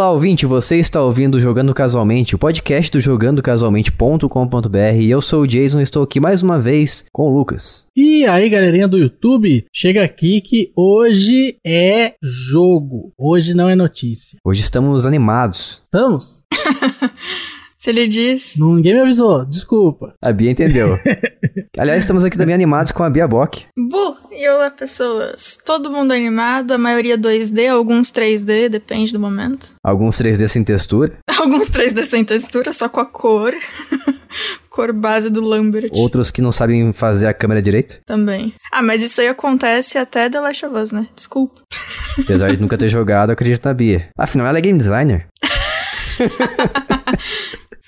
Olá, ouvinte, você está ouvindo Jogando Casualmente, o podcast do jogandocasualmente.com.br e eu sou o Jason e estou aqui mais uma vez com o Lucas. E aí, galerinha do YouTube, chega aqui que hoje é jogo, hoje não é notícia. Hoje estamos animados. Estamos? Se ele diz. Ninguém me avisou, desculpa. A Bia entendeu. Aliás, estamos aqui também animados com a Bia Bock. Bu! E olá, pessoas. Todo mundo animado, a maioria 2D, alguns 3D, depende do momento. Alguns 3D sem textura. Alguns 3D sem textura, só com a cor. cor base do Lambert. Outros que não sabem fazer a câmera direito. Também. Ah, mas isso aí acontece até The Last of Us, né? Desculpa. Apesar de nunca ter jogado, eu acredito na Bia. Afinal, ela é game designer.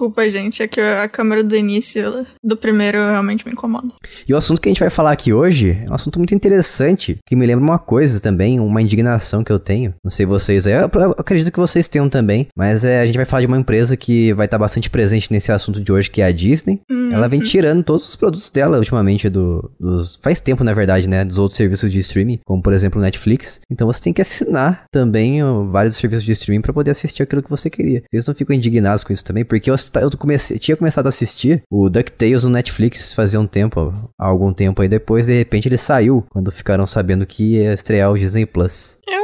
Desculpa, gente, é que a câmera do início do primeiro realmente me incomoda. E o assunto que a gente vai falar aqui hoje é um assunto muito interessante, que me lembra uma coisa também, uma indignação que eu tenho. Não sei vocês aí, eu acredito que vocês tenham também, mas é, a gente vai falar de uma empresa que vai estar bastante presente nesse assunto de hoje, que é a Disney. Uhum. Ela vem tirando todos os produtos dela ultimamente do, dos... faz tempo, na verdade, né, dos outros serviços de streaming, como por exemplo o Netflix. Então você tem que assinar também vários serviços de streaming para poder assistir aquilo que você queria. Eles não ficam indignados com isso também, porque eu eu comecei, tinha começado a assistir o DuckTales no Netflix fazia um tempo, há algum tempo aí depois, de repente ele saiu, quando ficaram sabendo que ia estrear o Disney Plus. Eu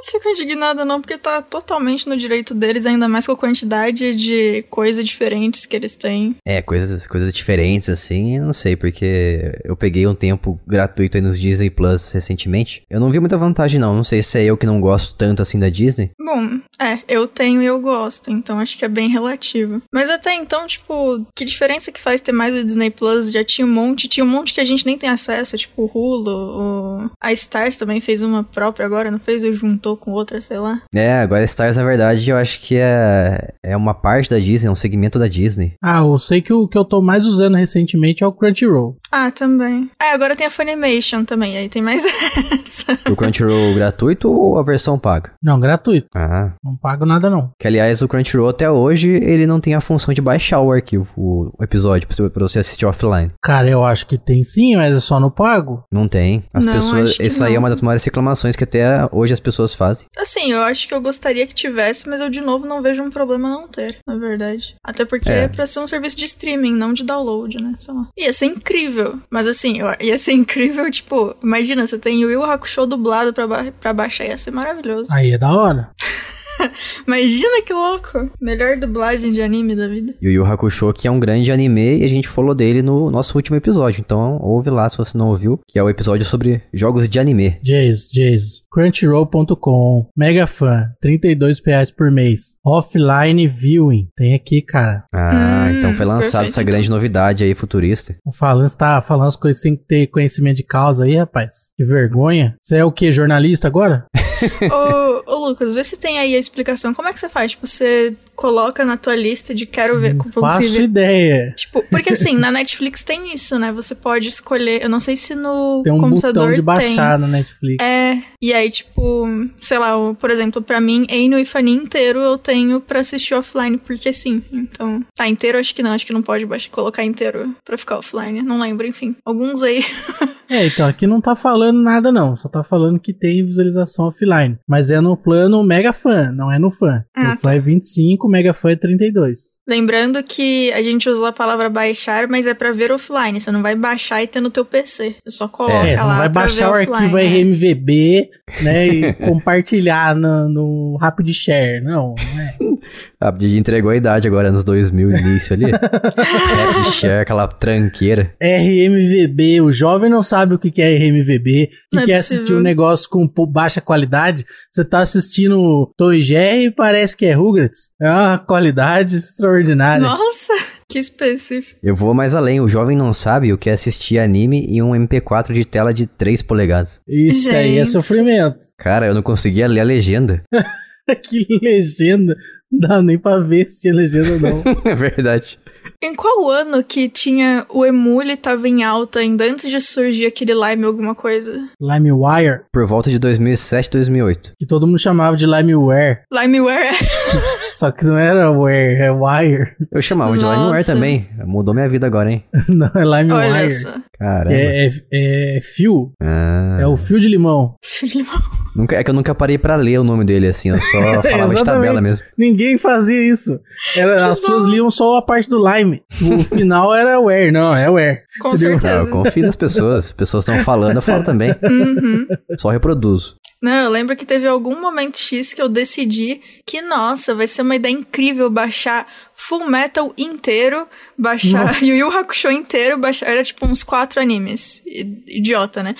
não fico indignada não, porque tá totalmente no direito deles, ainda mais com a quantidade de coisas diferentes que eles têm. É, coisas, coisas diferentes assim, eu não sei, porque eu peguei um tempo gratuito aí nos Disney Plus recentemente. Eu não vi muita vantagem não, não sei se é eu que não gosto tanto assim da Disney. Bom, é, eu tenho e eu gosto, então acho que é bem relativo. Mas até então, tipo, que diferença que faz ter mais o Disney Plus? Já tinha um monte, tinha um monte que a gente nem tem acesso, tipo o Hulu, o... a Stars também fez uma própria agora, não fez? Ou juntou juntou com outra, sei lá. É, agora Stars, na verdade, eu acho que é, é uma parte da Disney, é um segmento da Disney. Ah, eu sei que o que eu tô mais usando recentemente é o Crunchyroll. Ah, também. Ah, agora tem a Funimation também, aí tem mais essa. O Crunchyroll gratuito ou a versão paga? Não, gratuito. Ah. Não pago nada não. Que aliás, o Crunchyroll até hoje, ele não tem a função de baixar o arquivo, o, episódio, pra você assistir offline. Cara, eu acho que tem sim, mas é só no pago. Não tem. As não, pessoas. Essa aí é uma das maiores reclamações que até hoje as pessoas fazem. Assim, eu acho que eu gostaria que tivesse, mas eu de novo não vejo um problema não ter, na verdade. Até porque é, é pra ser um serviço de streaming, não de download, né? Sei lá. Ia ser incrível. Mas assim, ia ser incrível, tipo, imagina, você tem o Yu Hakusho dublado pra, ba pra baixar, ia ser maravilhoso. Aí é da hora. Imagina que louco! Melhor dublagem de anime da vida. E o Yu Hakusho, que é um grande anime, e a gente falou dele no nosso último episódio. Então, ouve lá se você não ouviu, que é o episódio sobre jogos de anime. Jays, Jays. Crunchyroll.com. Mega fã. 32 reais por mês. Offline viewing. Tem aqui, cara. Ah, hum, então foi lançada essa grande então. novidade aí, futurista. O Falando está falando as coisas sem ter conhecimento de causa aí, rapaz. Que vergonha. Você é o que? Jornalista agora? ô, ô, Lucas, vê se tem aí a explicação. Como é que você faz? Tipo, você coloca na tua lista de quero ver. Não faço ver. ideia. Tipo, porque assim, na Netflix tem isso, né? Você pode escolher. Eu não sei se no tem um computador botão de baixar tem. na Netflix. É. E aí, tipo, sei lá, por exemplo, para mim, Eino e Fanny inteiro eu tenho pra assistir offline, porque sim. Então, tá inteiro, acho que não. Acho que não pode baixar, colocar inteiro pra ficar offline. Não lembro, enfim. Alguns aí. é, então aqui não tá falando nada, não. Só tá falando que tem visualização offline. Mas é no plano mega fã, não é no fã. Ah, no tá. fã é 25, mega fã é 32. Lembrando que a gente usou a palavra baixar, mas é para ver offline. Você não vai baixar e ter no teu PC. Você só coloca é, lá. Você não vai baixar o arquivo né? RMVB, né? e compartilhar no, no Rapid Share. Não, não é. A Didi entregou a idade agora nos 2000, início ali. Share, aquela tranqueira. RMVB, o jovem não sabe o que é RMVB, que é quer assistir um negócio com baixa qualidade. Você tá assistindo Tom e Jerry e parece que é Rugrats. É uma qualidade extraordinária. Nossa! Que específico. Eu vou mais além. O jovem não sabe o que é assistir anime em um MP4 de tela de 3 polegadas. Isso Gente. aí é sofrimento. Cara, eu não conseguia ler a legenda. que legenda. Não dá nem pra ver se tinha legenda ou não. é verdade. Em qual ano que tinha o Emule tava em alta ainda antes de surgir aquele Lime alguma coisa? LimeWire? Por volta de 2007, 2008. Que todo mundo chamava de Limeware. Limeware. Só que não era Where, é Wire. Eu chamava de Limewire também. Mudou minha vida agora, hein? não, é Limewire. Olha só. Caramba. É, é, é fio. Ah. É o fio de limão. Fio de limão. Nunca, é que eu nunca parei para ler o nome dele, assim. Eu só falava de tabela mesmo. Ninguém fazia isso. Era, as bom. pessoas liam só a parte do Lime. O final era Where. Não, é Where. Com Entendeu? certeza. Ah, eu confio nas pessoas. As pessoas estão falando, eu falo também. Uhum. Só reproduzo. Não, eu lembro que teve algum momento X que eu decidi que, nossa, vai ser uma ideia incrível baixar Full Metal inteiro, baixar Yu Yu Hakusho inteiro, baixar. Era tipo uns quatro animes. Idiota, né?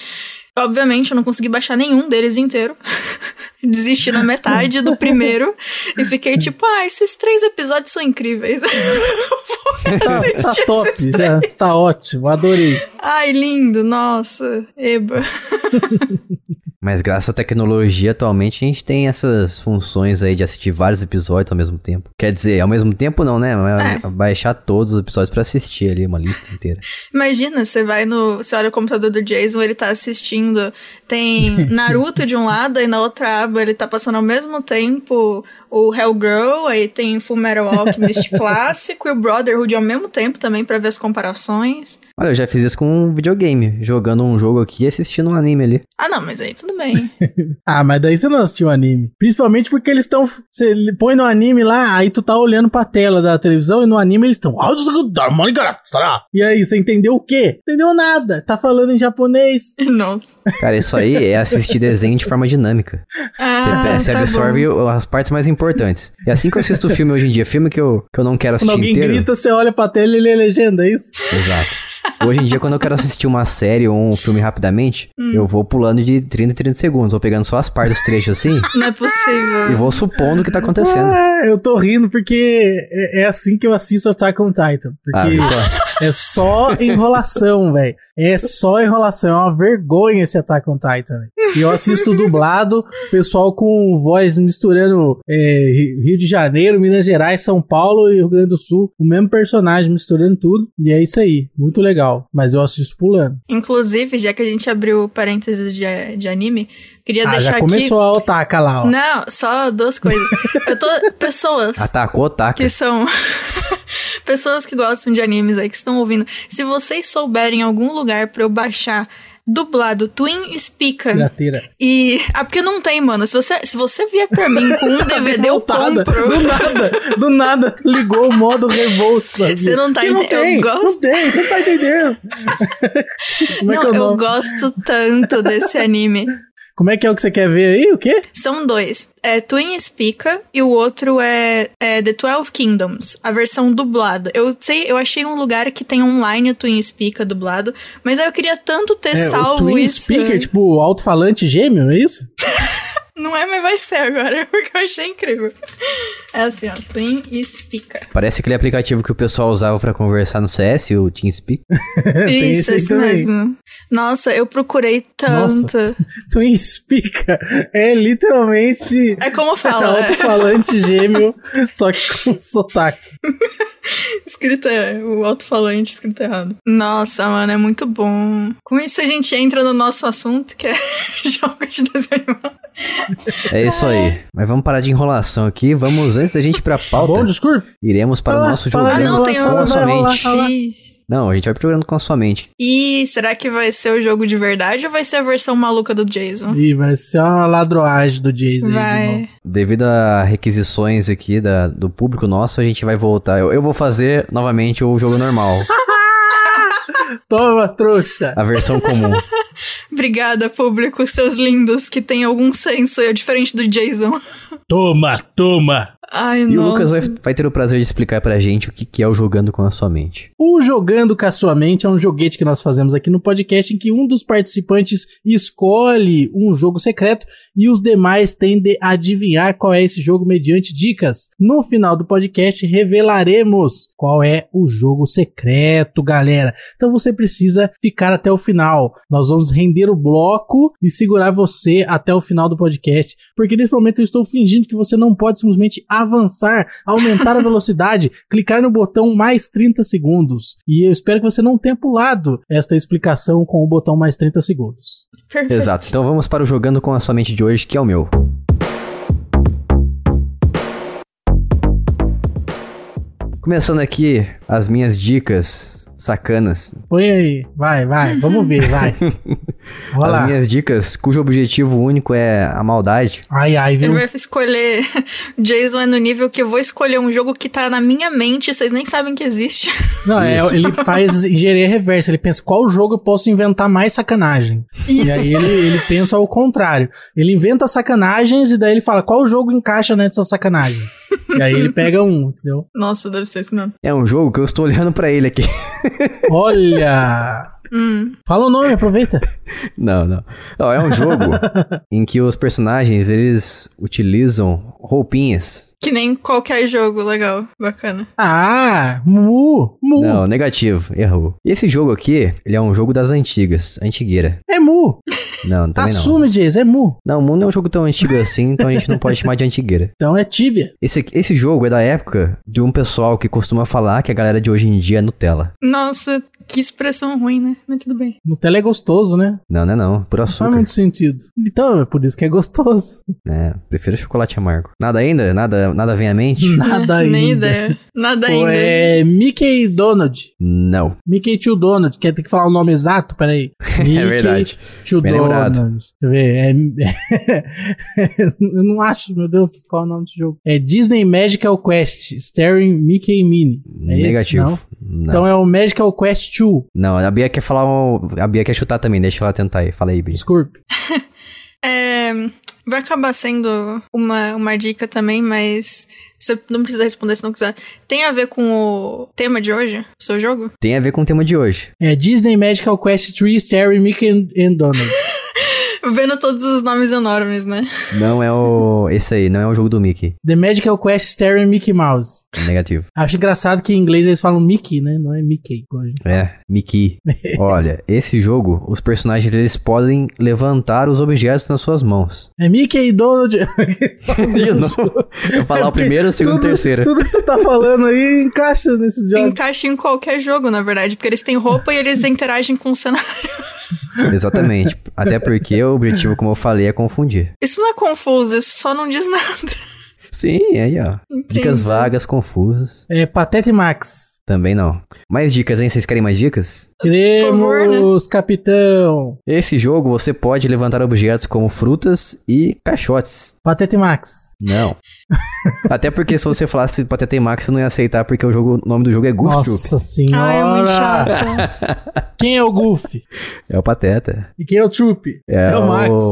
Obviamente, eu não consegui baixar nenhum deles inteiro. Desisti na metade do primeiro e fiquei tipo, ah, esses três episódios são incríveis. tá top, já, tá ótimo, adorei. Ai, lindo, nossa, eba. Mas graças à tecnologia, atualmente a gente tem essas funções aí de assistir vários episódios ao mesmo tempo. Quer dizer, ao mesmo tempo não, né? É. Baixar todos os episódios para assistir ali, uma lista inteira. Imagina, você vai no. Você olha o computador do Jason, ele tá assistindo. Tem Naruto de um lado, e na outra aba ele tá passando ao mesmo tempo o Hellgirl, aí tem Full Metal Alchemist clássico e o Brotherhood ao mesmo tempo também para ver as comparações. Olha, eu já fiz isso com um videogame, jogando um jogo aqui e assistindo um anime ali. Ah, não, mas aí tudo bem. ah, mas daí você não assistiu o anime. Principalmente porque eles estão. Você põe no anime lá, aí tu tá olhando pra tela da televisão e no anime eles estão. E aí, você entendeu o quê? Entendeu nada. Tá falando em japonês. Nossa. Cara, isso aí é assistir desenho de forma dinâmica. Ah, você, você tá absorve bom. as partes mais importantes. E assim que eu assisto filme hoje em dia, filme que eu, que eu não quero assistir Quando alguém inteiro... grita, você olha pra tela e lê legenda, é isso? Exato. Hoje em dia, quando eu quero assistir uma série ou um filme rapidamente, hum. eu vou pulando de 30 em 30 segundos. Vou pegando só as partes dos trechos assim. Não é possível. E vou supondo o que tá acontecendo. Ah, eu tô rindo porque é, é, assim que eu assisto Attack on Titan. Porque ah, é só enrolação, velho. É só enrolação. É uma vergonha esse Attack on Titan. E eu assisto dublado, pessoal com voz misturando é, Rio de Janeiro, Minas Gerais, São Paulo e Rio Grande do Sul. O mesmo personagem misturando tudo. E é isso aí. Muito legal mas eu assisto pulando. Inclusive, já que a gente abriu parênteses de, de anime, queria ah, deixar já começou aqui... a otaka lá, ó. Não, só duas coisas. eu tô... Pessoas... Atacou otaka. Que são... pessoas que gostam de animes aí, que estão ouvindo. Se vocês souberem algum lugar para eu baixar dublado Twin Speaker. Pirateira. E. Ah, porque não tem, mano. Se você, se você vier pra mim com um DVD, eu compro. Do nada, do nada, ligou o modo Revolt. Você não tá entendendo. Eu gosto. Não tem, você tá entendendo. não, é eu gosto tanto desse anime. Como é que é o que você quer ver aí? O quê? São dois. É Twin Speaker e o outro é, é The Twelve Kingdoms, a versão dublada. Eu sei, eu achei um lugar que tem online o Twin Speaker dublado, mas aí eu queria tanto ter é, salvo o Twin isso. Speaker, tipo, alto-falante gêmeo, é isso? Não é, mas vai ser agora, porque eu achei incrível. É assim, ó, Twin Speaker. Parece aquele aplicativo que o pessoal usava para conversar no CS, o TeamSpeak. Isso, esse mesmo. Nossa, eu procurei tanto. Nossa, Twin Speaker é literalmente... É como fala. É alto-falante gêmeo, só que com sotaque. escrito é, o alto-falante escrito errado. Nossa, mano, é muito bom. Com isso a gente entra no nosso assunto, que é jogos de desenho É isso aí. Mas vamos parar de enrolação aqui. Vamos, antes da gente ir pra pauta. Bom, desculpe. Iremos para ah, o nosso jogo. Ah, não, tem um... somente. Não, a gente vai jogando com a sua mente. E será que vai ser o jogo de verdade ou vai ser a versão maluca do Jason? Ih, vai ser uma ladroagem do Jason. Vai. Devido a requisições aqui da, do público nosso, a gente vai voltar. Eu, eu vou fazer novamente o jogo normal. Toma, trouxa. A versão comum. Obrigada, público, seus lindos, que tem algum senso, é diferente do Jason. Toma, toma. Ai, e nossa. o Lucas vai, vai, ter o prazer de explicar pra gente o que, que é o Jogando com a Sua Mente. O Jogando com a Sua Mente é um joguete que nós fazemos aqui no podcast em que um dos participantes escolhe um jogo secreto e os demais tendem a adivinhar qual é esse jogo mediante dicas. No final do podcast revelaremos qual é o jogo secreto, galera. Então você precisa ficar até o final. Nós vamos render o bloco e segurar você até o final do podcast, porque nesse momento eu estou fingindo que você não pode simplesmente avançar, aumentar a velocidade, clicar no botão mais 30 segundos. E eu espero que você não tenha pulado esta explicação com o botão mais 30 segundos. Perfeito. Exato. Então vamos para o Jogando com a Sua Mente de hoje, que é o meu. Começando aqui as minhas dicas sacanas. Põe aí, vai, vai, vamos ver, vai. As lá. minhas dicas, cujo objetivo único é a maldade. Ai, ai, viu? Ele vai escolher. Jason é no nível que eu vou escolher um jogo que tá na minha mente, vocês nem sabem que existe. Não, é, ele faz engenharia reversa. Ele pensa qual jogo eu posso inventar mais sacanagem. Isso. E aí ele, ele pensa ao contrário. Ele inventa sacanagens e daí ele fala qual jogo encaixa nessas sacanagens. e aí ele pega um, entendeu? Nossa, deve ser isso mesmo. É um jogo que eu estou olhando para ele aqui. Olha! Hum. Fala o nome, aproveita. não, não. não é um jogo em que os personagens, eles utilizam roupinhas. Que nem qualquer jogo legal, bacana. Ah, Mu, Mu. Não, negativo, errou. E esse jogo aqui, ele é um jogo das antigas, antigueira. É Mu. Não, também Assume, não. Jason, é Mu. Não, Mu não é um jogo tão antigo assim, então a gente não pode chamar de antigueira. Então é Tibia. Esse, esse jogo é da época de um pessoal que costuma falar que a galera de hoje em dia é Nutella. Nossa, que expressão ruim, né? Mas tudo bem. Nutella é gostoso, né? Não, não é não. Por açúcar. Não faz muito sentido. Então, é por isso que é gostoso. É, prefiro chocolate amargo. Nada ainda? Nada, nada vem à mente? Nada ainda. Nem ideia. Nada Pô, ainda. É Mickey Donald. Não. Mickey to Donald. Quer ter que falar o nome exato? Peraí. Mickey é verdade. To Bem Donald. Lembrado. Deixa eu ver. É... eu não acho, meu Deus, qual é o nome do jogo. É Disney Magical Quest, starring Mickey e Minnie. É Negativo. Esse, não? Não. Então é o Magical Quest 2. Não, a Bia quer falar. Um... A Bia quer chutar também, deixa ela tentar aí. Fala aí, Bia. Desculpe. é, vai acabar sendo uma, uma dica também, mas você não precisa responder se não quiser. Tem a ver com o tema de hoje, o seu jogo? Tem a ver com o tema de hoje. É Disney Magical Quest 3 Starry Mickey and Donald. Vendo todos os nomes enormes, né? Não é o. Esse aí, não é o jogo do Mickey. The Magical Quest Starring Mickey Mouse. Negativo. Acho engraçado que em inglês eles falam Mickey, né? Não é Mickey. É, Mickey. Olha, esse jogo, os personagens eles podem levantar os objetos nas suas mãos. É Mickey e Donald. De novo. Eu falar o primeiro, o segundo e o terceiro. Tudo que tu tá falando aí encaixa nesses jogos. Encaixa em qualquer jogo, na verdade, porque eles têm roupa e eles interagem com o cenário. Exatamente. Até porque o objetivo, como eu falei, é confundir. Isso não é confuso, isso só não diz nada. Sim, aí ó. Entendi. Dicas vagas, confusas. É Patete Max. Também não. Mais dicas, hein? Vocês querem mais dicas? Queremos, favor, né? capitão. Esse jogo você pode levantar objetos como frutas e caixotes. Patete Max. Não. Até porque se você falasse Patete Max, você não ia aceitar porque o, jogo, o nome do jogo é Goof Nossa Troop. senhora. Ah, é muito chato. quem é o Goofy? É o Pateta. E quem é o Troop? É, é o, o Max.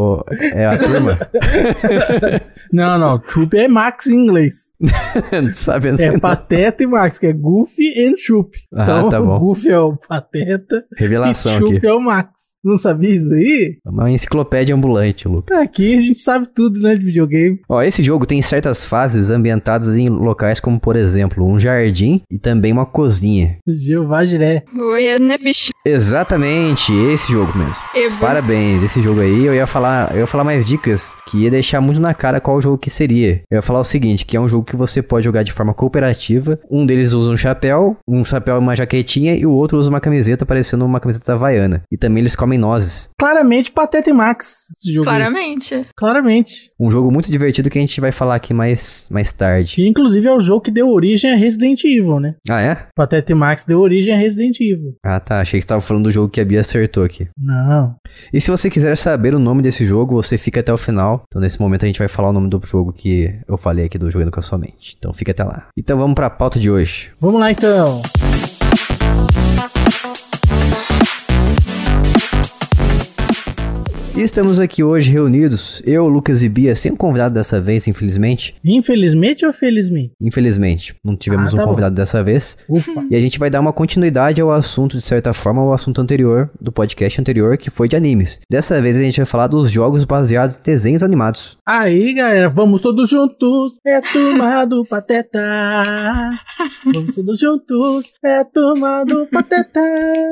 É a turma. não, não. Troop é Max em inglês. não sabe É. Pateta e Max, que é Goofy e Troop. Ah, então, tá bom. o Goofy é o Pateta. Revelação e Troop aqui. é o Max. Não sabia isso aí? É uma enciclopédia ambulante, Lucas. Aqui a gente sabe tudo, né, de videogame. Ó, esse jogo tem certas fases ambientadas em locais como, por exemplo, um jardim e também uma cozinha. Jeová Jiré. Oi, né, bicho? Exatamente, esse jogo mesmo. Eba. Parabéns, esse jogo aí eu ia falar, eu ia falar mais dicas que ia deixar muito na cara qual jogo que seria. Eu ia falar o seguinte, que é um jogo que você pode jogar de forma cooperativa. Um deles usa um chapéu, um chapéu e uma jaquetinha e o outro usa uma camiseta parecendo uma camiseta havaiana. E também eles comem nozes. Claramente Pateta e Max. Esse jogo Claramente. Aí. Claramente. Um jogo muito divertido que a gente vai falar aqui mais, mais tarde. Que inclusive é o jogo que deu origem a Resident Evil, né? Ah, é? Pateta e Max deu origem a Resident Evil. Ah, tá. Achei que você tava falando do jogo que a Bia acertou aqui. Não. E se você quiser saber o nome desse jogo, você fica até o final. Então, nesse momento, a gente vai falar o nome do jogo que eu falei aqui do Jogando com a Sua Mente. Então, fica até lá. Então, vamos pra pauta de hoje. Vamos lá, então. E estamos aqui hoje reunidos, eu, Lucas e Bia, sem convidado dessa vez, infelizmente. Infelizmente ou felizmente? Infelizmente, não tivemos Ah, tá um bom. convidado dessa vez. Ufa. E a gente vai dar uma continuidade ao assunto, de certa forma, ao assunto anterior, do podcast anterior, que foi de animes. Dessa vez a gente vai falar dos jogos baseados em desenhos animados. Aí, galera, vamos todos juntos. É a turma do Pateta. Vamos todos juntos. É a turma do Pateta.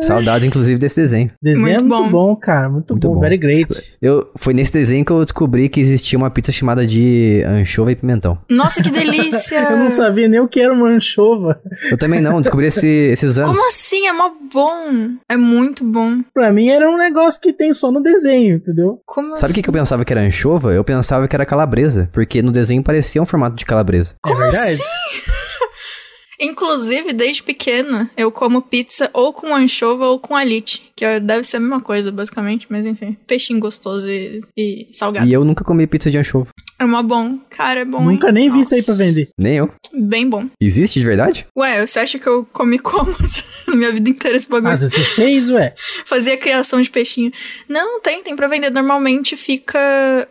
Saudades, inclusive, desse desenho. Desenho Muito é muito bom. bom, cara. Muito, Muito bom. bom. Very great. Eu, foi nesse desenho que eu descobri que existia uma pizza chamada de anchova e pimentão. Nossa, que delícia! Eu não sabia nem o que era uma anchova. Eu também não, descobri esse- esses anos. Como assim? É mó bom. É muito bom. Pra mim era um negócio que tem só no desenho, entendeu? Como Sabe o assim? que, que eu pensava que era anchova? Eu pensava que era calabresa, porque no desenho parecia um formato de calabresa. Como é verdade? assim? Inclusive, desde pequena, eu como pizza ou com anchova ou com alite. Que deve ser a mesma coisa, basicamente, mas enfim. Peixinho gostoso e, e salgado. E eu nunca comi pizza de anchova. É uma bom. Cara, é bom. Nunca hein? nem vi Nossa. isso aí pra vender. Nem eu. Bem bom. Existe de verdade? Ué, você acha que eu comi como minha vida inteira esse bagulho? Ah, você fez, ué. Fazia criação de peixinho. Não, tem, tem pra vender. Normalmente fica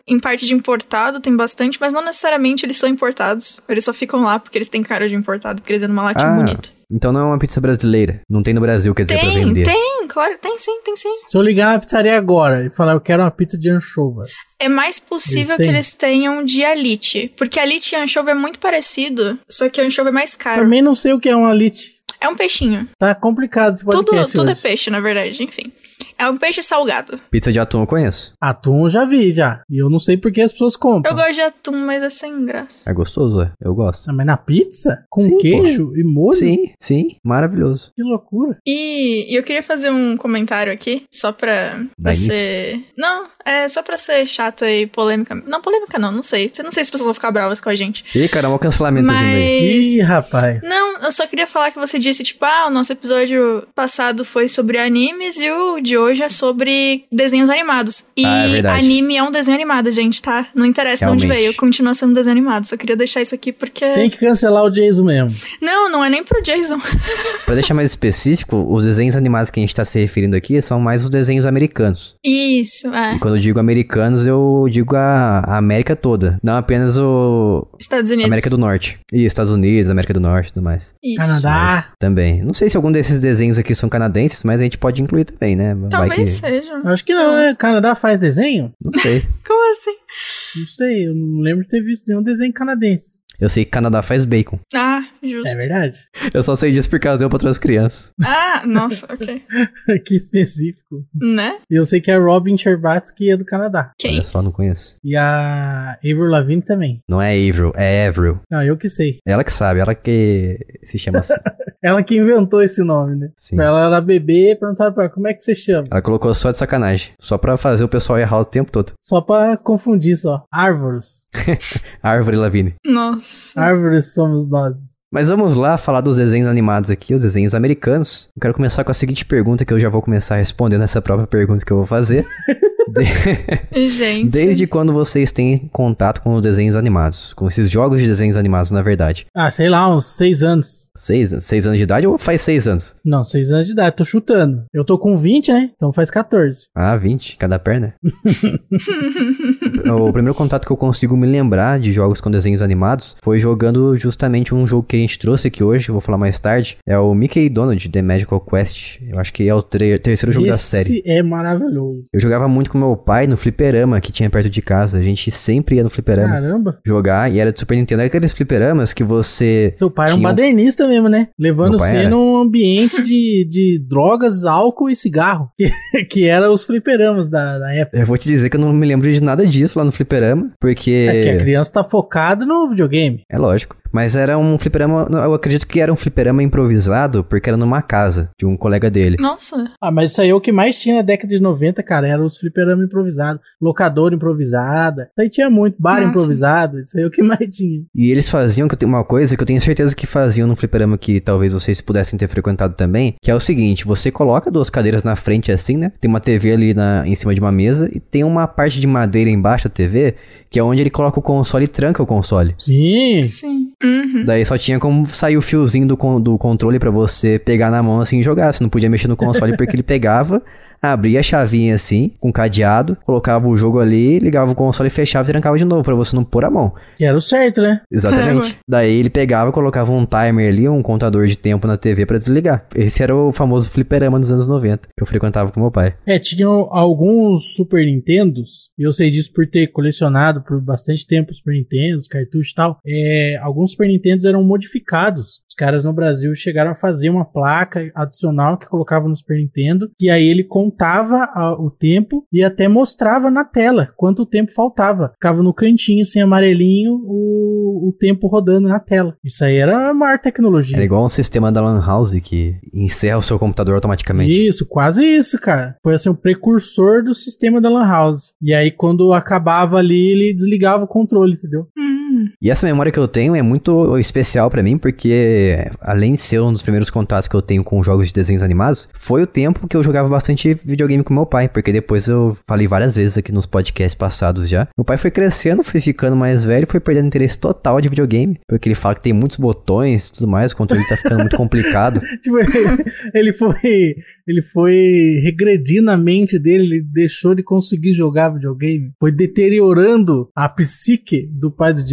em parte de importado, tem bastante, mas não necessariamente eles são importados. Eles só ficam lá porque eles têm cara de importado, porque eles é numa latinha Ah, bonita. Então não é uma pizza brasileira. Não tem no Brasil, quer dizer, pra Tem, vender. tem, claro, tem sim, tem sim. Se eu ligar na pizzaria agora e falar eu quero uma pizza de anchovas. É mais possível Eles que eles tenham de alite. Porque alite e anchova é muito parecido, só que a anchova é mais caro. Também não sei o que é um alite. É um peixinho. Tá complicado esse Tudo, podcast tudo é hoje. peixe, na verdade, enfim. É um peixe salgado. Pizza de atum eu conheço. Atum eu já vi, já. E eu não sei por que as pessoas compram. Eu gosto de atum, mas é sem graça. É gostoso, é. Eu gosto. Ah, mas na pizza? Com Sim, queijo e molho? Sim, sim. Maravilhoso. Que loucura. E, e eu queria fazer um comentário aqui, só pra, nisso. ser. Não, é só pra ser chata e polêmica. Não, polêmica não, não sei. Não sei se as pessoas vão ficar bravas com a gente. Ih, caramba, o cancelamento vindo aí. Mas. Ih, rapaz. Não, eu só queria falar que você disse, tipo, ah, o nosso episódio passado foi sobre animes e o de hoje é sobre desenhos animados. E Ah, é anime é um desenho animado, gente, tá? Não interessa de onde Realmente. veio, continua sendo desenho animado. Só queria deixar isso aqui porque. Tem que cancelar o Jason mesmo. Não, não é nem pro Jason. Pra deixar mais específico, os desenhos animados que a gente tá se referindo aqui são mais os desenhos americanos. Isso, é. E quando eu digo americanos, eu digo a, a América toda. Não apenas o Estados Unidos. América do Norte. E Estados Unidos, América do Norte e tudo mais. Isso. Canadá. Também. Não sei se algum desses desenhos aqui são canadenses, mas a gente pode incluir também, né? Talvez que... seja. Eu Acho que não, né? Canadá faz desenho? Não sei. Como assim? Não sei, eu não lembro de ter visto nenhum desenho canadense. Eu sei que Canadá faz bacon. Ah, justo. É verdade? Eu só sei disso por causa pra outras crianças. Ah, nossa, ok. que específico. Né? E eu sei que a Robin Scherbatsky é do Canadá. Quem? Olha só, não conheço. E a Avril Lavigne também. Não é Avril, é Avril. Não, eu que sei. Ela que sabe, ela que se chama assim. Ela que inventou esse nome, né? Sim. Ela era bebê, perguntaram pra ela, como é que você chama? Ela colocou só de sacanagem. Só pra fazer o pessoal errar o tempo todo. Só pra confundir só. Árvores. Árvore Lavigne. Nossa. Árvores somos nós. Mas vamos lá falar dos desenhos animados aqui, os desenhos americanos. Eu quero começar com a seguinte pergunta que eu já vou começar respondendo essa própria pergunta que eu vou fazer. De- Gente. Desde quando vocês têm contato com os desenhos animados? Com esses jogos de desenhos animados, na verdade? Ah, sei lá, uns seis anos. Seis, seis anos de idade ou faz seis anos? Não, seis anos de idade, tô chutando. Eu tô com 20, né? Então faz 14. Ah, 20, cada perna. o primeiro contato que eu consigo me lembrar de jogos com desenhos animados foi jogando justamente um jogo que a gente trouxe aqui hoje, eu vou falar mais tarde. É o Mickey Donald, The Magical Quest. Eu acho que é o terceiro jogo da série. Esse é maravilhoso. Eu jogava muito com meu pai no fliperama que tinha perto de casa. A gente sempre ia no fliperama Caramba. jogar e era de Super Nintendo. Era aqueles fliperamas que você. Seu pai era um badernista mesmo, né? Levando você era. num ambiente de, de drogas, álcool e cigarro. Que, que era os fliperamas da, da época. Eu vou te dizer que eu não me lembro de nada disso lá no fliperama, porque. É que a criança tá focada no videogame. É lógico. Mas era um fliperama. Eu acredito que era um fliperama improvisado, porque era numa casa de um colega dele. Nossa. Ah, mas isso aí é o que mais tinha na década de 90, cara. Era os fliperamas improvisados. Locadora improvisada. Isso aí tinha muito. Bar Nossa. improvisado. Isso aí é o que mais tinha. E eles faziam que eu tenho uma coisa que eu tenho certeza que faziam no fliperama que talvez vocês pudessem ter frequentado também, que é o seguinte, você coloca duas cadeiras na frente assim, né? Tem uma TV ali na, em cima de uma mesa e tem uma parte de madeira embaixo da TV, que é onde ele coloca o console e tranca o console. Sim. Sim. Uhum. Daí só tinha como sair o fiozinho do, do controle pra você pegar na mão assim e jogar. Você não podia mexer no console porque ele pegava, abria a chavinha assim, com cadeado, colocava o jogo ali, ligava o console, fechava e trancava de novo pra você não pôr a mão. Que era o certo, né? Exatamente. Daí ele pegava, colocava um timer ali, um contador de tempo na TV pra desligar. Esse era o famoso fliperama dos anos 90, que eu frequentava com meu pai. É, tinham alguns Super Nintendos, e eu sei disso por ter colecionado por bastante tempo Super Nintendos, cartuchos e tal. É, alguns Super Nintendos eram modificados. Os caras no Brasil chegaram a fazer uma placa adicional que colocava no Super Nintendo, que aí ele contava a- o tempo e até mostrava na tela quanto tempo faltava. Ficava no cantinho, assim, amarelinho, o, o tempo rodando na tela. Isso aí era a maior tecnologia. Era igual um sistema da Lan House que encerra o seu computador automaticamente. Isso, quase isso, cara. Foi assim o precursor do sistema da Lan House. E aí, quando acabava ali, ele desligava o controle, entendeu? Hum. E essa memória que eu tenho é muito especial para mim, porque além de ser um dos primeiros contatos que eu tenho com jogos de desenhos animados, foi o tempo que eu jogava bastante videogame com meu pai, porque depois eu falei várias vezes aqui nos podcasts passados já. Meu pai foi crescendo, foi ficando mais velho, foi perdendo interesse total de videogame, porque ele fala que tem muitos botões e tudo mais, o controle tá ficando muito complicado. tipo, ele foi ele foi regredindo a mente dele, ele deixou de conseguir jogar videogame, foi deteriorando a psique do pai do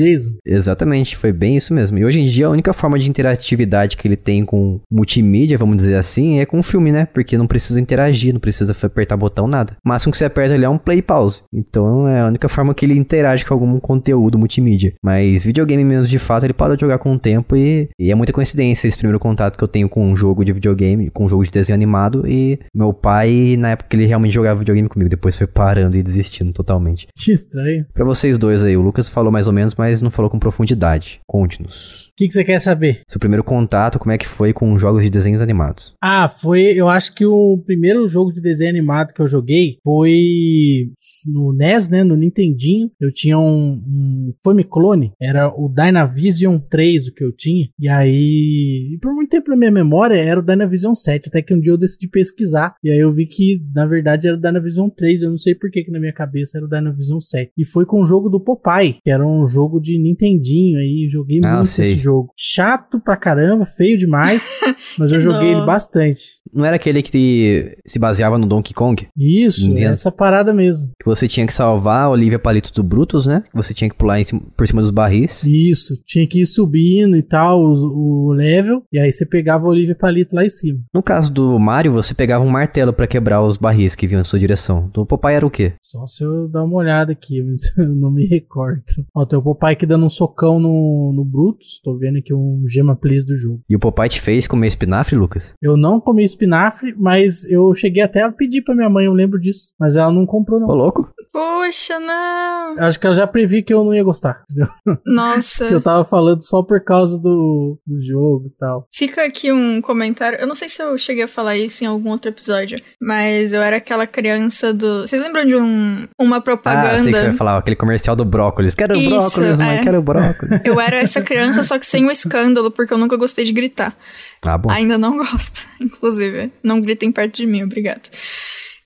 Exatamente, foi bem isso mesmo. E hoje em dia a única forma de interatividade que ele tem com multimídia, vamos dizer assim, é com o filme, né? Porque não precisa interagir, não precisa apertar botão, nada. O máximo que você aperta ali é um play pause. Então é a única forma que ele interage com algum conteúdo multimídia. Mas videogame mesmo, de fato, ele pode jogar com o tempo e, e é muita coincidência esse primeiro contato que eu tenho com um jogo de videogame, com um jogo de desenho animado e meu pai, na época ele realmente jogava videogame comigo, depois foi parando e desistindo totalmente. Que estranho. Pra vocês dois aí, o Lucas falou mais ou menos, mas não falou com profundidade. Conte-nos. O que, que você quer saber? Seu primeiro contato, como é que foi com jogos de desenhos animados? Ah, foi. Eu acho que o primeiro jogo de desenho animado que eu joguei foi no NES, né? No Nintendinho. Eu tinha um, um Famiclone, era o Dynavision 3 o que eu tinha. E aí, por muito tempo na minha memória, era o Dynavision 7. Até que um dia eu decidi pesquisar. E aí eu vi que, na verdade, era o Dynavision 3. Eu não sei por que, que na minha cabeça era o Dynavision 7. E foi com o jogo do Popeye, que era um jogo de Nintendinho aí. Joguei ah, muito sei. esse jogo. Chato pra caramba, feio demais. mas eu joguei ele bastante. Não era aquele que se baseava no Donkey Kong? Isso, essa parada mesmo. Que você tinha que salvar a Olivia Palito do Brutus, né? Que você tinha que pular cima, por cima dos barris. Isso, tinha que ir subindo e tal, o, o level. E aí você pegava a Olivia Palito lá em cima. No caso do Mario, você pegava um martelo para quebrar os barris que vinham em sua direção. Do Popeye era o quê? Só se eu dar uma olhada aqui, mas eu não me recordo. Ó, tem o Popeye aqui dando um socão no, no Brutus. Tô vendo aqui um gema please do jogo. E o Popeye te fez comer espinafre, Lucas? Eu não comi espinafre, mas eu cheguei até a pedir pra minha mãe, eu lembro disso. Mas ela não comprou, não. Ô, louco? Poxa, não. Acho que ela já previ que eu não ia gostar, entendeu? Nossa. que eu tava falando só por causa do, do jogo e tal. Fica aqui um comentário. Eu não sei se eu cheguei a falar isso em algum outro episódio, mas eu era aquela criança do. Vocês lembram de um, uma propaganda? Ah, sei que você vai falar, aquele comercial do brócolis. Quero isso, brócolis, mãe, é. quero brócolis. Eu era essa criança, só que sem o escândalo, porque eu nunca gostei de gritar. Ah, bom. Ainda não gosto, inclusive. Não gritem perto de mim, obrigado.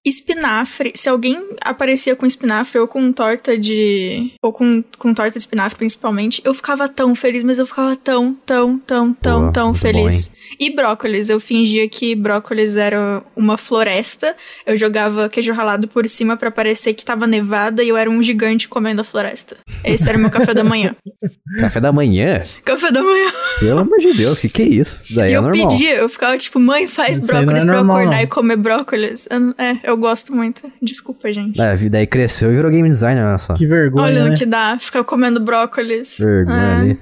Espinafre, se alguém aparecia com espinafre ou com torta de. ou com, com torta de espinafre principalmente, eu ficava tão feliz, mas eu ficava tão, tão, tão, tão, tão feliz. Bom, e brócolis, eu fingia que brócolis era uma floresta, eu jogava queijo ralado por cima para parecer que tava nevada e eu era um gigante comendo a floresta. Esse era o meu café da manhã. Café da manhã? Café da manhã. Pelo amor de Deus, o que, que é isso? Daí e é eu normal. pedia, eu ficava tipo, mãe, faz Isso brócolis é pra eu acordar não. e comer brócolis. É, eu gosto muito. Desculpa, gente. É, daí cresceu e virou game designer, olha só. Que vergonha. Olha né? o que dá, ficar comendo brócolis. Vergonha é. ali.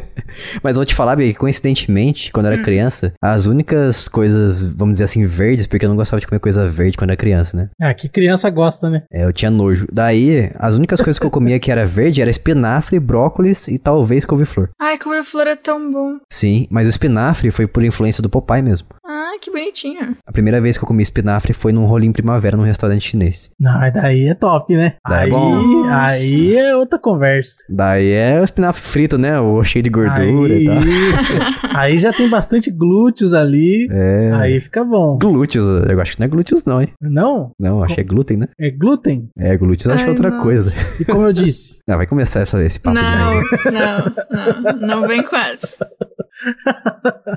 Mas vou te falar, Bia, que coincidentemente, quando eu era hum. criança, as únicas coisas, vamos dizer assim, verdes, porque eu não gostava de comer coisa verde quando era criança, né? Ah, que criança gosta, né? É, eu tinha nojo. Daí, as únicas coisas que eu comia que era verde era espinafre, brócolis e talvez couve-flor. Ai, couve-flor é tão bom. Sim, mas o espinafre foi por influência do Popeye mesmo. Ah, que bonitinho. A primeira vez que eu comi espinafre foi num rolinho primavera num restaurante chinês. Não, daí é top, né? Daí é aí, é bom. aí é outra conversa. Daí é o espinafre frito, né? O cheio de gordura aí, e tal. Isso. aí já tem bastante glúteos ali. É. Aí fica bom. Glúteos, eu acho que não é glúteos não, hein? Não? Não, acho que é glúten, né? É glúten? É, glúteos acho que é outra nossa. coisa. E como eu disse? Não, vai começar essa, esse papo. Não, não, não, não vem com essa.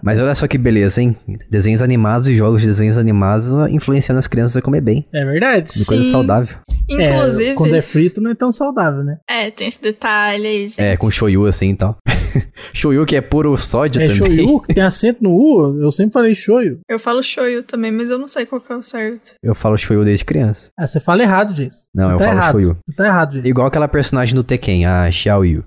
Mas olha só que beleza, hein? Desenhos animados e jogos de desenhos animados influenciando as crianças a comer bem. É verdade. De coisa saudável. Inclusive. É, quando é frito não é tão saudável, né? É, tem esse detalhe aí, gente. É, com shoyu assim e tal. shoyu que é puro sódio é também. É shoyu que tem acento no U. Eu sempre falei shoyu. Eu falo shoyu também, mas eu não sei qual que é o certo. Eu falo shoyu desde criança. Ah, você fala errado, Jason. Não, você eu tá falo errado. shoyu. Você tá errado, Jason. Igual aquela personagem do Tekken, a Xiaoyu.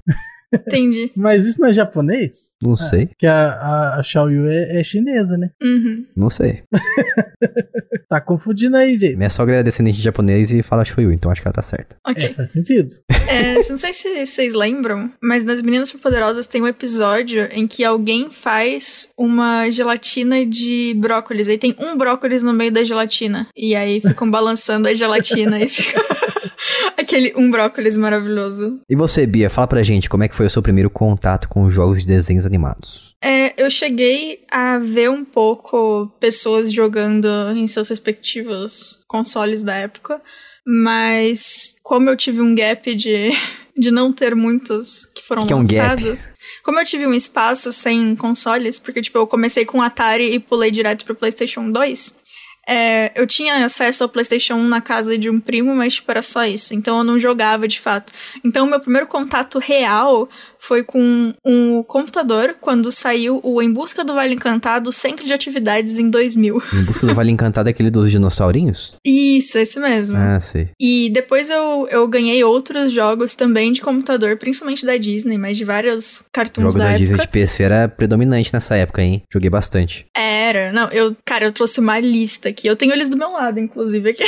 Entendi. Mas isso não é japonês? Não ah, sei. Que a, a, a Xiaoyu é, é chinesa, né? Uhum. Não sei. tá confundindo aí, gente. Minha sogra é descendente de japonês e fala Shoyu, então acho que ela tá certa. Ok. É, faz sentido. É, não sei se vocês lembram, mas nas Meninas Superpoderosas tem um episódio em que alguém faz uma gelatina de brócolis. Aí tem um brócolis no meio da gelatina. E aí ficam balançando a gelatina e fica... Aquele um brócolis maravilhoso. E você, Bia, fala pra gente como é que foi o seu primeiro contato com jogos de desenhos animados? É, eu cheguei a ver um pouco pessoas jogando em seus respectivos consoles da época, mas como eu tive um gap de, de não ter muitos que foram que lançados, é um como eu tive um espaço sem consoles, porque tipo, eu comecei com Atari e pulei direto pro PlayStation 2, é, eu tinha acesso ao PlayStation 1 na casa de um primo, mas tipo, era só isso. Então eu não jogava de fato. Então o meu primeiro contato real foi com um computador quando saiu o Em Busca do Vale Encantado Centro de Atividades em 2000. Em Busca do Vale Encantado é aquele dos dinossaurinhos? Isso, esse mesmo. Ah, sei. E depois eu, eu ganhei outros jogos também de computador, principalmente da Disney, mas de vários cartoons jogos da, da época. Disney de PC era predominante nessa época, hein? Joguei bastante. Era. Não, eu, cara, eu trouxe uma lista aqui. Eu tenho eles do meu lado, inclusive, aqui.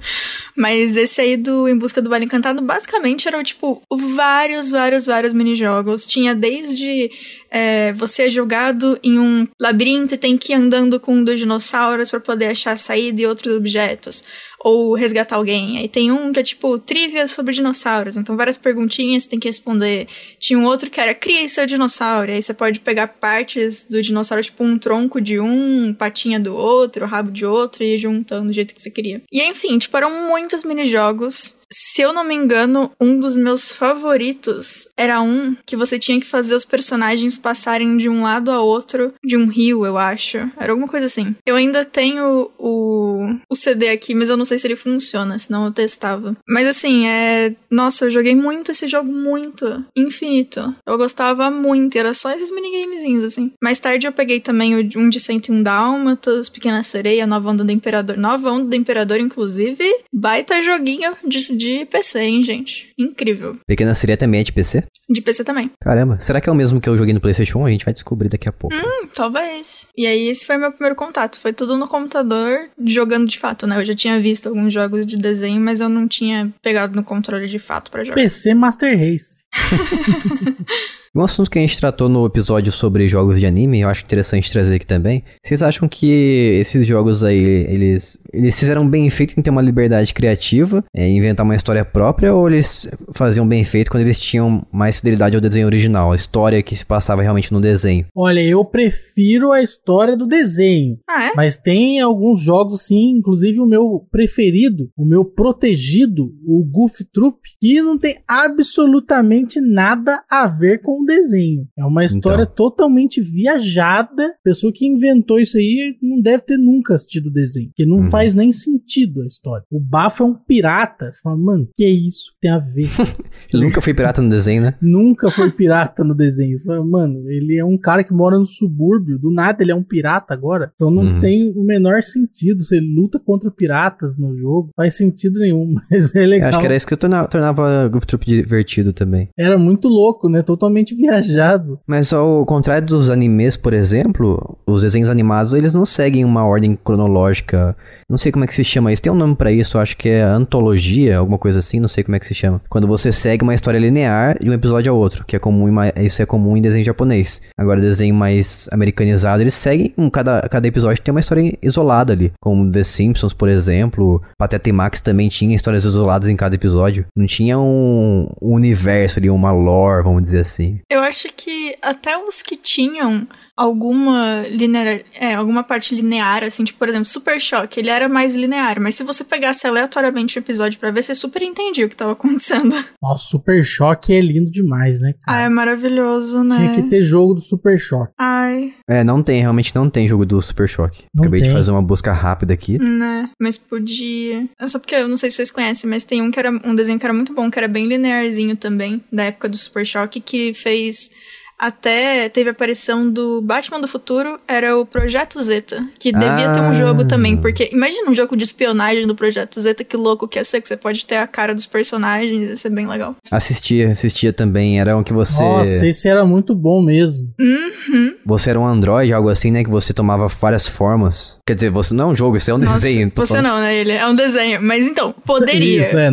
mas esse aí do Em Busca do Vale Encantado, basicamente, eram, tipo, vários, vários, vários minijogos jogos. Tinha desde é, você é jogado em um labirinto e tem que ir andando com um dos dinossauros para poder achar a saída e outros objetos. Ou resgatar alguém. Aí tem um que é tipo trivia sobre dinossauros. Então várias perguntinhas você tem que responder. Tinha um outro que era cria seu dinossauro. Aí você pode pegar partes do dinossauro, tipo um tronco de um, patinha do outro, rabo de outro e ir juntando do jeito que você queria. E enfim, tipo, eram muitos minijogos. Se eu não me engano, um dos meus favoritos era um que você tinha que fazer os personagens passarem de um lado a outro de um rio, eu acho. Era alguma coisa assim. Eu ainda tenho o, o CD aqui, mas eu não sei se ele funciona, senão eu testava. Mas assim, é. Nossa, eu joguei muito esse jogo, muito. Infinito. Eu gostava muito, era só esses minigamezinhos, assim. Mais tarde eu peguei também um de 101 Dálmatas, Pequena Sereia, Nova Onda do Imperador. Nova Onda do Imperador, inclusive. Baita joguinho de, de PC, hein, gente? Incrível. Pequena Sereia também é de PC? De PC também. Caramba, será que é o mesmo que eu joguei no PlayStation 1? A gente vai descobrir daqui a pouco. Hum, talvez. E aí, esse foi meu primeiro contato. Foi tudo no computador, jogando de fato, né? Eu já tinha visto alguns jogos de desenho, mas eu não tinha pegado no controle de fato para jogar. PC Master Race. Um assunto que a gente tratou no episódio sobre jogos de anime, eu acho interessante trazer aqui também. Vocês acham que esses jogos aí, eles, eles fizeram bem feito em ter uma liberdade criativa, é, inventar uma história própria, ou eles faziam bem feito quando eles tinham mais fidelidade ao desenho original, a história que se passava realmente no desenho? Olha, eu prefiro a história do desenho. Ah, é? Mas tem alguns jogos, sim, inclusive o meu preferido, o meu protegido, o Goof Troop, que não tem absolutamente nada a ver com o desenho. É uma história então. totalmente viajada. A pessoa que inventou isso aí não deve ter nunca assistido o desenho, porque não uhum. faz nem sentido a história. O Bafo é um pirata. Você fala, mano, que é isso? Tem a ver. ele nunca foi pirata no desenho, né? nunca foi pirata no desenho. Você fala, mano, ele é um cara que mora no subúrbio. Do nada ele é um pirata agora. Então não uhum. tem o menor sentido. Você luta contra piratas no jogo. Faz sentido nenhum, mas é legal. Eu acho que era isso que tornava, tornava Goof Troop divertido também. Era muito louco, né? Totalmente viajado. Mas ao contrário dos animes, por exemplo, os desenhos animados, eles não seguem uma ordem cronológica. Não sei como é que se chama isso. Tem um nome para isso, acho que é antologia, alguma coisa assim, não sei como é que se chama. Quando você segue uma história linear de um episódio ao outro, que é comum, isso é comum em desenho japonês. Agora, desenho mais americanizado, eles seguem um, cada, cada episódio tem uma história isolada ali, como The Simpsons, por exemplo. Pateta e Max também tinha histórias isoladas em cada episódio. Não tinha um, um universo ali, uma lore, vamos dizer assim. Eu acho que até os que tinham alguma linear, é, alguma parte linear, assim, tipo, por exemplo, Super Choque, ele era mais linear, mas se você pegasse aleatoriamente o episódio para ver, você super entendia o que tava acontecendo. Nossa, Super Choque é lindo demais, né, cara? Ah, é maravilhoso, né? Tinha que ter jogo do Super Choque. Ai. É, não tem, realmente não tem jogo do Super Choque. Não Acabei tem. de fazer uma busca rápida aqui. Né, mas podia. É só porque eu não sei se vocês conhecem, mas tem um que era um desenho que era muito bom, que era bem linearzinho também, da época do Super Choque, que fez até teve a aparição do Batman do Futuro, era o Projeto Zeta, que devia ah. ter um jogo ah. também, porque imagina um jogo de espionagem do Projeto Zeta, que louco que ia ser, que você pode ter a cara dos personagens, ia ser bem legal. Assistia, assistia também, era um que você... Nossa, esse era muito bom mesmo. Uhum. Você era um androide, algo assim, né, que você tomava várias formas. Quer dizer, você não é um jogo, isso é um Nossa, desenho. Você falando. não, né, ele é um desenho, mas então, poderia. Isso, é.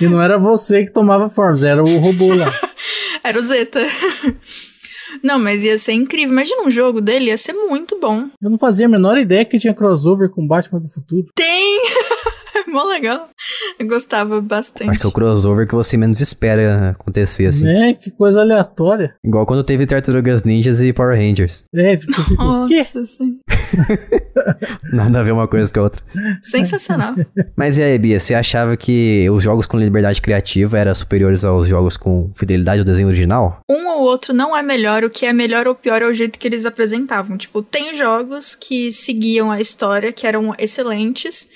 E não era você que tomava formas, era o robô lá. era o Zeta. Não, mas ia ser incrível. Imagina um jogo dele, ia ser muito bom. Eu não fazia a menor ideia que tinha crossover com Batman do Futuro. Tem! Mó legal. Eu gostava bastante. Acho que é o crossover que você menos espera acontecer, assim. É, que coisa aleatória. Igual quando teve Tartarugas Ninjas e Power Rangers. É, tipo? Nossa, sim. Nada a ver uma coisa com a outra. Sensacional. Mas e aí, Bia, você achava que os jogos com liberdade criativa eram superiores aos jogos com fidelidade ao desenho original? Um ou outro não é melhor, o que é melhor ou pior é o jeito que eles apresentavam. Tipo, tem jogos que seguiam a história, que eram excelentes,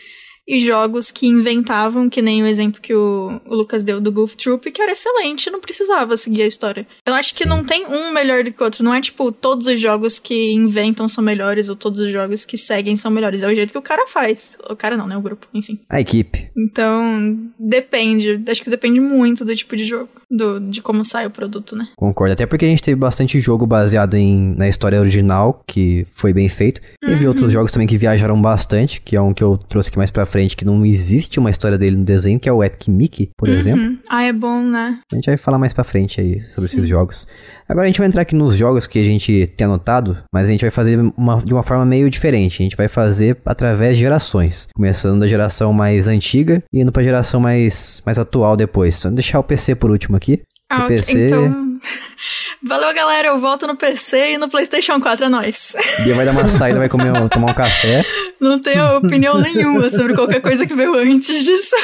e jogos que inventavam, que nem o exemplo que o, o Lucas deu do Goof Troop, que era excelente, não precisava seguir a história. Eu acho que Sim. não tem um melhor do que o outro. Não é tipo, todos os jogos que inventam são melhores, ou todos os jogos que seguem são melhores. É o jeito que o cara faz. O cara não, né? O grupo, enfim. A equipe. Então, depende. Acho que depende muito do tipo de jogo, do, de como sai o produto, né? Concordo. Até porque a gente teve bastante jogo baseado em, na história original, que foi bem feito. Teve Uhum. outros jogos também que viajaram bastante, que é um que eu trouxe aqui mais pra frente, que não existe uma história dele no desenho, que é o Epic Mickey, por exemplo. Uhum. Ah, é bom, né? A gente vai falar mais pra frente aí sobre Sim. esses jogos. Agora a gente vai entrar aqui nos jogos que a gente tem anotado, mas a gente vai fazer uma- de uma forma meio diferente. A gente vai fazer através de gerações. Começando da geração mais antiga e indo pra geração mais, mais atual depois. Então deixar o PC por último aqui. Ah, O ok. PC. Então. Valeu, galera. Eu volto no PC e no PlayStation 4 é nóis. Bia vai dar uma saída, vai comer, tomar um café. Não tenho opinião nenhuma sobre qualquer coisa que veio antes disso.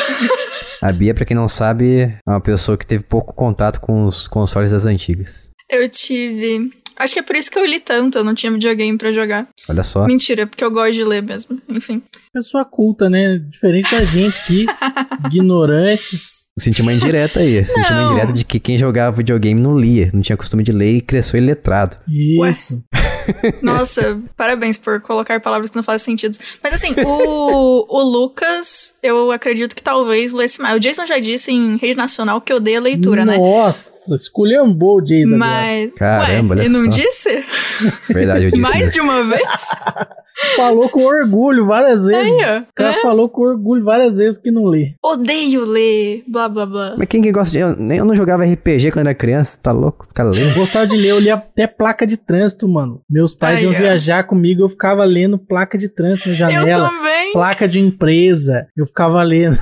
A Bia, pra quem não sabe, é uma pessoa que teve pouco contato com os consoles das antigas. Eu tive. Acho que é por isso que eu li tanto, eu não tinha videogame pra jogar. Olha só. Mentira, porque eu gosto de ler mesmo. Enfim. Pessoa culta, né? Diferente da gente aqui, ignorantes. Senti uma indireta aí. Senti uma Não. indireta de que quem jogava videogame não lia. Não tinha costume de ler e cresceu iletrado. Isso. Nossa, parabéns por colocar palavras que não fazem sentido. Mas assim, o, o Lucas, eu acredito que talvez lesse mais. O Jason já disse em rede nacional que odeia leitura, né? Nossa, esculhambou o Jason agora. Mas. Caramba, ué, ele não disse? Verdade, eu disse. Mais mesmo. de uma vez? Falou com orgulho várias vezes. Ó. O cara falou com orgulho várias vezes que não lê. Odeio ler, blá blá blá. Mas quem que gosta de. Eu, nem- eu não jogava RPG quando era criança, tá louco? Ficar lendo. Gostava de ler, eu lia até placa de trânsito, mano. Meus pais Aí, iam ó. viajar comigo, eu ficava lendo placa de trânsito na Eu janela. também. Placa de empresa, eu ficava lendo.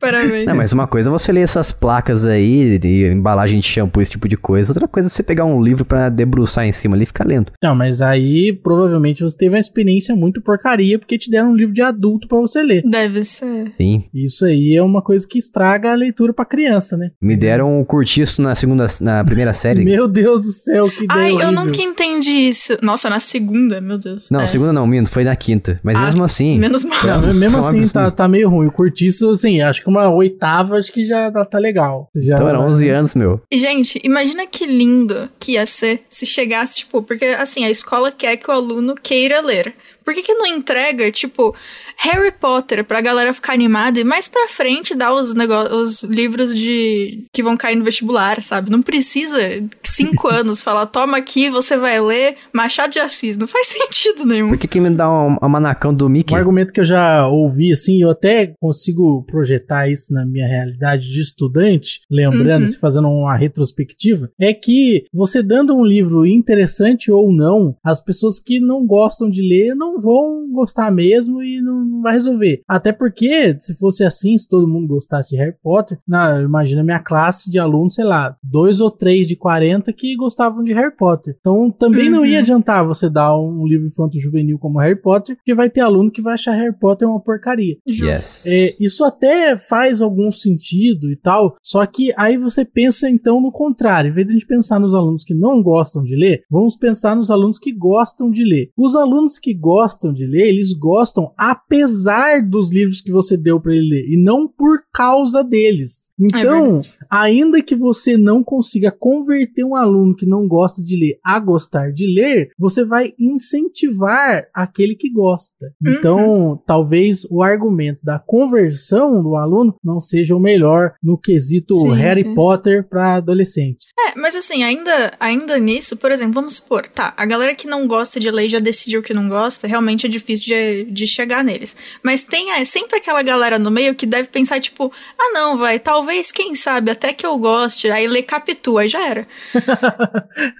Parabéns. Não, mas uma coisa é você ler essas placas aí, de embalagem de shampoo, esse tipo de coisa. Outra coisa é você pegar um livro pra debruçar em cima ali e ficar lendo. Não, mas aí provavelmente você teve uma experiência muito porcaria porque te deram um livro de adulto pra você ler. Deve ser. Sim. Isso aí é uma coisa que estraga a leitura pra criança, né? Me deram um curtiço na segunda, na primeira série. Meu Deus do céu, que Ai, eu horrível. nunca entendi isso. Nossa, na segunda, meu Deus. Não, É, segunda não, minto, foi na quinta. Mas Ah, mesmo assim. Menos mal. Não, mesmo assim tá, tá meio ruim. O curtiço, assim, acho que uma oitava acho que já tá, tá legal. Já, Então era 11 anos, meu. Gente, imagina que lindo que ia ser se chegasse, tipo, porque assim, a escola quer que o aluno queira ler. Por que, que não entrega, tipo, Harry Potter pra galera ficar animada e mais pra frente dar os, os livros de que vão cair no vestibular, sabe? Não precisa cinco anos falar, toma aqui, você vai ler Machado de Assis. Não faz sentido nenhum. Por que, que me dá um, um manacão do Mickey? Um argumento que eu já ouvi, assim, eu até consigo projetar isso na minha realidade de estudante, lembrando, Uhum. se fazendo uma retrospectiva, é que você dando um livro interessante ou não, as pessoas que não gostam de ler não vão gostar mesmo e não, não vai resolver. Até porque, se fosse assim, se todo mundo gostasse de Harry Potter, na, imagina minha classe de alunos, sei lá, dois ou três de 40 que gostavam de Harry Potter. Então também não Uhum. ia adiantar você dar um livro infanto-juvenil como Harry Potter, porque vai ter aluno que vai achar Harry Potter uma porcaria. Yes. É, isso até faz algum sentido e tal, só que aí você pensa então no contrário. Em vez de a gente pensar nos alunos que não gostam de ler, vamos pensar nos alunos que gostam de ler. Os alunos que gostam de ler, eles gostam apesar dos livros que você deu para ele ler e não por causa deles. Então, ainda que você não consiga converter um aluno que não gosta de ler a gostar de ler, você vai incentivar aquele que gosta. Então, talvez o argumento da conversão do aluno não seja o melhor no quesito Sim, Harry sim. Potter para adolescente. É, mas assim, ainda, ainda nisso, por exemplo, vamos supor, tá, a galera que não gosta de ler e já decidiu que não gosta, realmente é difícil de, de chegar neles. Mas tem é, sempre aquela galera no meio que deve pensar, tipo, ah não, vai, talvez, quem sabe, até que eu goste, aí lê Capitu, aí já era.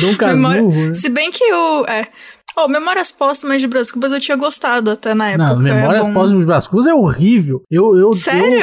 Dom Memória- Casmurro, né? Se bem que o. É, Oh, Memórias Póstumas de Brás Cubas eu tinha gostado até na época. Não, Memórias é Póstumas de Brás Cubas é horrível. Eu, eu, Sério?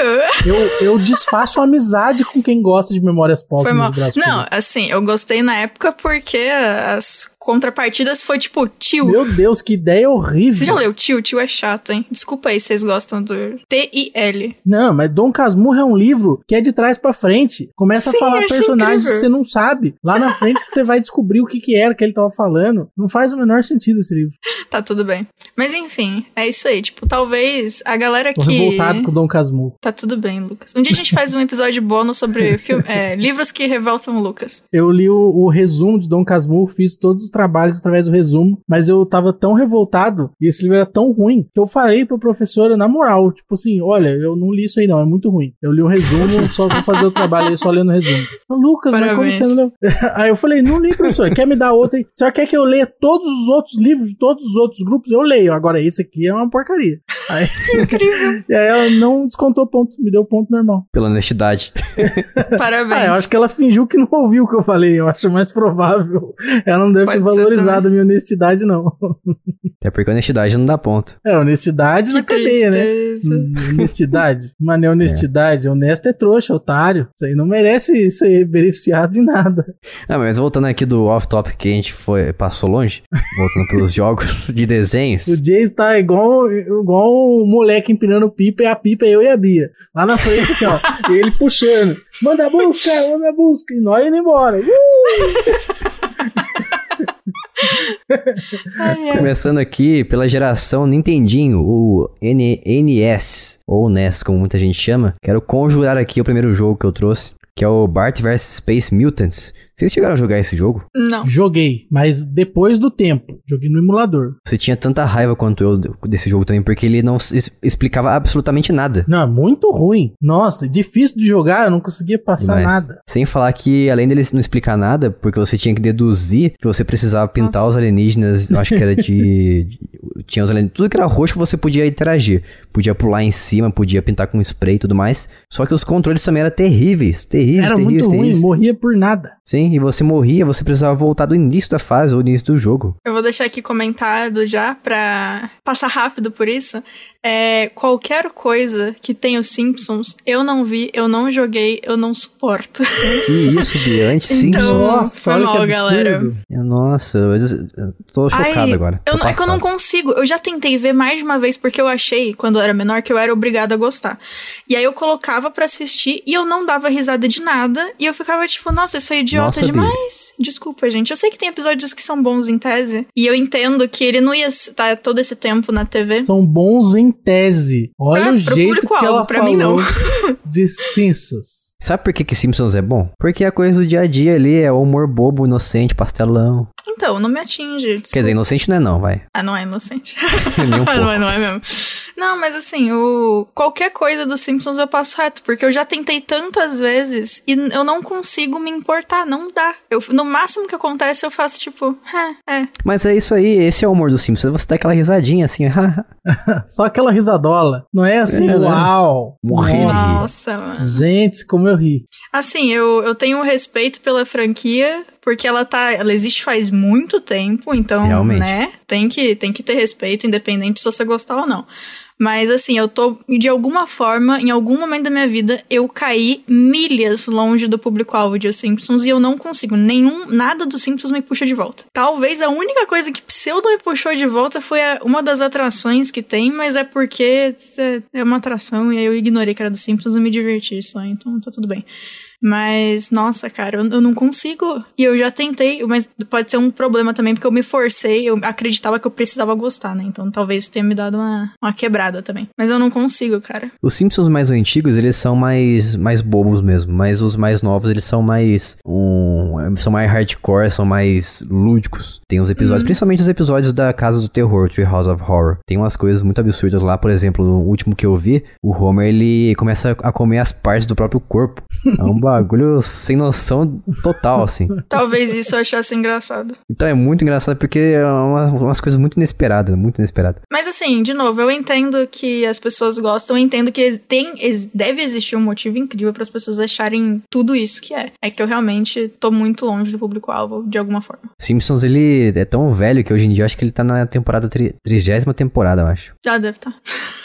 Eu, eu, eu desfaço amizade com quem gosta de Memórias Póstumas de Brás Cubas. Não, assim, eu gostei na época porque as contrapartidas foi tipo tio. Meu Deus, que ideia horrível. Você já leu tio? Tio é chato, hein? Desculpa aí se vocês gostam do T-I-L. Não, mas Dom Casmurro é um livro que é de trás para frente. Começa Sim, a falar personagens incrível. que você não sabe. Lá na frente que você vai descobrir o que, que era que ele tava falando. Não faz o menor sentido esse livro. Tá tudo bem. Mas enfim, é isso aí. Tipo, talvez a galera que. Revoltado com o Dom Casmurro. Tá tudo bem, Lucas. Um dia a gente faz um episódio bônus sobre filme, é, livros que revoltam o Lucas. Eu li o, o resumo de Dom Casmurro, fiz todos os trabalhos através do resumo, mas eu tava tão revoltado e esse livro era tão ruim que eu falei pra professora, na moral, tipo assim, olha, eu não li isso aí não, é muito ruim. Eu li o resumo, só vou fazer o trabalho aí só lendo o resumo. Lucas, Parabéns. mas como você não leu? Aí eu falei, não li, professor, quer me dar outra? Você quer que eu leia todos os outros livros de todos os outros grupos? Eu leio, agora esse aqui é uma porcaria. Aí, que incrível. e aí ela não descontou ponto, me deu ponto normal. Pela honestidade. Parabéns. Ah, eu acho que ela fingiu que não ouviu o que eu falei, eu acho mais provável. Ela não deve Pode ter valorizado a minha honestidade, não. É porque honestidade não dá ponto. É, honestidade que na cadeia, né? Hum, honestidade. Mas não é honestidade. É. Honesto é trouxa, otário. Isso aí não merece ser beneficiado em nada. Não, mas voltando aqui do off-topic que a gente foi, passou longe, voltando pelos jogos de desenhos. O Jace tá igual, igual um moleque empinando pipa e a pipa é eu e a Bia. Lá na frente, assim, ó. ele puxando. Manda busca, manda busca. E nós indo embora. Uh! Começando aqui pela geração Nintendinho, o N NES, ou NES, como muita gente chama. Quero conjurar aqui o primeiro jogo que eu trouxe, que é o Bart vs Space Mutants. Vocês chegaram a jogar esse jogo? Não. Joguei, mas depois do tempo. Joguei no emulador. Você tinha tanta raiva quanto eu desse jogo também, porque ele não explicava absolutamente nada. Não, é muito ruim. Nossa, difícil de jogar, eu não conseguia passar Mas, nada. Sem falar que, além dele não explicar nada, porque você tinha que deduzir que você precisava pintar Nossa. os alienígenas, eu acho que era de. de tinha os alienígenas. Tudo que era roxo você podia interagir. Podia pular em cima, podia pintar com spray e tudo mais. Só que os controles também eram terríveis. Terríveis, era terríveis, muito terríveis. ruim, morria por nada. Sim, e você morria, você precisava voltar do início da fase ou do início do jogo. Eu vou deixar aqui comentado já pra passar rápido por isso. É, qualquer coisa que tenha os Simpsons, eu não vi, eu não joguei, eu não suporto. Que isso, Bia? Antes então, Nossa, foi mal, galera. Nossa, eu tô chocado Ai, agora. Tô eu é que eu não consigo. Eu já tentei ver mais de uma vez porque eu achei, quando eu era menor, que eu era obrigada a gostar. E aí eu colocava para assistir e eu não dava risada de nada. E eu ficava tipo, nossa, eu sou idiota nossa, demais. Bia. Desculpa, gente. Eu sei que tem episódios que são bons em tese. E eu entendo que ele não ia estar todo esse tempo na TV. São bons em tese. Olha pra, o jeito que ela pra falou mim, não. de Simpsons. Sabe por que, que Simpsons é bom? Porque a coisa do dia a dia ali é o humor bobo, inocente, pastelão. Então, não me atinge. Desculpa. Quer dizer, inocente não é não, vai. Ah, não é inocente. Nem um pouco. não é, não é mesmo. Não, mas assim, o... qualquer coisa dos Simpsons eu passo reto, porque eu já tentei tantas vezes e eu não consigo me importar, não dá. Eu, no máximo que acontece eu faço tipo, é, é. Mas é isso aí, esse é o humor dos Simpsons, você dá aquela risadinha assim, Só aquela risadola. Não é assim, é, né? uau. Morrer Nossa, mano. Gente, como eu ri. Assim, eu, eu tenho um respeito pela franquia, porque ela tá, ela existe faz muito tempo, então, Realmente. né, tem que, tem que ter respeito, independente se você gostar ou não. Mas assim, eu tô, de alguma forma, em algum momento da minha vida, eu caí milhas longe do público-alvo de Os Simpsons e eu não consigo. Nenhum, nada dos Simpsons me puxa de volta. Talvez a única coisa que pseudo me puxou de volta foi a, uma das atrações que tem, mas é porque é, é uma atração e aí eu ignorei que era dos Simpsons e me diverti só, então tá tudo bem. Mas, nossa, cara, eu, eu, não consigo. E eu já tentei, mas pode ser um problema também, porque eu me forcei, eu acreditava que eu precisava gostar, né? Então talvez tenha me dado uma, uma quebrada também. Mas eu não consigo, cara. Os Simpsons mais antigos, eles são mais, mais bobos mesmo. Mas os mais novos, eles são mais. Um, são mais hardcore, são mais lúdicos. Tem uns episódios, uhum. principalmente os episódios da Casa do Terror, Tree House of Horror. Tem umas coisas muito absurdas lá, por exemplo, no último que eu vi, o Homer ele começa a comer as partes do próprio corpo. É um bagulho sem noção total, assim. Talvez isso eu achasse engraçado. Então é muito engraçado porque é uma, umas coisas muito inesperadas, muito inesperadas. Mas assim, de novo, eu entendo que as pessoas gostam, eu entendo que tem, deve existir um motivo incrível para as pessoas acharem tudo isso que é. É que eu realmente tô muito longe do público-alvo, de alguma forma. Simpsons, ele é tão velho que hoje em dia acho que ele tá na temporada, trigésima temporada, eu acho. Já deve estar. Tá.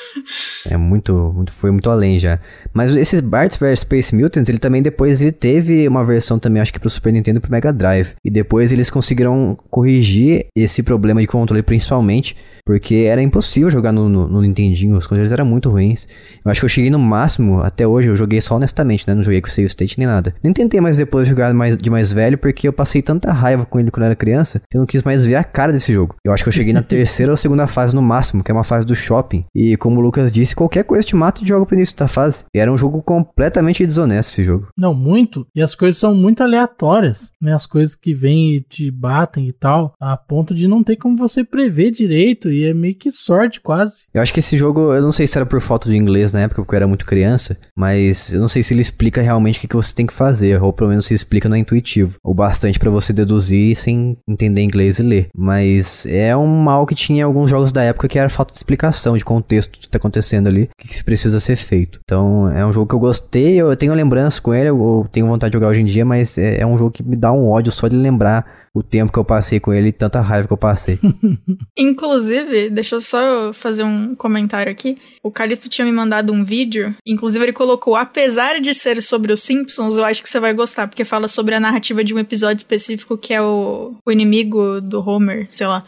É muito, muito, foi muito além já. Mas esses Bart's vs Space Mutants, ele também depois ele teve uma versão também, acho que pro Super Nintendo e pro Mega Drive. E depois eles conseguiram corrigir esse problema de controle principalmente porque era impossível jogar no, no, no, Nintendinho, os controles eram muito ruins. Eu acho que eu cheguei no máximo, até hoje, eu joguei só honestamente, né? Não joguei com save state nem nada. Nem tentei mais depois jogar mais, de mais velho, porque eu passei tanta raiva com ele quando eu era criança, que eu não quis mais ver a cara desse jogo. Eu acho que eu cheguei na terceira ou segunda fase no máximo, que é uma fase do shopping. E como o Lucas disse, qualquer coisa te mata e joga pro início da fase. E era um jogo completamente desonesto esse jogo. Não, muito. E as coisas são muito aleatórias, né? As coisas que vêm e te batem e tal, a ponto de não ter como você prever direito. E é meio que sorte quase. Eu acho que esse jogo, eu não sei se era por falta de inglês na época, porque eu era muito criança, mas eu não sei se ele explica realmente o que, você tem que fazer, ou pelo menos se explica no intuitivo, o bastante para você deduzir sem entender inglês e ler. Mas é um mal que tinha alguns jogos da época que era falta de explicação, de contexto do que tá acontecendo ali, o que, que precisa ser feito. Então é um jogo que eu gostei, eu tenho lembrança com ele, eu tenho vontade de jogar hoje em dia, mas é, é um jogo que me dá um ódio só de lembrar o tempo que eu passei com ele e tanta raiva que eu passei. inclusive, deixa eu só fazer um comentário aqui. O Calisto tinha me mandado um vídeo, inclusive ele colocou, apesar de ser sobre os Simpsons, eu acho que você vai gostar, porque fala sobre a narrativa de um episódio específico que é o, o inimigo do Homer, sei lá.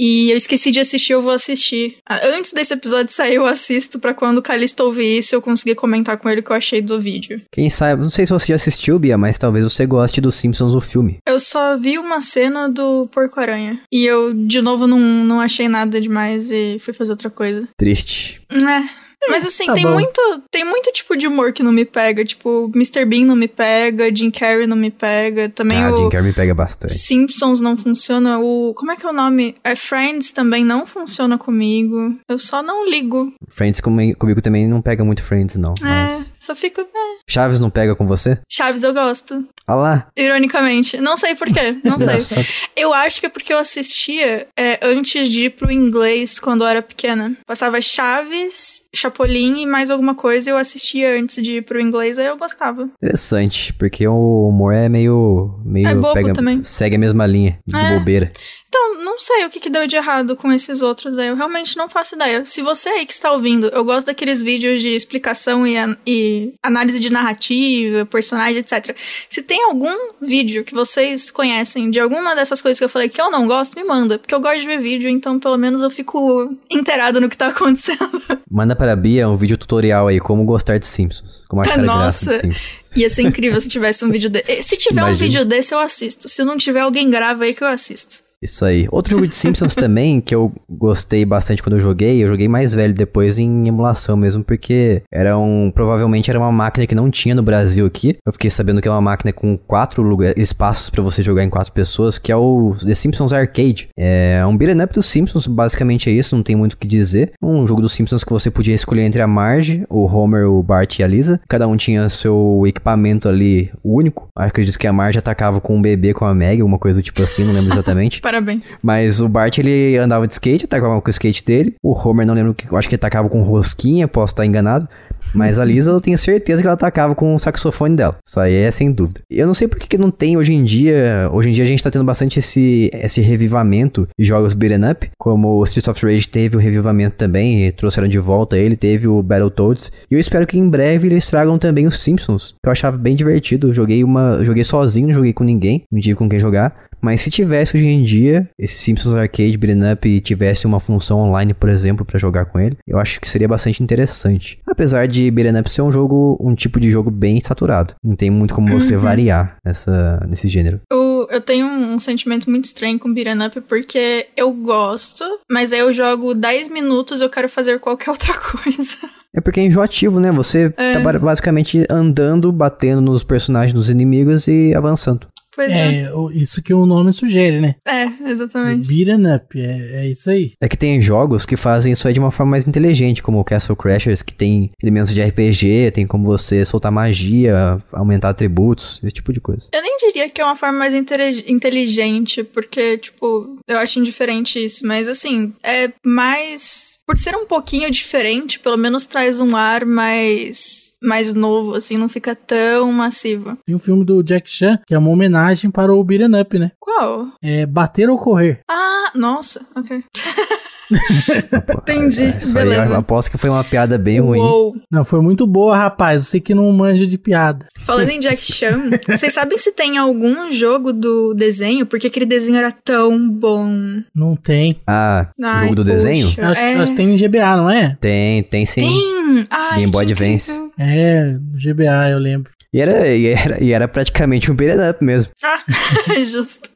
E eu esqueci de assistir, eu vou assistir. Ah, antes desse episódio sair, eu assisto para quando o Calisto ouvir isso eu conseguir comentar com ele o que eu achei do vídeo. Quem sabe, não sei se você já assistiu, Bia, mas talvez você goste do Simpsons, o filme. Eu só vi uma cena do Porco-Aranha. E eu, de novo, não, não achei nada demais e fui fazer outra coisa. Triste. É. Mas assim, tá tem muito tem muito tipo de humor que não me pega. Tipo, Mr. Bean não me pega, Jim Carrey não me pega. Também ah, o Jim Carrey me pega bastante. Simpsons não funciona. O. Como é que é o nome? É Friends também não funciona comigo. Eu só não ligo. Friends comigo, comigo também não pega muito Friends, não. É, mas... só fico. É. Chaves não pega com você? Chaves eu gosto. Ah lá. Ironicamente. Não sei porquê. Não sei. eu acho que é porque eu assistia é, antes de ir pro inglês quando eu era pequena. Passava Chaves, Chapolin e mais alguma coisa eu assistia antes de ir pro inglês, aí eu gostava. Interessante, porque o humor é meio. meio é bobo pega, também. Segue a mesma linha de é. bobeira. Então, não sei o que, que deu de errado com esses outros aí. Eu realmente não faço ideia. Se você aí que está ouvindo, eu gosto daqueles vídeos de explicação e, e análise de narrativa, personagem, etc. Se tem algum vídeo que vocês conhecem de alguma dessas coisas que eu falei que eu não gosto, me manda. Porque eu gosto de ver vídeo, então pelo menos eu fico inteirado no que tá acontecendo. Manda para a Bia um vídeo tutorial aí, como gostar de Simpsons. Como achar Nossa, graça de Simpsons. Ia ser incrível se tivesse um vídeo desse. Se tiver Imagina. um vídeo desse, eu assisto. Se não tiver, alguém grava aí que eu assisto. Isso aí. Outro jogo de Simpsons também, que eu gostei bastante quando eu joguei, eu joguei mais velho depois em emulação mesmo, porque era um. Provavelmente era uma máquina que não tinha no Brasil aqui. Eu fiquei sabendo que é uma máquina com quatro lugar, espaços para você jogar em quatro pessoas, que é o The Simpsons Arcade. É um beat'em up dos Simpsons, basicamente é isso, não tem muito o que dizer. Um jogo dos Simpsons que você podia escolher entre a Marge, o Homer, o Bart e a Lisa. Cada um tinha seu equipamento ali único. Eu acredito que a Marge atacava com um bebê com a Meg, alguma coisa do tipo assim, não lembro exatamente. Parabéns. Mas o Bart, ele andava de skate, atacava com o skate dele. O Homer, não lembro, acho que ele atacava com rosquinha, posso estar enganado. Mas a Lisa, eu tenho certeza que ela atacava com o saxofone dela. Isso aí é sem dúvida. Eu não sei por que não tem hoje em dia. Hoje em dia a gente tá tendo bastante esse, esse revivamento de jogos beat'em up. Como o Streets of Rage teve o revivamento também, e trouxeram de volta ele, teve o Battletoads. E eu espero que em breve eles tragam também os Simpsons, que eu achava bem divertido. Eu joguei uma. Joguei sozinho, não joguei com ninguém, não tive com quem jogar. Mas se tivesse hoje em dia esse Simpsons Arcade Beat'em Up e tivesse uma função online, por exemplo, para jogar com ele, eu acho que seria bastante interessante. Apesar de Beat'em Up ser um jogo, um tipo de jogo bem saturado. Não tem muito como você uhum. variar nessa, nesse gênero. Eu, eu tenho um, um sentimento muito estranho com Beat'em Up porque eu gosto, mas aí eu jogo 10 minutos e eu quero fazer qualquer outra coisa. É porque é enjoativo, né? Você é. tá basicamente andando, batendo nos personagens dos inimigos e avançando. Pois é. é. Isso que o nome sugere, né? É, exatamente. Beat'em up, é, é isso aí. É que tem jogos que fazem isso aí de uma forma mais inteligente, como o Castle Crashers, que tem elementos de RPG, tem como você soltar magia, aumentar atributos, esse tipo de coisa. Eu nem diria que é uma forma mais inteligente, porque, tipo, eu acho indiferente isso, mas assim, é mais. Por ser um pouquinho diferente, pelo menos traz um ar mais. Mais novo, assim, não fica tão massivo. Tem um filme do Jack Chan, que é uma homenagem para o Beat'em Up, né? Qual? É Bater ou Correr. Ah, nossa, ok. Entendi, Isso beleza. aí eu aposto que foi uma piada bem ruim. Uou. Não, foi muito boa, rapaz. Você que não manja de piada. Falando em Jack Chan, vocês sabem se tem algum jogo do desenho? Porque aquele desenho era tão bom. Não tem. Ah, Ai, jogo do poxa. desenho? Acho, É. acho que tem no GBA, não é? Tem, tem sim. Tem! Ai, Game Boy Advance. É, no GBA, eu lembro. E era, e era, e era praticamente um beat'em up mesmo. Ah, justo.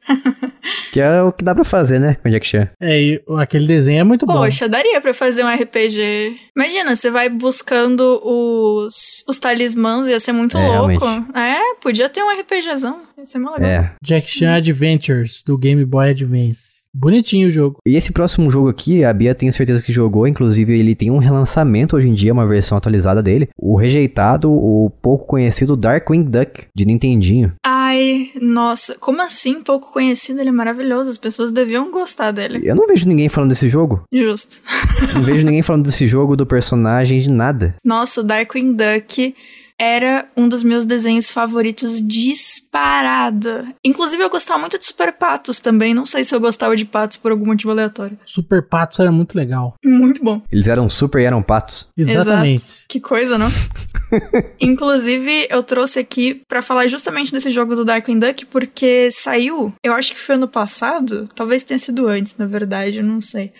Que é o que dá pra fazer, né, com Jack Chan. É, e aquele desenho é muito bom. Poxa, daria pra fazer um RPG. Imagina, você vai buscando os, os talismãs, ia ser muito É, louco. realmente. É, podia ter um RPGzão. Ia ser mó legal. É. Jack Chan Adventures, do Game Boy Advance. Bonitinho o jogo. E esse próximo jogo aqui, a Bia tenho certeza que jogou, inclusive ele tem um relançamento hoje em dia, uma versão atualizada dele. O rejeitado, o pouco conhecido Darkwing Duck, de Nintendinho. Ai, nossa, como assim? Pouco conhecido, ele é maravilhoso. As pessoas deviam gostar dele. Eu não vejo ninguém falando desse jogo. Justo. Não vejo ninguém falando desse jogo, do personagem, de nada. Nossa, o Darkwing Duck era um dos meus desenhos favoritos disparada. Inclusive, eu gostava muito de Super Patos também. Não sei se eu gostava de patos por algum motivo aleatório. Super Patos era muito legal. Muito bom. Eles eram super e eram patos. Exatamente. Exato. Que coisa, não? Inclusive, eu trouxe aqui pra falar justamente desse jogo do Darkwing Duck, porque saiu, eu acho que foi ano passado, talvez tenha sido antes, na verdade, eu não sei.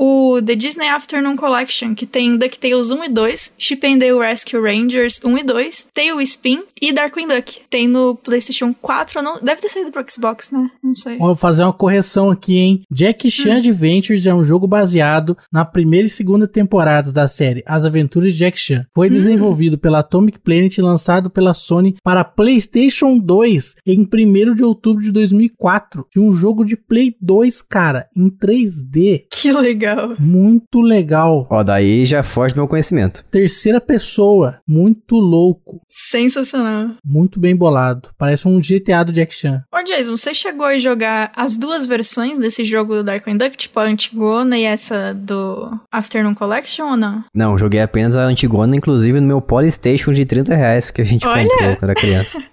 O The Disney Afternoon Collection, que tem DuckTales 1 e 2, Chip and Dale Rescue Rangers 1 e 2, Tailspin e Darkwing Duck. Tem no PlayStation 4, não, deve ter saído pro Xbox, né? Não sei. Vou fazer uma correção aqui, hein? Jack Chan Adventures é um jogo baseado na primeira e segunda temporada da série As Aventuras de Jack Chan. Foi desenvolvido pela Atomic Planet e lançado pela Sony para PlayStation 2 em 1 de outubro de 2004. De um jogo de Play 2, cara, em 3D. Que legal. Muito legal. Ó, daí já foge do meu conhecimento. Terceira pessoa, muito louco, Sensacional. Muito bem bolado. Parece um GTA do Jack Chan. Ô Jason, você chegou a jogar as duas versões desse jogo do Darkwing Duck, tipo a Antigona e essa do Afternoon Collection ou não? Não, joguei apenas a Antigona, inclusive no meu Polystation de 30 reais que a gente Olha! comprou quando era criança.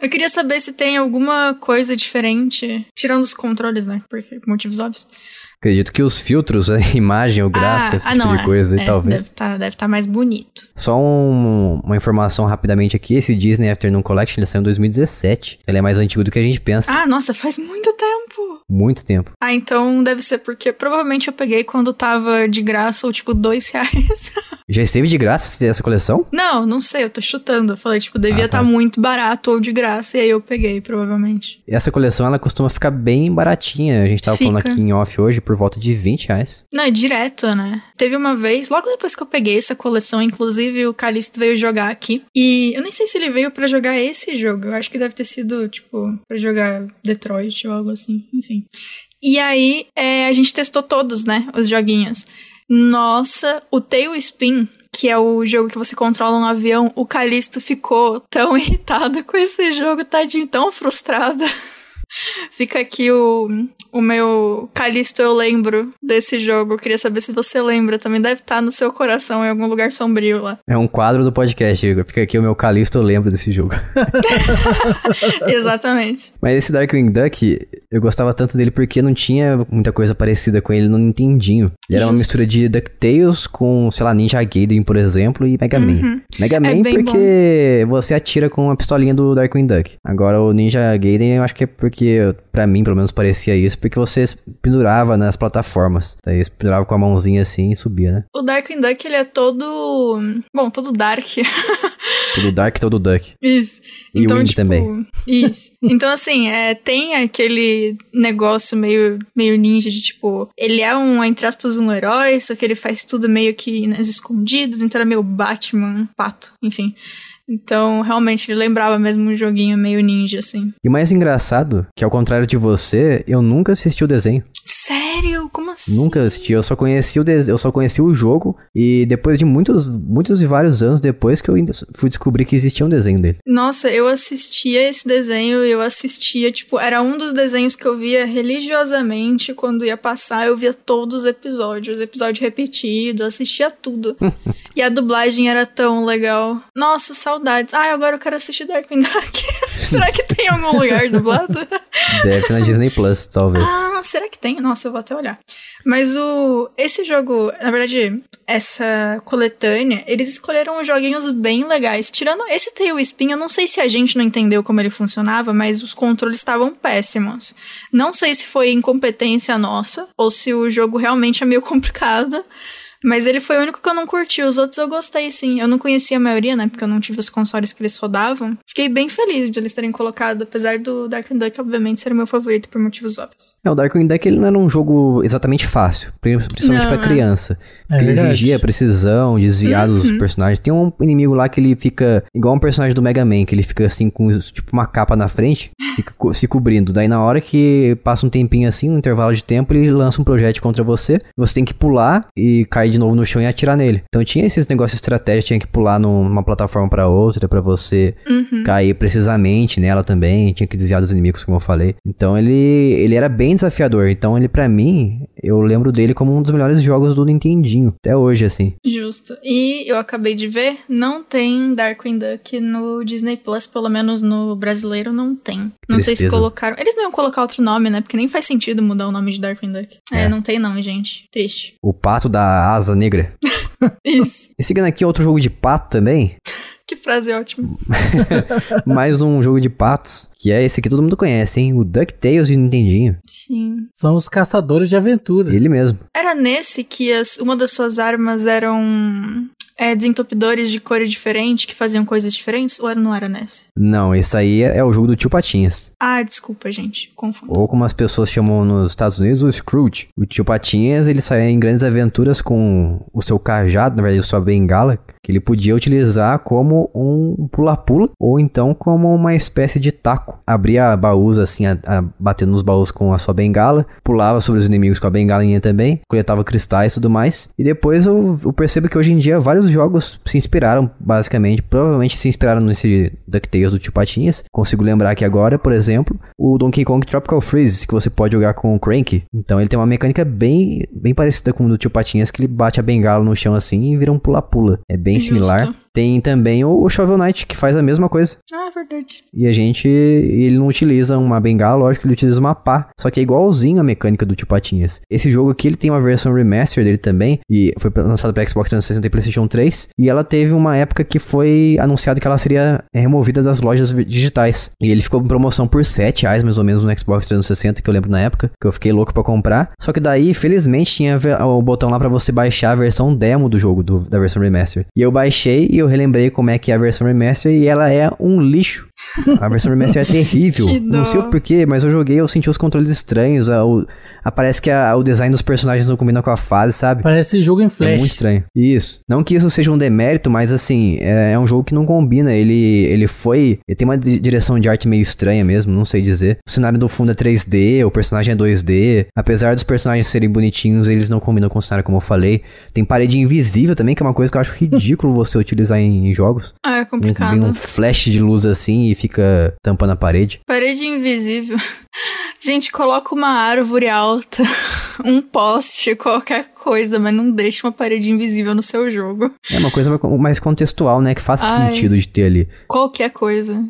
Eu queria saber se tem alguma coisa diferente, tirando os controles, né? Porque motivos óbvios. Acredito que os filtros, a imagem, o gráfico, esse tipo de é, coisa, aí, é, talvez. Deve estar deve tá mais bonito. Só um- uma informação rapidamente aqui, esse Disney Afternoon Collection ele saiu em 2017. Ele é mais antigo do que a gente pensa. Ah, nossa, faz muito tempo. Muito tempo. Ah, então deve ser porque provavelmente eu peguei quando tava de graça ou tipo dois reais. Já esteve de graça essa coleção? não, não sei, eu tô chutando. Eu falei, tipo, devia Ah, estar tá. muito barato ou de graça e aí eu peguei, provavelmente. Essa coleção ela costuma ficar bem baratinha. A gente tava falando Fica. aqui em off hoje por volta de 20 reais. Não, é direto, né? Teve uma vez, logo depois que eu peguei essa coleção, inclusive o Calisto veio jogar aqui. E eu nem sei se ele veio pra jogar esse jogo. Eu acho que deve ter sido, tipo, pra jogar Detroit ou algo assim. Enfim. E aí, é, a gente testou todos, né? Os joguinhos. Nossa, o Tailspin, que é o jogo que você controla um avião, o Calisto ficou tão irritado com esse jogo, tadinho, tão frustrado. Fica aqui o, o meu Calisto Eu Lembro desse jogo. Eu queria saber se você lembra. Também deve estar no seu coração em algum lugar sombrio lá. É um quadro do podcast. Fica aqui o meu Calisto, eu lembro desse jogo. Exatamente. Mas esse Darkwing Duck, eu gostava tanto dele porque não tinha muita coisa parecida com ele no Nintendinho. Ele era uma mistura de DuckTales com, sei lá, Ninja Gaiden, por exemplo, e Mega Man. Uhum. Mega Man É bem porque você atira com a pistolinha do Darkwing Duck. Agora o Ninja Gaiden eu acho que é porque, pra mim pelo menos parecia isso, porque você pendurava nas plataformas. Daí você pendurava com a mãozinha assim e subia, né? O Darkwing Duck, ele é todo. Bom, todo dark. Todo Dark, todo Duck. Isso. E então, Wing tipo, também. Isso. Então, assim, é, tem aquele negócio meio, meio ninja de tipo, ele é um, entre aspas, um herói, só que ele faz tudo meio que nas escondidas, então era meio Batman, pato, enfim. Então, realmente, ele lembrava mesmo um joguinho meio ninja, assim. E o mais engraçado, que ao contrário de você, eu nunca assisti o desenho. Sério? Como assim? Nunca assisti, eu só conheci o des... eu só conheci o jogo e depois de muitos, muitos e vários anos depois que eu fui descobrir que existia um desenho dele. Nossa, eu assistia esse desenho, eu assistia, tipo, era um dos desenhos que eu via religiosamente quando ia passar, eu via todos os episódios, episódio repetido, assistia tudo. e a dublagem era tão legal. Nossa, saudades. Ai, agora eu quero assistir Darkwing Duck. será que tem algum lugar dublado? Deve ser na Disney Plus, talvez. Ah, será que tem? Nossa, eu vou até olhar. Mas o esse jogo, na verdade, essa coletânea, eles escolheram joguinhos bem legais. Tirando esse Tail Spin, eu não sei se a gente não entendeu como ele funcionava, mas os controles estavam péssimos. Não sei se foi incompetência nossa ou se o jogo realmente é meio complicado. Mas ele foi o único que eu não curti. Os outros eu gostei, sim. Eu não conhecia a maioria, né? Porque eu não tive os consoles que eles rodavam. Fiquei bem feliz de eles terem colocado, apesar do Darkwing Duck, obviamente, ser o meu favorito por motivos óbvios. É, o Darkwing Duck ele não era um jogo exatamente fácil, principalmente para é. criança. É ele exigia precisão, desviar uhum. dos personagens. Tem um inimigo lá que ele fica igual um personagem do Mega Man, que ele fica assim com tipo uma capa na frente, fica se cobrindo. Daí na hora que passa um tempinho assim, um intervalo de tempo, ele lança um projétil contra você. Você tem que pular e cair de novo no chão e atirar nele. Então tinha esses negócios estratégicos, tinha que pular numa plataforma para outra para você uhum. cair precisamente nela também, tinha que desviar dos inimigos, como eu falei. Então ele ele era bem desafiador. Então ele para mim, eu lembro dele como um dos melhores jogos do Nintendinho até hoje assim. Justo. E eu acabei de ver, não tem Darkwing Duck no Disney Plus, pelo menos no brasileiro não tem. Não Tristeza. sei se colocaram. Eles não iam colocar outro nome, né? Porque nem faz sentido mudar o nome de Darkwing Duck. É, é não tem não, gente. Triste. O pato da asa negra. Isso. E seguindo aqui outro jogo de pato também. que frase ótima. Mais um jogo de patos, que é esse que todo mundo conhece, hein? O DuckTales de Nintendinho. Sim. São os caçadores de aventura. Ele mesmo. Era nesse que as, uma das suas armas eram é, desentupidores de cor diferente que faziam coisas diferentes? Ou não era nesse? Não, esse aí é, é o jogo do tio Patinhas. Ah, desculpa, gente. Confundo. Ou como as pessoas chamam nos Estados Unidos, o Scrooge. O tio Patinhas, ele saía em grandes aventuras com o seu cajado, na verdade, a sua bengala, que ele podia utilizar como um pula-pula ou então como uma espécie de taco. Abria baús assim, a, a, batendo nos baús com a sua bengala, pulava sobre os inimigos com a bengalinha também, coletava cristais e tudo mais. E depois eu, eu percebo que hoje em dia vários jogos se inspiraram, basicamente, provavelmente se inspiraram nesse DuckTales do Tio Patinhas. Consigo lembrar aqui agora, por exemplo, o Donkey Kong Tropical Freeze, que você pode jogar com o Crank. Então ele tem uma mecânica bem, bem parecida com o do Tio Patinhas, que ele bate a bengala no chão assim e vira um pula-pula. É bem Justo. similar. Tem também o Shovel Knight, que faz a mesma coisa. Ah, verdade. E a gente, ele não utiliza uma bengala, lógico, ele utiliza uma pá. Só que é igualzinho a mecânica do Tio Patinhas. Esse jogo aqui, ele tem uma versão remaster dele também, e foi lançado para Xbox 360 e PlayStation 3. E ela teve uma época que foi anunciado que ela seria é, removida das lojas digitais. E ele ficou em promoção por 7 reais, mais ou menos, no Xbox 360, que eu lembro na época, que eu fiquei louco para comprar. Só que daí, felizmente, tinha o botão lá para você baixar a versão demo do jogo, do, da versão remaster. E eu baixei e eu relembrei como é que é a versão remaster e ela é um lixo. A versão remaster é terrível. Não sei o porquê, mas eu joguei, eu senti os controles estranhos. A, o, a, parece que a, o design dos personagens não combina com a fase, sabe? Parece jogo em flash. É muito estranho. Isso. Não que isso seja um demérito, mas assim, é, é um jogo que não combina. Ele, ele foi. Ele tem uma direção de arte meio estranha mesmo, não sei dizer. O cenário do fundo é 3D, o personagem é 2D. Apesar dos personagens serem bonitinhos, eles não combinam com o cenário, como eu falei. Tem parede invisível também, que é uma coisa que eu acho ridículo você utilizar em, em jogos. Ah, é complicado. Vem um flash de luz assim e fica tampando a parede. Parede invisível. Gente, coloca uma árvore alta, um poste, qualquer coisa, mas não deixa uma parede invisível no seu jogo. É uma coisa mais contextual, né? Que faz Ai, sentido de ter ali. Qualquer coisa.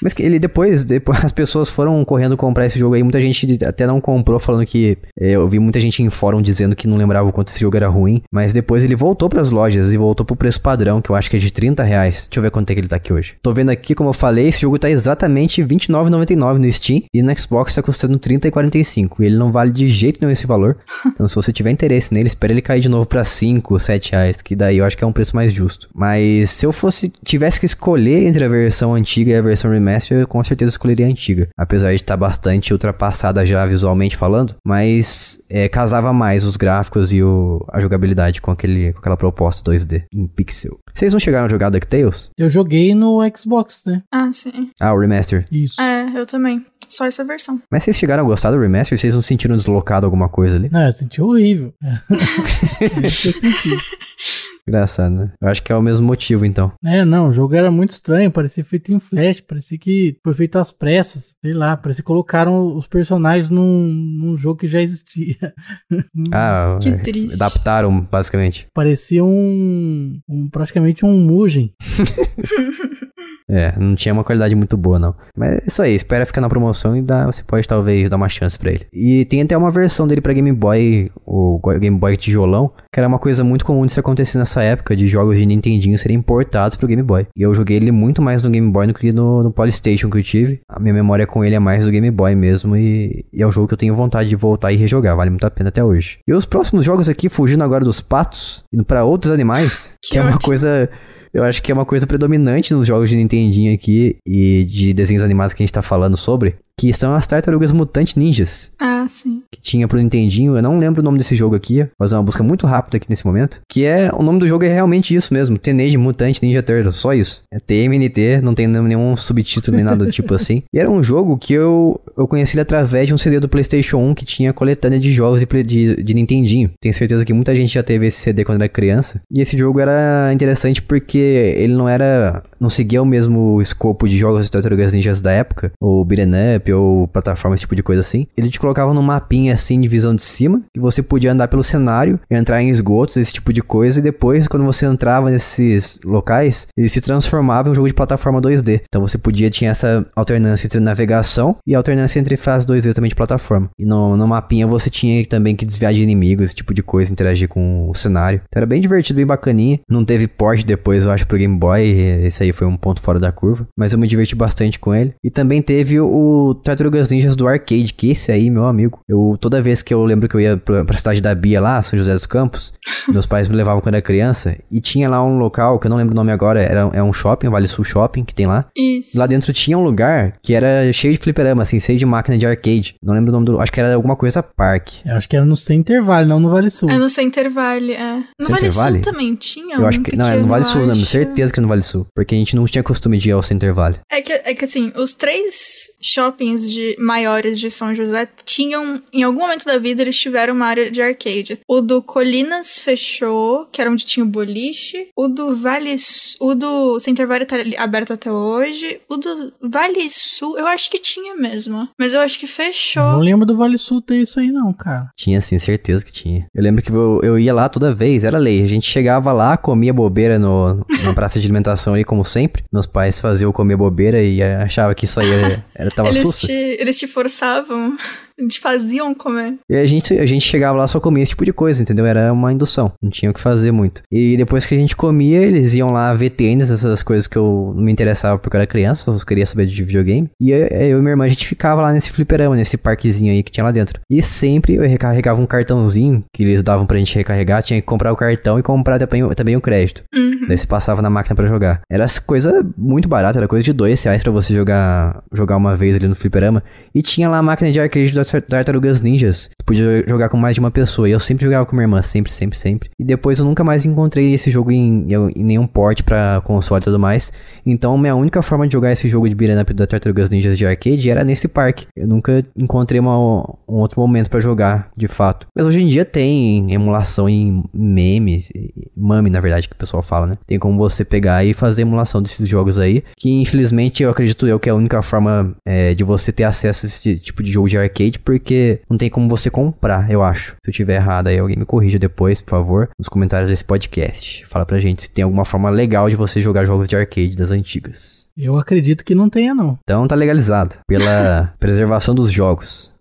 Mas que ele depois, depois as pessoas foram correndo comprar esse jogo aí. Muita gente até não comprou, falando que. É, eu vi muita gente em fórum dizendo que não lembrava o quanto esse jogo era ruim. Mas depois ele voltou para as lojas e voltou pro preço padrão, que eu acho que é de 30 reais. Deixa eu ver quanto é que ele tá aqui hoje. Tô vendo aqui, como eu falei, esse jogo tá exatamente R$29,99 no Steam e no Xbox tá custando 30 e 45. E ele não vale de jeito nenhum esse valor. Então, se você tiver interesse nele, espere ele cair de novo para 5, 7 reais, que daí eu acho que é um preço mais justo. Mas se eu fosse tivesse que escolher entre a versão antiga e a versão remaster, eu com certeza escolheria a antiga. Apesar de estar bastante ultrapassada já visualmente falando, mas é, casava mais os gráficos e o, a jogabilidade com, aquele, com aquela proposta 2D em pixel. Vocês não chegaram a jogar DuckTales? Eu joguei no Xbox, né? Ah, sim. Ah, o remaster. Isso. É, eu também. Só essa versão. Mas vocês chegaram a gostar do remaster? Vocês não sentiram deslocado alguma coisa ali? Não, eu senti horrível. é isso que eu senti. Engraçado, né? Eu acho que é o mesmo motivo, então. É, não, o jogo era muito estranho, parecia feito em flash, parecia que foi feito às pressas, sei lá, parecia que colocaram os personagens num, num jogo que já existia. Ah, que é, triste. Adaptaram, basicamente. Parecia um, um praticamente um Mugen. É, não tinha uma qualidade muito boa, não. Mas é isso aí, espera ficar na promoção e dá, você pode talvez dar uma chance pra ele. E tem até uma versão dele pra Game Boy, o Game Boy tijolão, que era uma coisa muito comum de se acontecer nessa época, de jogos de Nintendinho serem importados pro Game Boy. E eu joguei ele muito mais no Game Boy do que no, no Polystation que eu tive. A minha memória com ele é mais do Game Boy mesmo, e, e é um jogo que eu tenho vontade de voltar e rejogar, vale muito a pena até hoje. E os próximos jogos aqui, fugindo agora dos patos, indo para outros animais, que, que é uma coisa eu acho que é uma coisa predominante nos jogos de Nintendinho aqui e de desenhos animados que a gente tá falando sobre, que são as Tartarugas Mutantes Ninjas. Ah, sim. Que tinha pro Nintendinho, eu não lembro o nome desse jogo aqui, vou fazer uma busca muito rápida aqui nesse momento, que é, o nome do jogo é realmente isso mesmo, Teenage Mutant Ninja Turtle, só isso. É TMNT, não tem nenhum subtítulo nem nada do tipo assim. E era um jogo que eu, eu conheci ele através de um CD do Playstation 1 que tinha coletânea de jogos de, de, de Nintendinho. Tenho certeza que muita gente já teve esse CD quando era criança. E esse jogo era interessante porque ele não era, não seguia o mesmo escopo de jogos de Tartarugas Ninjas da época, ou beat'em up, ou plataforma, esse tipo de coisa assim. Ele te colocava num mapinha assim de visão de cima, e você podia andar pelo cenário, entrar em esgotos, esse tipo de coisa, e depois, quando você entrava nesses locais, ele se transformava em um jogo de plataforma 2D. Então você podia, tinha essa alternância entre navegação e alternância entre fase 2D também de plataforma. E no, no mapinha você tinha também que desviar de inimigos, esse tipo de coisa, interagir com o cenário. Então era bem divertido, bem bacaninha. Não teve port depois, eu acho, pro Game Boy, esse aí foi um ponto fora da curva, mas eu me diverti bastante com ele. E também teve o Tartarugas Ninjas do arcade, que esse aí, meu amigo, eu toda vez que eu lembro que eu ia pra, pra cidade da Bia lá, São José dos Campos, meus pais me levavam quando era criança, e tinha lá um local, que eu não lembro o nome agora, era, é um shopping, Vale Sul Shopping, que tem lá. Isso. Lá dentro tinha um lugar que era cheio de fliperama, assim, cheio de máquina de arcade. Não lembro o nome do. Acho que era alguma coisa Park. Eu acho que era no Center Valley, não no Vale Sul. É no Center Valley, é. No Center Vale? Sul também tinha Eu um acho que. Não, era no Vale Sul, não, certeza que era no Vale Sul. Porque a gente não tinha costume de ir ao Center Valley. É que, é que assim, os três shoppings de maiores de São José tinham, em algum momento da vida, eles tiveram uma área de arcade. O do Colinas fechou, que era onde tinha o boliche. O do Vale Sul, o do Center Valley tá aberto até hoje. O do Vale Sul, eu acho que tinha mesmo. Mas eu acho que Eu não fechou. lembro do Vale Sul ter isso aí, não, cara. Tinha sim, certeza que tinha. Eu lembro que eu, eu ia lá toda vez, era lei. A gente chegava lá, comia bobeira no, na praça de alimentação ali, como sempre. Meus pais faziam comer bobeira e achava que isso aí era, era tava Eles. Te, eles te forçavam, te faziam comer. E a gente, a gente chegava lá só comia esse tipo de coisa, entendeu? Era uma indução, não tinha o que fazer muito. E depois que a gente comia, eles iam lá ver tênis, essas coisas que eu não me interessava porque eu era criança, eu queria saber de videogame. E eu, eu e minha irmã, a gente ficava lá nesse fliperama, nesse parquezinho aí que tinha lá dentro. E sempre eu recarregava um cartãozinho que eles davam pra gente recarregar, tinha que comprar o cartão e comprar também, o- também o crédito. Uhum. Daí você passava na máquina pra jogar. Era coisa muito barata, era coisa de dois reais pra você jogar, jogar uma vez ali no fliperama. E tinha lá a máquina de arcade Tartarugas Ninjas. Você podia jogar com mais de uma pessoa. E eu sempre jogava com minha irmã, sempre, sempre, sempre. E depois eu nunca mais encontrei esse jogo em, em- nenhum port pra console e tudo mais. Então minha única forma de jogar esse jogo de beat'em up da Tartarugas Ninjas de arcade era nesse parque. Eu nunca encontrei uma- um outro momento pra jogar, de fato. Mas hoje em dia tem emulação em memes, mame na verdade que o pessoal fala, né? Tem como você pegar e fazer emulação desses jogos aí, que infelizmente eu acredito eu que é a única forma é, de você ter acesso a esse tipo de jogo de arcade, porque não tem como você comprar, eu acho. Se eu tiver errado aí, alguém me corrija depois, por favor, nos comentários desse podcast. Fala pra gente se tem alguma forma legal de você jogar jogos de arcade das antigas. Eu acredito que não tenha, não. Então tá legalizado pela preservação dos jogos.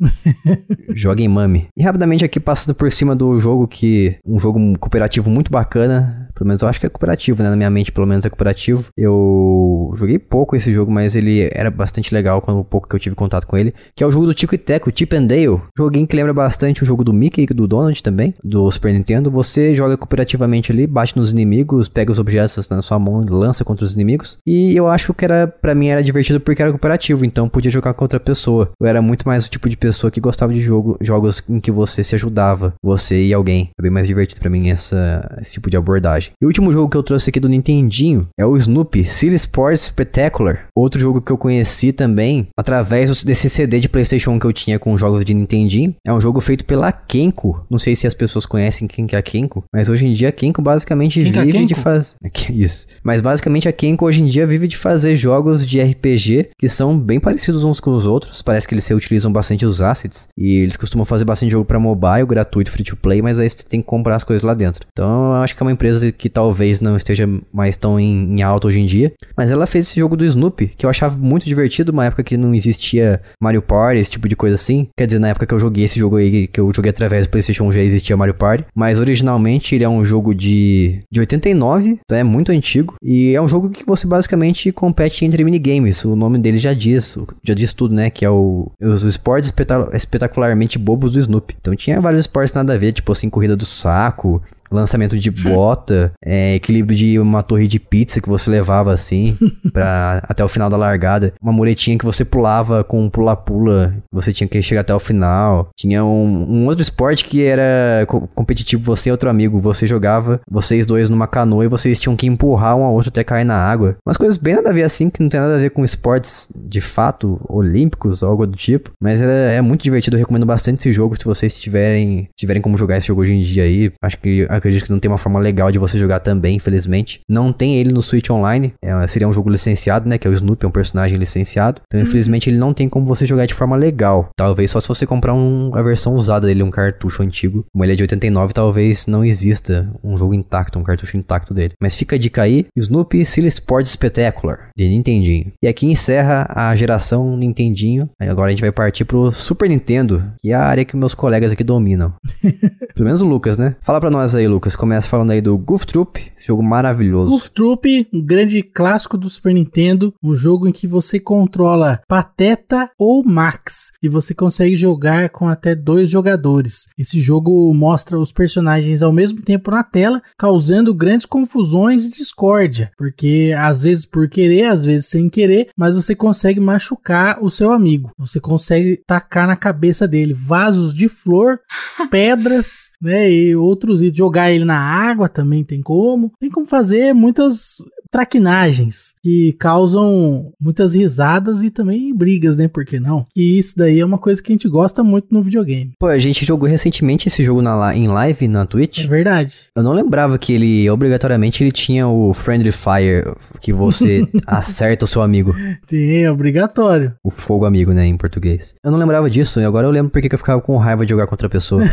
Joguem mame. E rapidamente aqui passando por cima do jogo que um jogo cooperativo muito bacana, pelo menos eu acho que é cooperativo, né, na minha mente pelo menos é cooperativo. Eu joguei pouco esse jogo, mas ele era bastante legal quando o pouco que eu tive contato com ele, que é o jogo do Tico e Teco, Chip and Dale. Joguinho que lembra bastante o jogo do Mickey e do Donald também, do Super Nintendo. Você joga cooperativamente ali, bate nos inimigos, pega os objetos na sua mão, lança contra os inimigos. E eu acho que era para mim era divertido porque era cooperativo, então podia jogar com outra pessoa. Eu era muito mais o tipo de pessoa que gostava de jogo, jogos em que você se ajudava, você e alguém. É bem mais divertido para mim essa, esse tipo de abordagem. E o último jogo que eu trouxe aqui do Nintendinho é o Snoopy City Sports Spectacular. Outro jogo que eu conheci também através desse CD de PlayStation 1 que eu tinha com com jogos de Nintendinho. É um jogo feito pela Kenko. Não sei se as pessoas conhecem quem que é a Kenko, mas hoje em dia a Kenko basicamente que é vive de Kenko? fazer. Isso. Mas basicamente a Kenko hoje em dia vive de fazer jogos de RPG que são bem parecidos uns com os outros. Parece que eles se utilizam bastante os assets. E eles costumam fazer bastante jogo pra mobile, gratuito, free to play, mas aí você tem que comprar as coisas lá dentro. Então eu acho que é uma empresa que talvez não esteja mais tão em, em alta hoje em dia. Mas ela fez esse jogo do Snoopy, que eu achava muito divertido, uma época que não existia Mario Party, esse tipo de coisa assim. Quer dizer, na época que eu joguei esse jogo aí, que eu joguei através do PlayStation 1 já existia Mario Party. Mas originalmente ele é um jogo de, de 89, então é muito antigo. E é um jogo que você basicamente compete entre minigames. O nome dele já diz, já diz tudo, né? Que é o, os esportes espeta- espetacularmente bobos do Snoopy. Então tinha vários esportes nada a ver, tipo assim, corrida do saco, lançamento de bota, é, equilíbrio de uma torre de pizza que você levava assim para até o final da largada, uma muretinha que você pulava com um pula-pula, você tinha que chegar até o final. Tinha um, um outro esporte que era co- competitivo, você e outro amigo, você jogava, vocês dois numa canoa e vocês tinham que empurrar um ao outro até cair na água. Umas coisas bem nada a ver assim, que não tem nada a ver com esportes de fato olímpicos ou algo do tipo, mas é, é muito divertido, eu recomendo bastante esse jogo se vocês tiverem, tiverem como jogar esse jogo hoje em dia aí. Acho que acredito que não tem uma forma legal de você jogar também, infelizmente. Não tem ele no Switch Online, é, seria um jogo licenciado, né, que é o Snoopy, é um personagem licenciado. Então, infelizmente, ele não tem como você jogar de forma legal. Talvez só se você comprar um- a versão usada dele, um cartucho antigo. Como ele é de 89, talvez não exista um jogo intacto, um cartucho intacto dele. Mas fica a dica aí, Snoopy Silly Sport Spectacular, de Nintendinho. E aqui encerra a geração Nintendinho. Agora a gente vai partir pro Super Nintendo, que é a área que meus colegas aqui dominam. Pelo menos o Lucas, né? Fala pra nós aí, Lucas. Começa falando aí do Goof Troop, esse jogo maravilhoso. Goof Troop, um grande clássico do Super Nintendo, um jogo em que você controla Pateta ou Max e você consegue jogar com até dois jogadores. Esse jogo mostra os personagens ao mesmo tempo na tela, causando grandes confusões e discórdia, porque às vezes por querer, às vezes sem querer, mas você consegue machucar o seu amigo. Você consegue tacar na cabeça dele vasos de flor, pedras, né, e outros itens. Jogar ele na água também tem como. Tem como fazer muitas traquinagens que causam muitas risadas e também brigas, né? Por que não? E isso daí é uma coisa que a gente gosta muito no videogame. Pô, a gente jogou recentemente esse jogo na, em live na Twitch. É verdade. Eu não lembrava que ele, obrigatoriamente, ele tinha o Friendly Fire, que você acerta o seu amigo. Tem, é obrigatório. O fogo amigo, né, em português. Eu não lembrava disso, e agora eu lembro porque que eu ficava com raiva de jogar contra a pessoa.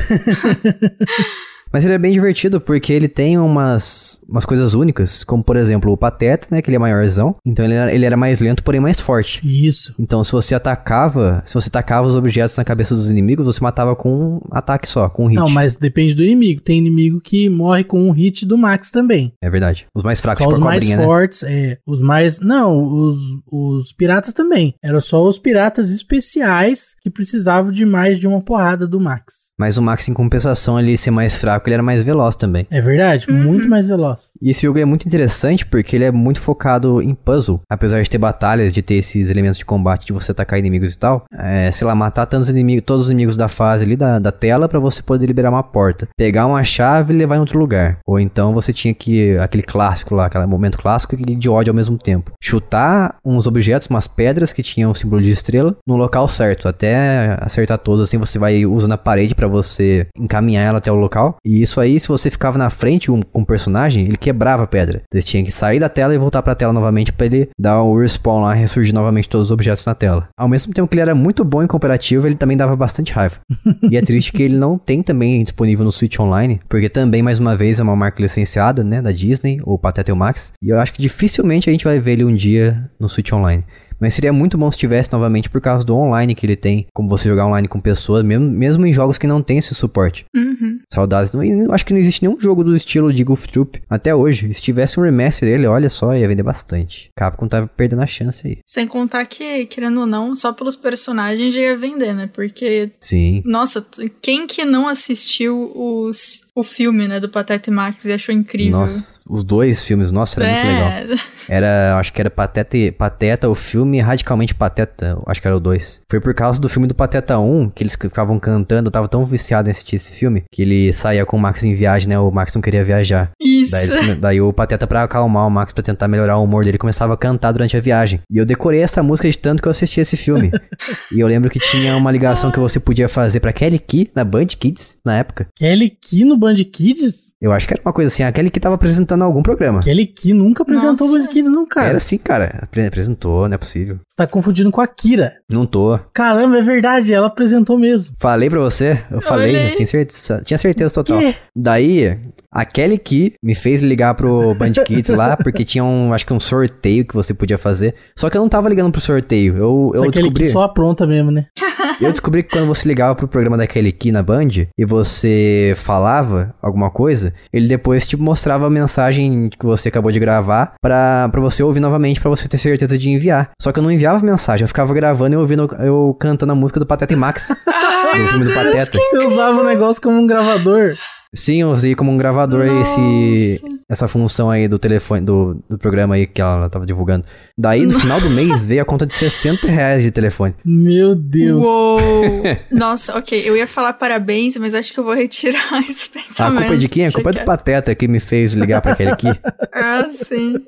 Mas ele é bem divertido porque ele tem umas, umas coisas únicas, como por exemplo o Pateta, né, que ele é maiorzão. Então ele era, ele era mais lento, porém mais forte. Isso. Então se você atacava, se você tacava os objetos na cabeça dos inimigos, você matava com um ataque só, com um hit. Não, mas depende do inimigo. Tem inimigo que morre com um hit do Max também. É verdade. Os mais fracos, Só tipo os mais cobrinha, né? fortes, é. Os mais. Não, os, os piratas também. Eram só os piratas especiais que precisavam de mais de uma porrada do Max. Mas o Max, em compensação, ele ser mais fraco, ele era mais veloz também. É verdade? Muito mais veloz. E esse jogo é muito interessante porque ele é muito focado em puzzle. Apesar de ter batalhas, de ter esses elementos de combate, de você atacar inimigos e tal. É, sei lá, matar tantos inimigos, todos os inimigos da fase ali, da, da tela, pra você poder liberar uma porta. Pegar uma chave e levar em outro lugar. Ou então você tinha que, aquele clássico lá, aquele momento clássico e de ódio ao mesmo tempo. Chutar uns objetos, umas pedras que tinham o símbolo de estrela, no local certo. Até acertar todos, assim você vai usando a parede pra você encaminhar ela até o local. E isso aí, se você ficava na frente um- com um personagem, ele quebrava a pedra. Você tinha que sair da tela e voltar pra tela novamente pra ele dar o respawn lá ressurgir novamente todos os objetos na tela. Ao mesmo tempo que ele era muito bom em cooperativo, ele também dava bastante raiva. e é triste que ele não tem também disponível no Switch Online, porque também, mais uma vez, é uma marca licenciada, né, da Disney, ou Pateta e o Max. E eu acho que dificilmente a gente vai ver ele um dia no Switch Online. Mas seria muito bom se tivesse novamente por causa do online que ele tem, como você jogar online com pessoas, mesmo, mesmo em jogos que não tem esse suporte. Uhum. Saudades. Não- eu acho que não existe nenhum jogo do estilo de Goof Troop até hoje. Se tivesse um remaster dele, olha só, ia vender bastante. Capcom tava perdendo a chance aí. Sem contar que, querendo ou não, só pelos personagens já ia vender, né? Porque, Sim. nossa, quem que não assistiu os, o filme, né, do Pateta e Max e achou incrível? Nossa, os dois filmes. Nossa, era é. muito legal. Era, acho que era Pateta, Pateta, o filme Radicalmente Pateta, acho que era o dois. Foi por causa do filme do Pateta 1, que eles ficavam cantando, eu tava tão viciado em assistir esse filme, que ele saía com o Max em viagem, né? O Max não queria viajar. Isso. Daí, daí o Pateta, pra acalmar o Max, pra tentar melhorar o humor dele, começava a cantar durante a viagem. E eu decorei essa música de tanto que eu assisti esse filme. e eu lembro que tinha uma ligação que você podia fazer pra Kelly Key na Band Kids, na época. Kelly Key no Band Kids? Eu acho que era uma coisa assim, a Kelly Key tava apresentando algum programa. Kelly Key nunca apresentou Nossa. Band Kids, não, cara. Era assim, cara. Apresentou, não é possível. Você tá confundindo com a Kira. Não tô. Caramba, é verdade, ela apresentou mesmo. Falei pra você? Eu falei, tinha certeza, tinha certeza total. Que? Daí, a Kelly Key me fez ligar pro Band Kids lá, porque tinha um, acho que um sorteio que você podia fazer. Só que eu não tava ligando pro sorteio. Eu, eu descobri... Kelly Key só apronta mesmo, né? Eu descobri que quando você ligava pro programa da Kelly Key na Band e você falava alguma coisa, ele depois te mostrava a mensagem que você acabou de gravar pra, pra você ouvir novamente, pra você ter certeza de enviar. Só que eu não enviava mensagem, eu ficava gravando e ouvindo eu cantando a música do Pateta e Max. do filme do Pateta. Você usava o negócio como um gravador. Sim, eu usei como um gravador esse, essa função aí do telefone, do, do programa aí que ela tava divulgando. Daí, no final do mês, veio a conta de 60 reais de telefone. Meu Deus. Uou. Nossa, ok, eu ia falar parabéns, mas acho que eu vou retirar esse pensamento. A culpa é de quem? A culpa é do Pateta que me fez ligar pra aquele aqui. ah, sim.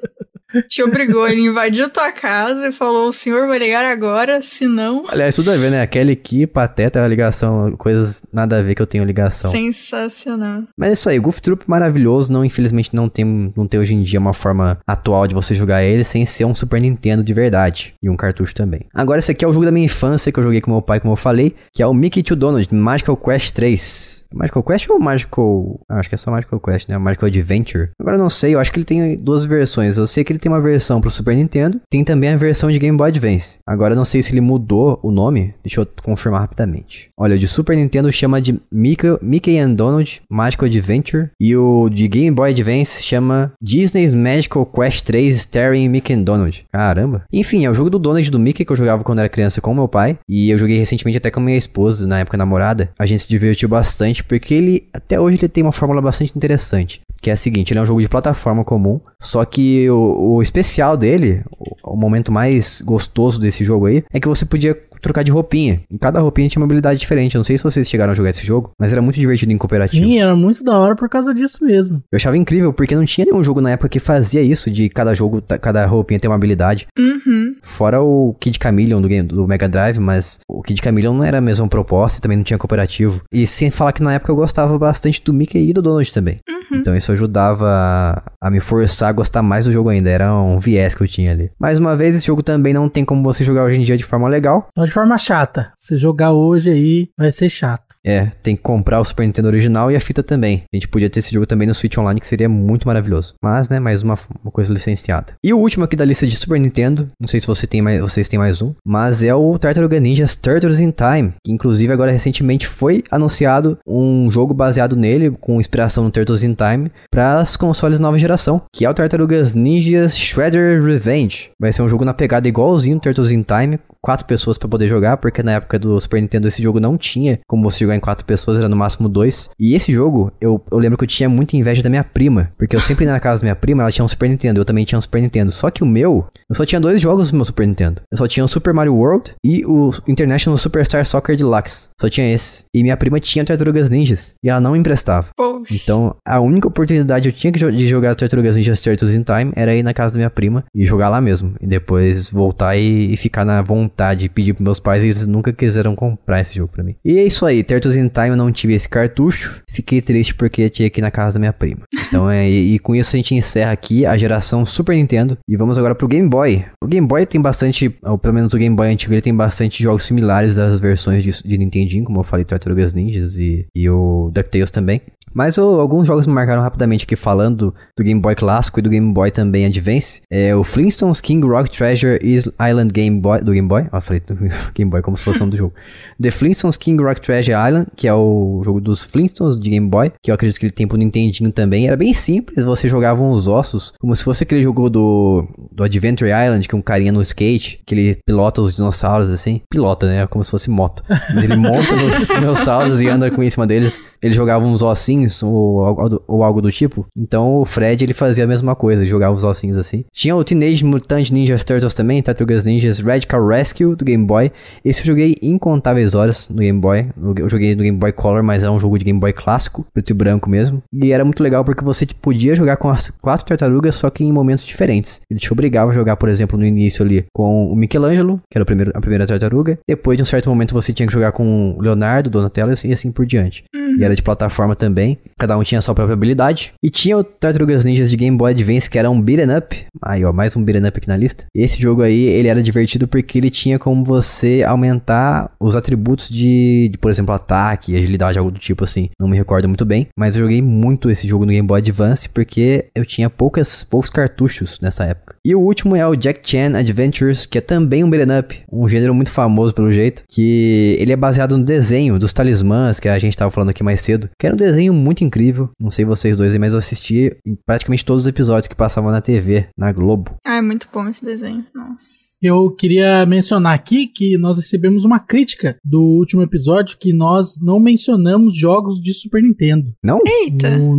Te obrigou, ele invadiu tua casa e falou: o senhor vai ligar agora, se não. Aliás, tudo a ver, né? Aquele que pateta a ligação, coisas nada a ver que eu tenho ligação. Sensacional. Mas é isso aí, Goof Troop maravilhoso, não, infelizmente não tem, não tem hoje em dia uma forma atual de você jogar ele sem ser um Super Nintendo de verdade. E um cartucho também. Agora, esse aqui é o jogo da minha infância que eu joguei com meu pai, como eu falei, que é o Mickey to Donald, Magical Quest 3. Magical Quest ou Magical. Ah, acho que é só Magical Quest, né? Magical Adventure. Agora eu não sei, eu acho que ele tem duas versões. Eu sei que ele tem uma versão pro Super Nintendo, tem também a versão de Game Boy Advance. Agora eu não sei se ele mudou o nome, deixa eu confirmar rapidamente. Olha, o de Super Nintendo chama de Mickey, Mickey and Donald Magical Adventure e o de Game Boy Advance chama Disney's Magical Quest 3 Starring Mickey and Donald. Caramba. Enfim, é o jogo do Donald do Mickey que eu jogava quando era criança com meu pai e eu joguei recentemente até com minha esposa, na época namorada. A gente se divertiu bastante porque ele até hoje ele tem uma fórmula bastante interessante, que é a seguinte, ele é um jogo de plataforma comum, só que o, o especial dele, o, o momento mais gostoso desse jogo aí, é que você podia trocar de roupinha. E cada roupinha tinha uma habilidade diferente. Eu não sei se vocês chegaram a jogar esse jogo, mas era muito divertido em cooperativo. Sim, era muito da hora por causa disso mesmo. Eu achava incrível, porque não tinha nenhum jogo na época que fazia isso, de cada jogo, cada roupinha ter uma habilidade. Uhum. Fora o Kid Chameleon do, game, do Mega Drive, mas o Kid Chameleon não era a mesma proposta e também não tinha cooperativo. E sem falar que na época eu gostava bastante do Mickey e do Donald também. Uhum. Então isso ajudava a me forçar a gostar mais do jogo ainda. Era um viés que eu tinha ali. Mais uma vez, esse jogo também não tem como você jogar hoje em dia de forma legal. De forma chata. Se jogar hoje aí, vai ser chato. É, tem que comprar o Super Nintendo original e a fita também. A gente podia ter esse jogo também no Switch Online, que seria muito maravilhoso. Mas, né, mais uma, uma coisa licenciada. E o último aqui da lista de Super Nintendo, não sei se você tem mais, vocês têm mais um, mas é o Tartaruga Ninjas Turtles in Time, que inclusive agora recentemente foi anunciado um jogo baseado nele, com inspiração no Turtles in Time, para os consoles nova geração, que é o Tartarugas Ninjas Shredder Revenge. Vai ser um jogo na pegada igualzinho Turtles in Time, quatro pessoas para poder jogar, porque na época do Super Nintendo esse jogo não tinha como você jogar em quatro pessoas, era no máximo dois. E esse jogo, eu, eu lembro que eu tinha muita inveja da minha prima, porque eu sempre ia na casa da minha prima, ela tinha um Super Nintendo, eu também tinha um Super Nintendo. Só que o meu, eu só tinha dois jogos no meu Super Nintendo. Eu só tinha o Super Mario World e o International Superstar Soccer Deluxe. Só tinha esse. E minha prima tinha Tartarugas Ninjas, e ela não me emprestava. Poxa. Então, a única oportunidade eu tinha de jogar Tartarugas Ninjas Turtles in Time era ir na casa da minha prima e jogar lá mesmo. E depois voltar e, e ficar na vontade, pedir pros meus pais e eles nunca quiseram comprar esse jogo pra mim. E é isso aí, Turtles in Time eu não tive esse cartucho. Fiquei triste porque tinha aqui na casa da minha prima. Então é, e, e, com isso a gente encerra aqui a geração Super Nintendo. E vamos agora pro Game Boy. O Game Boy tem bastante, ou pelo menos o Game Boy antigo, ele tem bastante jogos similares às versões de, de Nintendinho, como eu falei, Tartarugas Ninjas e, e o DuckTales também. Mas oh, alguns jogos me marcaram rapidamente aqui falando do Game Boy clássico e do Game Boy também Advance. É o Flintstones King Rock Treasure Island Game Boy do Game Boy Boy. Ah, falei Game Boy como se fosse nome do jogo. The Flintstones King Rock Treasure Island, que é o jogo dos Flintstones de Game Boy, que eu acredito que ele tem pro Nintendinho também. Era bem simples, você jogava os ossos, como se fosse aquele jogo do, do Adventure Island, que é um carinha no skate, que ele pilota os dinossauros assim. Pilota, né? Como se fosse moto. Mas ele monta os dinossauros e anda com em cima deles. Ele jogava uns ossinhos ou, ou algo do tipo. Então o Fred ele fazia a mesma coisa, jogava os ossinhos assim. Tinha o Teenage Mutant Ninja Turtles também, Tartarugas Ninjas Radical Rescue do Game Boy. Esse eu joguei incontáveis horas no Game Boy. Eu joguei no Game Boy Color, mas é um jogo de Game Boy clássico, preto e branco mesmo. E era muito legal porque você podia jogar com as quatro tartarugas, só que em momentos diferentes. Ele te obrigava a jogar, por exemplo, no início ali com o Michelangelo, que era o primeiro, a primeira tartaruga. Depois de um certo momento você tinha que jogar com o Leonardo, Donatello e assim por diante. Uhum. E era de plataforma também. Cada um tinha a sua própria habilidade. E tinha o Tartarugas Ninjas de Game Boy Advance, que era um beat'em up. Aí, ó, mais um beat'em up aqui na lista. Esse jogo aí, ele era divertido porque ele tinha como você aumentar os atributos de, de por exemplo, ataque, agilidade, algo do tipo assim. Não me recordo muito bem, mas eu joguei muito esse jogo no Game Boy Advance porque eu tinha poucas, poucos cartuchos nessa época. E o último é o Jack Chan Adventures, que é também um beat'em up, um gênero muito famoso pelo jeito, que ele é baseado no desenho dos talismãs que a gente tava falando aqui mais cedo, que era um desenho muito incrível. Não sei vocês dois, mas eu assisti praticamente todos os episódios que passavam na TV, na Globo. Ah, é muito bom esse desenho. Nossa. Eu queria mencionar aqui que nós recebemos uma crítica do último episódio que nós não mencionamos jogos de Super Nintendo. Não? Eita! O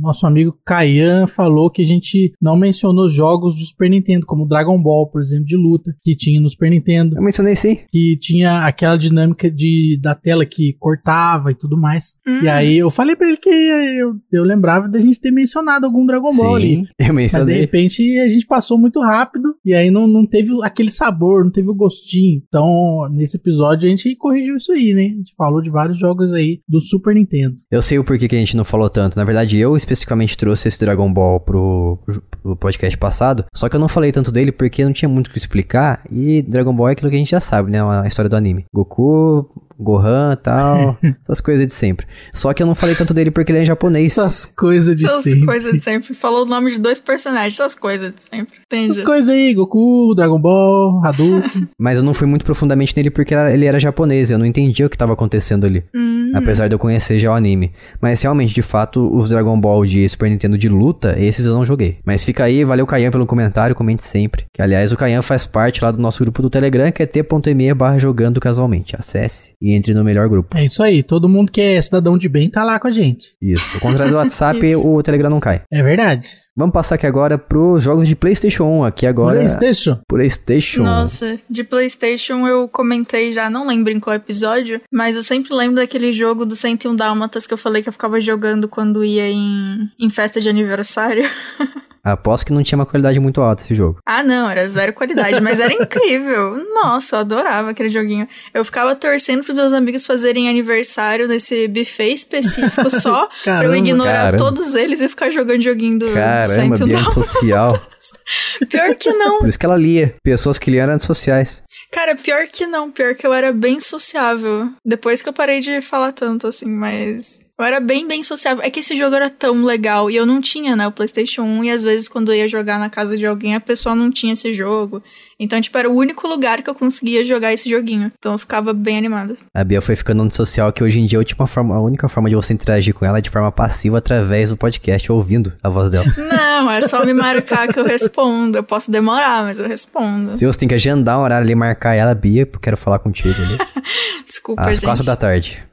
nosso amigo Kayan falou que a gente não mencionou jogos de Super Nintendo, como Dragon Ball, por exemplo, de luta, que tinha no Super Nintendo. Eu mencionei sim. Que tinha aquela dinâmica de, da tela que cortava e tudo mais. Hum. E aí eu falei pra ele que eu, eu lembrava da gente ter mencionado algum Dragon Ball sim, ali. Eu mencionei. Mas de repente a gente passou muito rápido e aí não, não teve aquele aquele sabor, não teve o gostinho. Então, nesse episódio a gente corrigiu isso aí, né? A gente falou de vários jogos aí do Super Nintendo. Eu sei o porquê que a gente não falou tanto. Na verdade, eu especificamente trouxe esse Dragon Ball pro, pro podcast passado, só que eu não falei tanto dele porque não tinha muito o que explicar. E Dragon Ball é aquilo que a gente já sabe, né? A história do anime. Goku Gohan e tal, essas coisas de sempre. Só que eu não falei tanto dele porque ele é em japonês. Essas coisas de essas sempre. Essas coisas de sempre. Falou o nome de dois personagens, essas coisas de sempre. Entendi. Essas coisas aí, Goku, Dragon Ball, Hadouken. Mas eu não fui muito profundamente nele porque ele era japonês, eu não entendia o que estava acontecendo ali. Hum. Apesar de eu conhecer já o anime. Mas realmente, de fato, os Dragon Ball de Super Nintendo de luta, esses eu não joguei. Mas fica aí, valeu Caian pelo comentário, comente sempre. Que aliás, o Caian faz parte lá do nosso grupo do Telegram, que é t.me barra jogando casualmente. Acesse e entre no melhor grupo. É isso aí, todo mundo que é cidadão de bem tá lá com a gente. Isso. Ao contrário do WhatsApp, o Telegram não cai. É verdade. Vamos passar aqui agora pros jogos de PlayStation 1. Aqui agora. PlayStation? PlayStation. Nossa, de PlayStation eu comentei já, não lembro em qual episódio, mas eu sempre lembro daquele jogo do 101 Dálmatas que eu falei que eu ficava jogando quando ia em, em festa de aniversário. Aposto que não tinha uma qualidade muito alta esse jogo. Ah, não, era zero qualidade, mas era incrível. Nossa, eu adorava aquele joguinho. Eu ficava torcendo pros meus amigos fazerem aniversário nesse buffet específico só caramba, pra eu ignorar caramba. todos eles e ficar jogando joguinho do Caramba, ambiente social. Pior que não. Por isso que ela lia. Pessoas que liam eram sociais. Cara, pior que não. Pior que eu era bem sociável. Depois que eu parei de falar tanto, assim, mas. Eu era bem, bem sociável. É que esse jogo era tão legal e eu não tinha, né, o PlayStation 1 e às vezes quando eu ia jogar na casa de alguém a pessoa não tinha esse jogo. Então, tipo, era o único lugar que eu conseguia jogar esse joguinho. Então eu ficava bem animada. A Bia foi ficando no social que hoje em dia a, última forma, a única forma de você interagir com ela é de forma passiva através do podcast, ouvindo a voz dela. Não, é só me marcar que eu respondo. Eu posso demorar, mas eu respondo. Se você tem que agendar um horário ali, marcar ela, Bia, porque quero falar contigo ali. Desculpa, Às gente. quatro da tarde.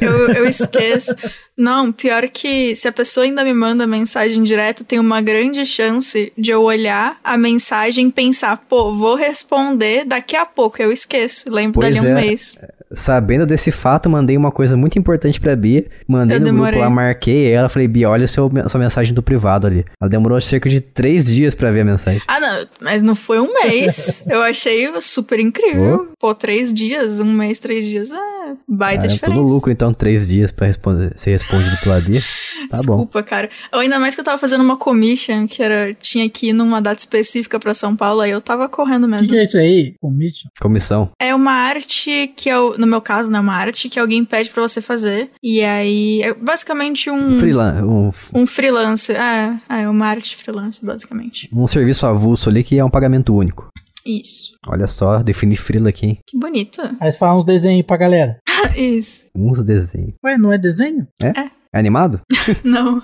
Eu, eu esqueço. Não, pior que se a pessoa ainda me manda mensagem direto, tem uma grande chance de eu olhar a mensagem e pensar, pô, vou responder daqui a pouco. Eu esqueço, lembro pois dali um é. mês sabendo desse fato, mandei uma coisa muito importante pra Bia. Mandei eu no demorei. grupo lá, marquei ela. Falei, Bia, olha a sua mensagem do privado ali. Ela demorou cerca de três dias pra ver a mensagem. Ah, não, mas não foi um mês. eu achei super incrível. Oh. Pô, três dias, um mês, três dias. É, baita ah, diferença. no lucro, então, três dias pra responder, ser respondido pela Bia. Tá Desculpa, bom. cara. Eu, ainda mais que eu tava fazendo uma commission, que era, tinha que ir numa data específica pra São Paulo, aí eu tava correndo mesmo. O que, que é isso aí? Commission? Comissão. É uma arte que eu, no meu caso, né, uma arte que alguém pede para você fazer. E aí, é basicamente um... Freelan um... um freelance. É, é, uma arte freelance, basicamente. Um serviço avulso ali que é um pagamento único. Isso. Olha só, defini frila aqui. Que bonito. Aí você fala uns desenhos pra galera. Isso. Uns desenhos. Ué, não é desenho? É? É. É animado? Não.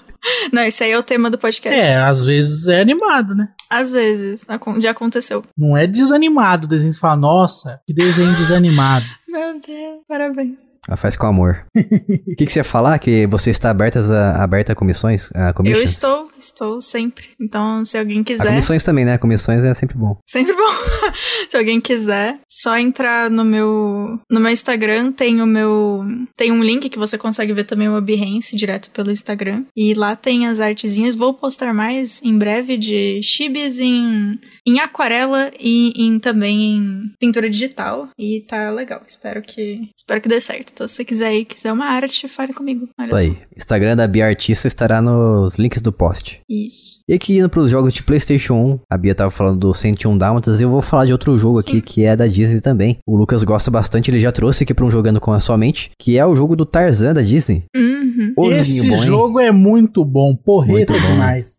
Não, esse aí é o tema do podcast. É, às vezes é animado, né? Às vezes. Já aconteceu. Não é desanimado o desenho. Você fala, nossa, que desenho desanimado. Meu Deus, parabéns. Ela faz com amor. O que, que você ia falar? Que você está aberta a, aberta a comissões? A Eu estou, estou sempre. Então, se alguém A quiser. comissões também, né? Comissões é sempre bom. Sempre bom. Se alguém quiser, só entrar no meu no meu Instagram, tem o meu tem um link que você consegue ver também o Behance direto pelo Instagram. E lá tem as artezinhas. Vou postar mais em breve de chibis em em aquarela e em, também em pintura digital e tá legal. Espero que espero que dê certo. Então, se você quiser aí, quiser uma arte, fale comigo. Olha Isso só. aí. Instagram da Bia Artista estará nos links do post. Isso. E aqui indo pros jogos de PlayStation 1, a Bia tava falando do 101 Dálmatas, e eu vou falar de outro jogo Sim. aqui que é da Disney também. O Lucas gosta bastante, ele já trouxe aqui pra um jogando com a sua mente, que é o jogo do Tarzan da Disney. Uhum. Ô, Esse bom, jogo é muito bom, porreta Muito bom. demais.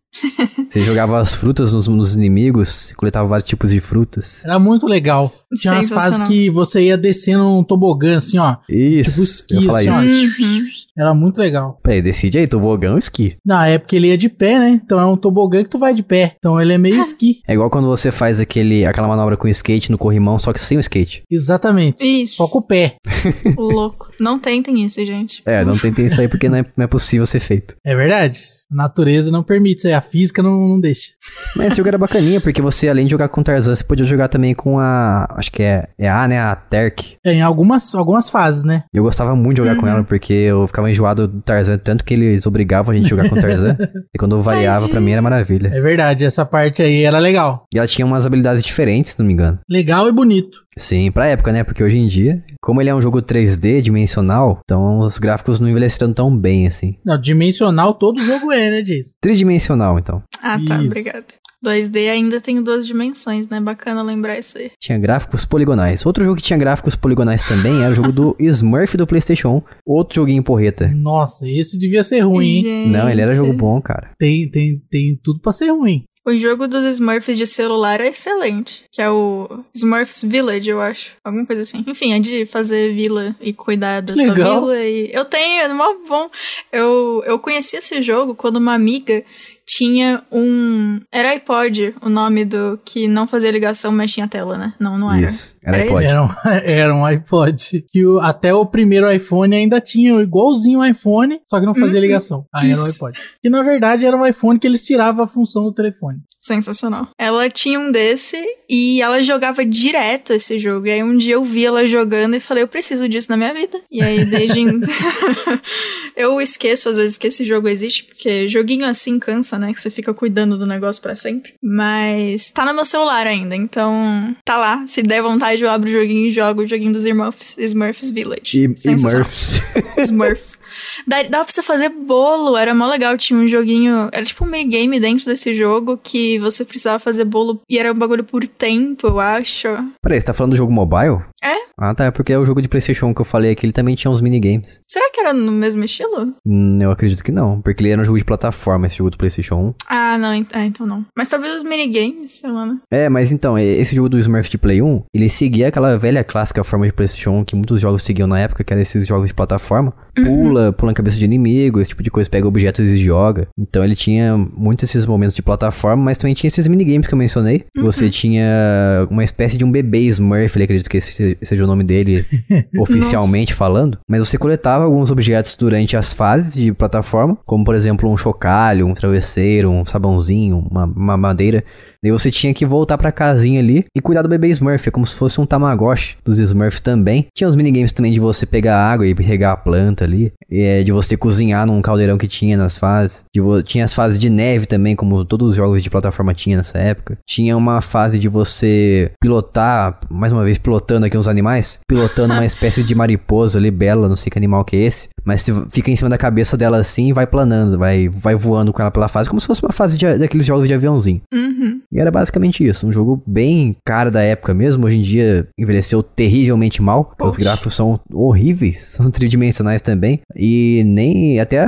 Você jogava as frutas nos, nos inimigos, coletava vários tipos de frutas. Era muito legal. Tinha umas fases que você ia descendo um tobogã, assim, ó. Isso. Tipo esqui, assim, isso. ó. Uhum. Era muito legal. Peraí, decide aí, tobogã ou esqui? Na época ele ia de pé, né? Então é um tobogã que tu vai de pé. Então ele é meio esqui. É igual quando você faz aquele, aquela manobra com skate no corrimão, só que sem o skate. Exatamente. Isso. Só com o pé. Louco. Não tentem isso, gente. É, não tentem isso aí porque não é, não é possível ser feito. É verdade. A natureza não permite isso aí. A física não, não deixa. Mas esse jogo era bacaninha, porque você, além de jogar com o Tarzan, você podia jogar também com a. Acho que é, é a, né? A Terk. Tem algumas, algumas fases, né? Eu gostava muito de jogar com Uhum. ela, porque eu ficava enjoado do Tarzan, tanto que eles obrigavam a gente a jogar com o Tarzan. e quando eu variava, pra mim era maravilha. É verdade. Essa parte aí era legal. E ela tinha umas habilidades diferentes, se não me engano. Legal e bonito. Sim, pra época, né? Porque hoje em dia, como ele é um jogo 3D dimensional, então os gráficos não envelheceram tão bem assim. Não, dimensional todo jogo é, né, Jason? Tridimensional, então. Ah, tá, Isso. obrigada. 2D ainda tem duas dimensões, né? Bacana lembrar isso aí. Tinha gráficos poligonais. Outro jogo que tinha gráficos poligonais também era o jogo do Smurf do PlayStation 1. Outro joguinho porreta. Nossa, esse devia ser ruim, hein? Gente, Não, ele era jogo bom, cara. Tem, tem, tem tudo pra ser ruim. O jogo dos Smurfs de celular é excelente. Que é o Smurfs Village, eu acho. Alguma coisa assim. Enfim, é de fazer vila e cuidar da tua Legal. vila. E... Eu tenho, é mó bom. Eu, eu conheci esse jogo quando uma amiga tinha um. Era iPod, o nome do que não fazia ligação, mas tinha tela, né? Não, não era. Isso, era Era iPod. esse? Era um, era um iPod. Que o- até o primeiro iPhone ainda tinha igualzinho o iPhone, só que não fazia Uhum. ligação. Aí era um Isso. iPod. Que na verdade era um iPhone que eles tiravam a função do telefone. Sensacional. Ela tinha um desse e ela jogava direto esse jogo. E aí um dia eu vi ela jogando e falei, eu preciso disso na minha vida. E aí desde então... eu esqueço às vezes que esse jogo existe, porque joguinho assim cansa, né? Que você fica cuidando do negócio pra sempre. Mas tá no meu celular ainda, então tá lá. Se der vontade, eu abro o joguinho e jogo o joguinho dos Smurfs, Smurfs Village. E. Murphs. Smurfs. Dá, dava pra você fazer bolo, era mó legal. Tinha um joguinho. Era tipo um minigame dentro desse jogo que você precisava fazer bolo e era um bagulho por tempo, eu acho. Peraí, você tá falando do jogo mobile? É? Ah, tá. É porque é o jogo de PlayStation 1 que eu falei aqui, ele também tinha uns minigames. Será que era no mesmo estilo? Hum, eu acredito que não, porque ele era um jogo de plataforma, esse jogo do PlayStation 1. Ah, não, ent- ah, então não. Mas talvez os minigames, sei lá, né? É, mas então, esse jogo do Smurf de Play 1, ele seguia aquela velha clássica forma de PlayStation 1 que muitos jogos seguiam na época, que eram esses jogos de plataforma. Pula, pula na cabeça de inimigo, esse tipo de coisa, pega objetos e joga. Então ele tinha muito esses momentos de plataforma, mas também tinha esses minigames que eu mencionei. que Você tinha uma espécie de um bebê Smurf, acredito que esse se- seja o nome dele oficialmente falando. Mas você coletava alguns objetos durante as fases de plataforma, como por exemplo um chocalho, um travesseiro, um sabãozinho, uma, uma madeira. Daí você tinha que voltar pra casinha ali e cuidar do bebê Smurf, é como se fosse um Tamagotchi dos Smurf também. Tinha os minigames também de você pegar água e regar a planta ali, e, é, de você cozinhar num caldeirão que tinha nas fases. Tinha as fases de neve também, como todos os jogos de plataforma tinha nessa época. Tinha uma fase de você pilotar, mais uma vez pilotando aqui uns animais, pilotando uma espécie de mariposa ali, bela, não sei que animal que é esse, mas você fica em cima da cabeça dela assim e vai planando, vai, vai voando com ela pela fase, como se fosse uma fase de, daqueles jogos de aviãozinho. Uhum. E era basicamente isso, um jogo bem cara da época mesmo, hoje em dia envelheceu terrivelmente mal, os gráficos são horríveis, são tridimensionais também, e nem até,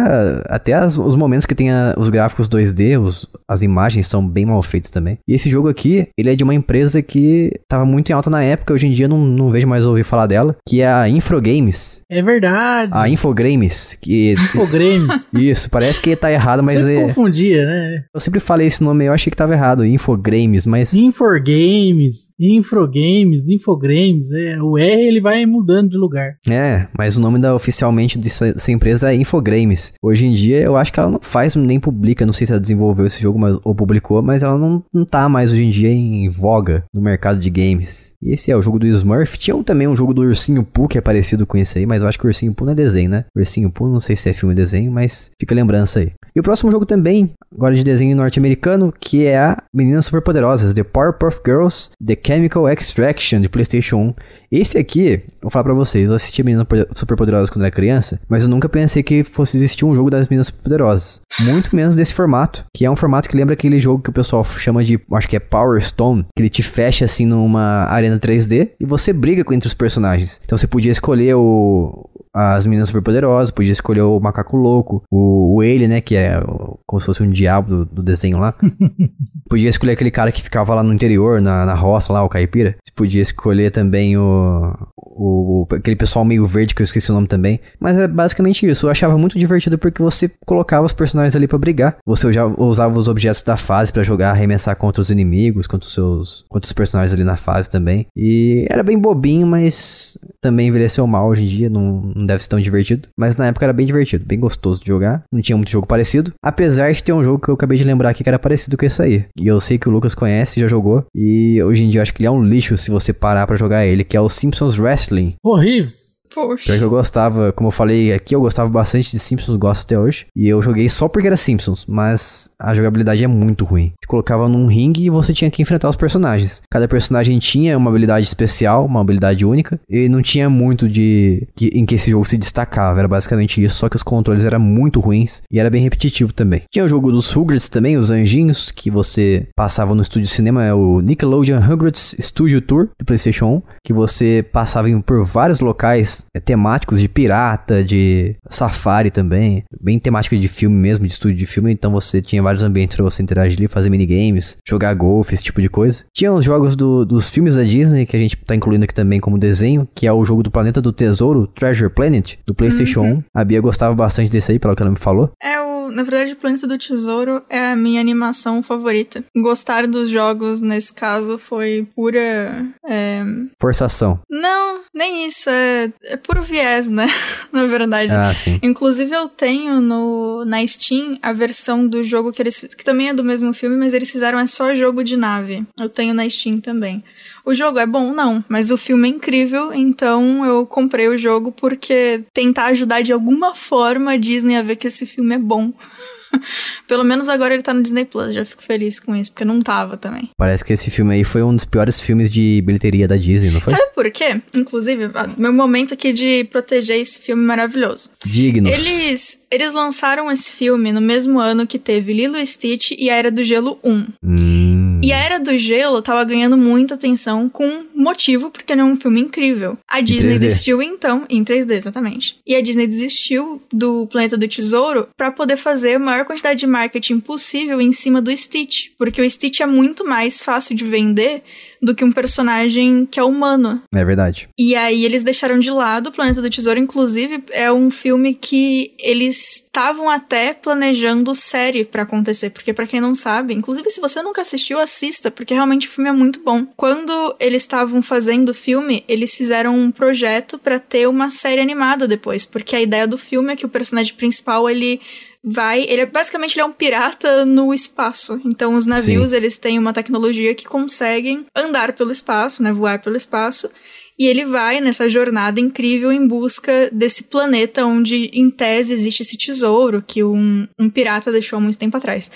até as, os momentos que tem a, os gráficos 2D, os, as imagens são bem mal feitas também. E esse jogo aqui, ele é de uma empresa que tava muito em alta na época, hoje em dia não, não vejo mais ouvir falar dela, que é a Infrogames. É verdade. A Infogrames, que... Infogrames. isso, parece que tá errado, mas Você é... confundia, né? Eu sempre falei esse nome, eu achei que tava errado, Infogrames, mas... Infogames, Infrogames, Infogrames, é, o R ele vai mudando de lugar. É, mas o nome da oficialmente dessa, dessa empresa é Infogrames. Hoje em dia eu acho que ela não faz nem publica, não sei se ela desenvolveu esse jogo mas, ou publicou, mas ela não, não tá mais hoje em dia em voga no mercado de games. E esse é o jogo do Smurf. Tinha também um jogo do Ursinho Pooh que é parecido com esse aí, mas eu acho que o Ursinho Pooh não é desenho, né? O Ursinho Pooh, não sei se é filme ou desenho, mas fica lembrança aí. E o próximo jogo também, agora de desenho norte-americano, que é a Meninas Superpoderosas, The Powerpuff Girls, The Chemical Extraction, de PlayStation 1. Esse aqui, vou falar pra vocês, eu assisti Meninas Superpoderosas quando era criança, mas eu nunca pensei que fosse existir um jogo das Meninas Superpoderosas. Muito menos desse formato, que é um formato que lembra aquele jogo que o pessoal chama de, acho que é Power Stone, que ele te fecha assim numa arena 3D e você briga entre os personagens. Então você podia escolher o, as meninas superpoderosas, podia escolher o macaco louco, o, o ele, né, que é como se fosse um diabo do, do desenho lá. podia escolher aquele cara que ficava lá no interior, na, na roça lá, o caipira. Você podia escolher também o, o, aquele pessoal meio verde que eu esqueci o nome também. Mas é basicamente isso. Eu achava muito divertido porque você colocava os personagens ali para brigar. Você já usava os objetos da fase para jogar, arremessar contra os inimigos, contra os seus, contra os personagens ali na fase também. E era bem bobinho, mas também envelheceu mal hoje em dia, não, não deve ser tão divertido. Mas na época era bem divertido, bem gostoso de jogar. Não tinha muito jogo parecido. Apesar de ter um jogo que eu acabei de lembrar aqui que era parecido com esse aí. E eu sei que o Lucas conhece, já jogou. E hoje em dia eu acho que ele é um lixo se você parar para jogar ele, que é o Simpsons Wrestling. Horríveis. Poxa. Pior que eu gostava, como eu falei aqui, eu gostava bastante de Simpsons, gosto até hoje. E eu joguei só porque era Simpsons, mas a jogabilidade é muito ruim. Te colocava num ringue e você tinha que enfrentar os personagens. Cada personagem tinha uma habilidade especial, uma habilidade única, e não tinha muito de que, em que esse jogo se destacava. Era basicamente isso, só que os controles eram muito ruins e era bem repetitivo também. Tinha o jogo dos Rugrats também, os anjinhos, que você passava no estúdio cinema, é o Nickelodeon Rugrats Studio Tour do PlayStation 1, que você passava por vários locais é, temáticos de pirata, de safari também, bem temática de filme mesmo, de estúdio de filme, então você tinha vários ambientes para você interagir ali, fazer minigames, jogar golfe, esse tipo de coisa. Tinha os jogos do, dos filmes da Disney, que a gente tá incluindo aqui também como desenho, que é o jogo do Planeta do Tesouro, Treasure Planet, do PlayStation uhum. 1. A Bia gostava bastante desse aí, pelo que ela me falou. É o, na verdade, o Planeta do Tesouro é a minha animação favorita. Gostar dos jogos, nesse caso, foi pura... É... Forçação. Não, nem isso, é, é puro viés, né? na verdade. Ah. Inclusive, eu tenho no, na Steam a versão do jogo que eles que também é do mesmo filme, mas eles fizeram é só jogo de nave. Eu tenho na Steam também. O jogo é bom? Não, mas o filme é incrível, então eu comprei o jogo porque tentar ajudar de alguma forma a Disney a ver que esse filme é bom. Pelo menos agora ele tá no Disney Plus, já fico feliz com isso, porque não tava também. Parece que esse filme aí foi um dos piores filmes de bilheteria da Disney, não foi? Sabe por quê? Inclusive, meu momento aqui de proteger esse filme maravilhoso. Digno. Eles, eles lançaram esse filme no mesmo ano que teve Lilo e Stitch e A Era do Gelo 1. Hum. E a Era do Gelo tava ganhando muita atenção com motivo, porque não é um filme incrível. A Disney desistiu então, em 3D, exatamente. E a Disney desistiu do Planeta do Tesouro para poder fazer a maior quantidade de marketing possível em cima do Stitch, porque o Stitch é muito mais fácil de vender do que um personagem que é humano. É verdade. E aí eles deixaram de lado o Planeta do Tesouro, inclusive é um filme que eles estavam até planejando série para acontecer, porque para quem não sabe, inclusive se você nunca assistiu, assista, porque realmente o filme é muito bom. Quando eles estavam fazendo o filme, eles fizeram um projeto para ter uma série animada depois, porque a ideia do filme é que o personagem principal ele vai. Ele é basicamente ele é um pirata no espaço. Então os navios Sim. eles têm uma tecnologia que conseguem andar pelo espaço, né, voar pelo espaço. E ele vai nessa jornada incrível em busca desse planeta onde, em tese, existe esse tesouro que um, um pirata deixou há muito tempo atrás.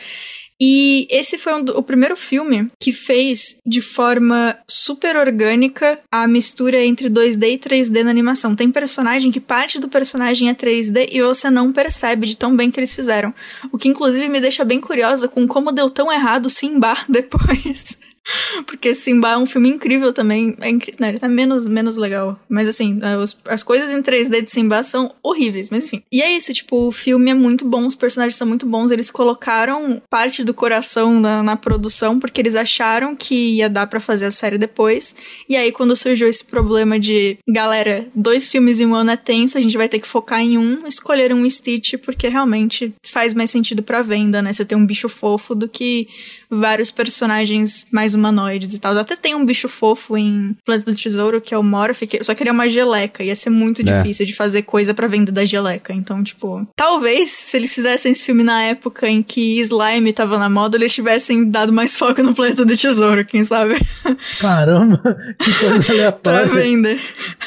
E esse foi um, o primeiro filme que fez de forma super orgânica a mistura entre 2D e 3D na animação. Tem personagem que parte do personagem é 3D e você não percebe de tão bem que eles fizeram. O que inclusive me deixa bem curiosa com como deu tão errado Simba depois. Porque Simba é um filme incrível também. É incri... Não, ele tá menos, menos legal. Mas assim, os, as coisas em 3D de Simba são horríveis, mas enfim. E é isso, tipo, o filme é muito bom, os personagens são muito bons. Eles colocaram parte do coração na, na produção, porque eles acharam que ia dar para fazer a série depois. E aí, quando surgiu esse problema de, galera, dois filmes em um ano é tenso, a gente vai ter que focar em um, escolher um Stitch, porque realmente faz mais sentido pra venda, né? Você ter um bicho fofo do que vários personagens mais humanoides e tal. Até tem um bicho fofo em Planeta do Tesouro, que é o Morph, que eu só queria uma geleca. Ia ser muito é. difícil de fazer coisa para vender da geleca. Então, tipo, talvez se eles fizessem esse filme na época em que slime tava na moda, eles tivessem dado mais foco no Planeta do Tesouro, quem sabe? Caramba, que coisa aleatória. pra vender.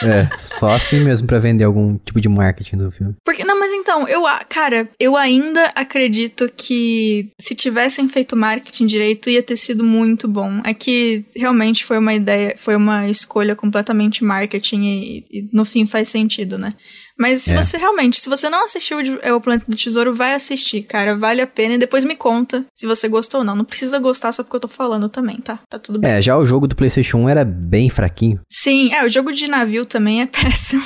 É, só assim mesmo para vender algum tipo de marketing do filme. Porque, não, mas então, eu, cara, eu ainda acredito que se tivessem feito marketing direito ia ter sido muito bom. É que realmente foi uma ideia, foi uma escolha completamente marketing e, e no fim faz sentido, né? Mas se é. você realmente, se você não assistiu é, o Planeta do Tesouro, vai assistir, cara. Vale a pena e depois me conta se você gostou ou não. Não precisa gostar só porque eu tô falando também, tá? Tá tudo bem. É, já o jogo do PlayStation 1 era bem fraquinho. Sim, é, o jogo de navio também é péssimo.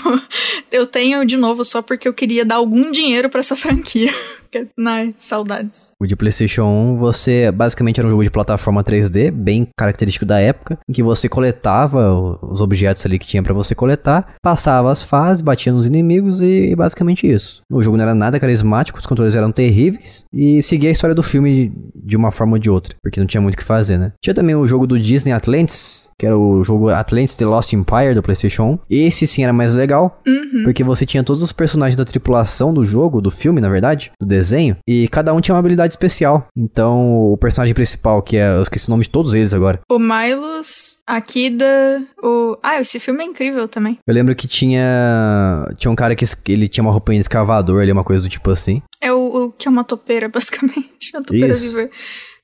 eu tenho de novo só porque eu queria dar algum dinheiro para essa franquia. Ai, saudades. O de PlayStation 1, você basicamente era um jogo de plataforma 3D, bem característico da época, em que você coletava os objetos ali que tinha para você coletar, passava as fases, batia nos inimigos e, basicamente isso. O jogo não era nada carismático, os controles eram terríveis e seguia a história do filme de uma forma ou de outra, porque não tinha muito o que fazer, né? Tinha também o jogo do Disney Atlantis, que era o jogo Atlantis The Lost Empire do PlayStation 1. Esse sim era mais legal, uhum. porque você tinha todos os personagens da tripulação do jogo, do filme, na verdade, do desenho, e cada um tinha uma habilidade especial. Então, o personagem principal, que é, eu esqueci o nome de todos eles agora. O Milos, a Kida, o... Ah, esse filme é incrível também. Eu lembro que tinha tinha um cara que ele tinha uma roupinha de escavador ali, uma coisa do tipo assim. É o, o que é uma topeira, basicamente. Uma topeira Isso. viva.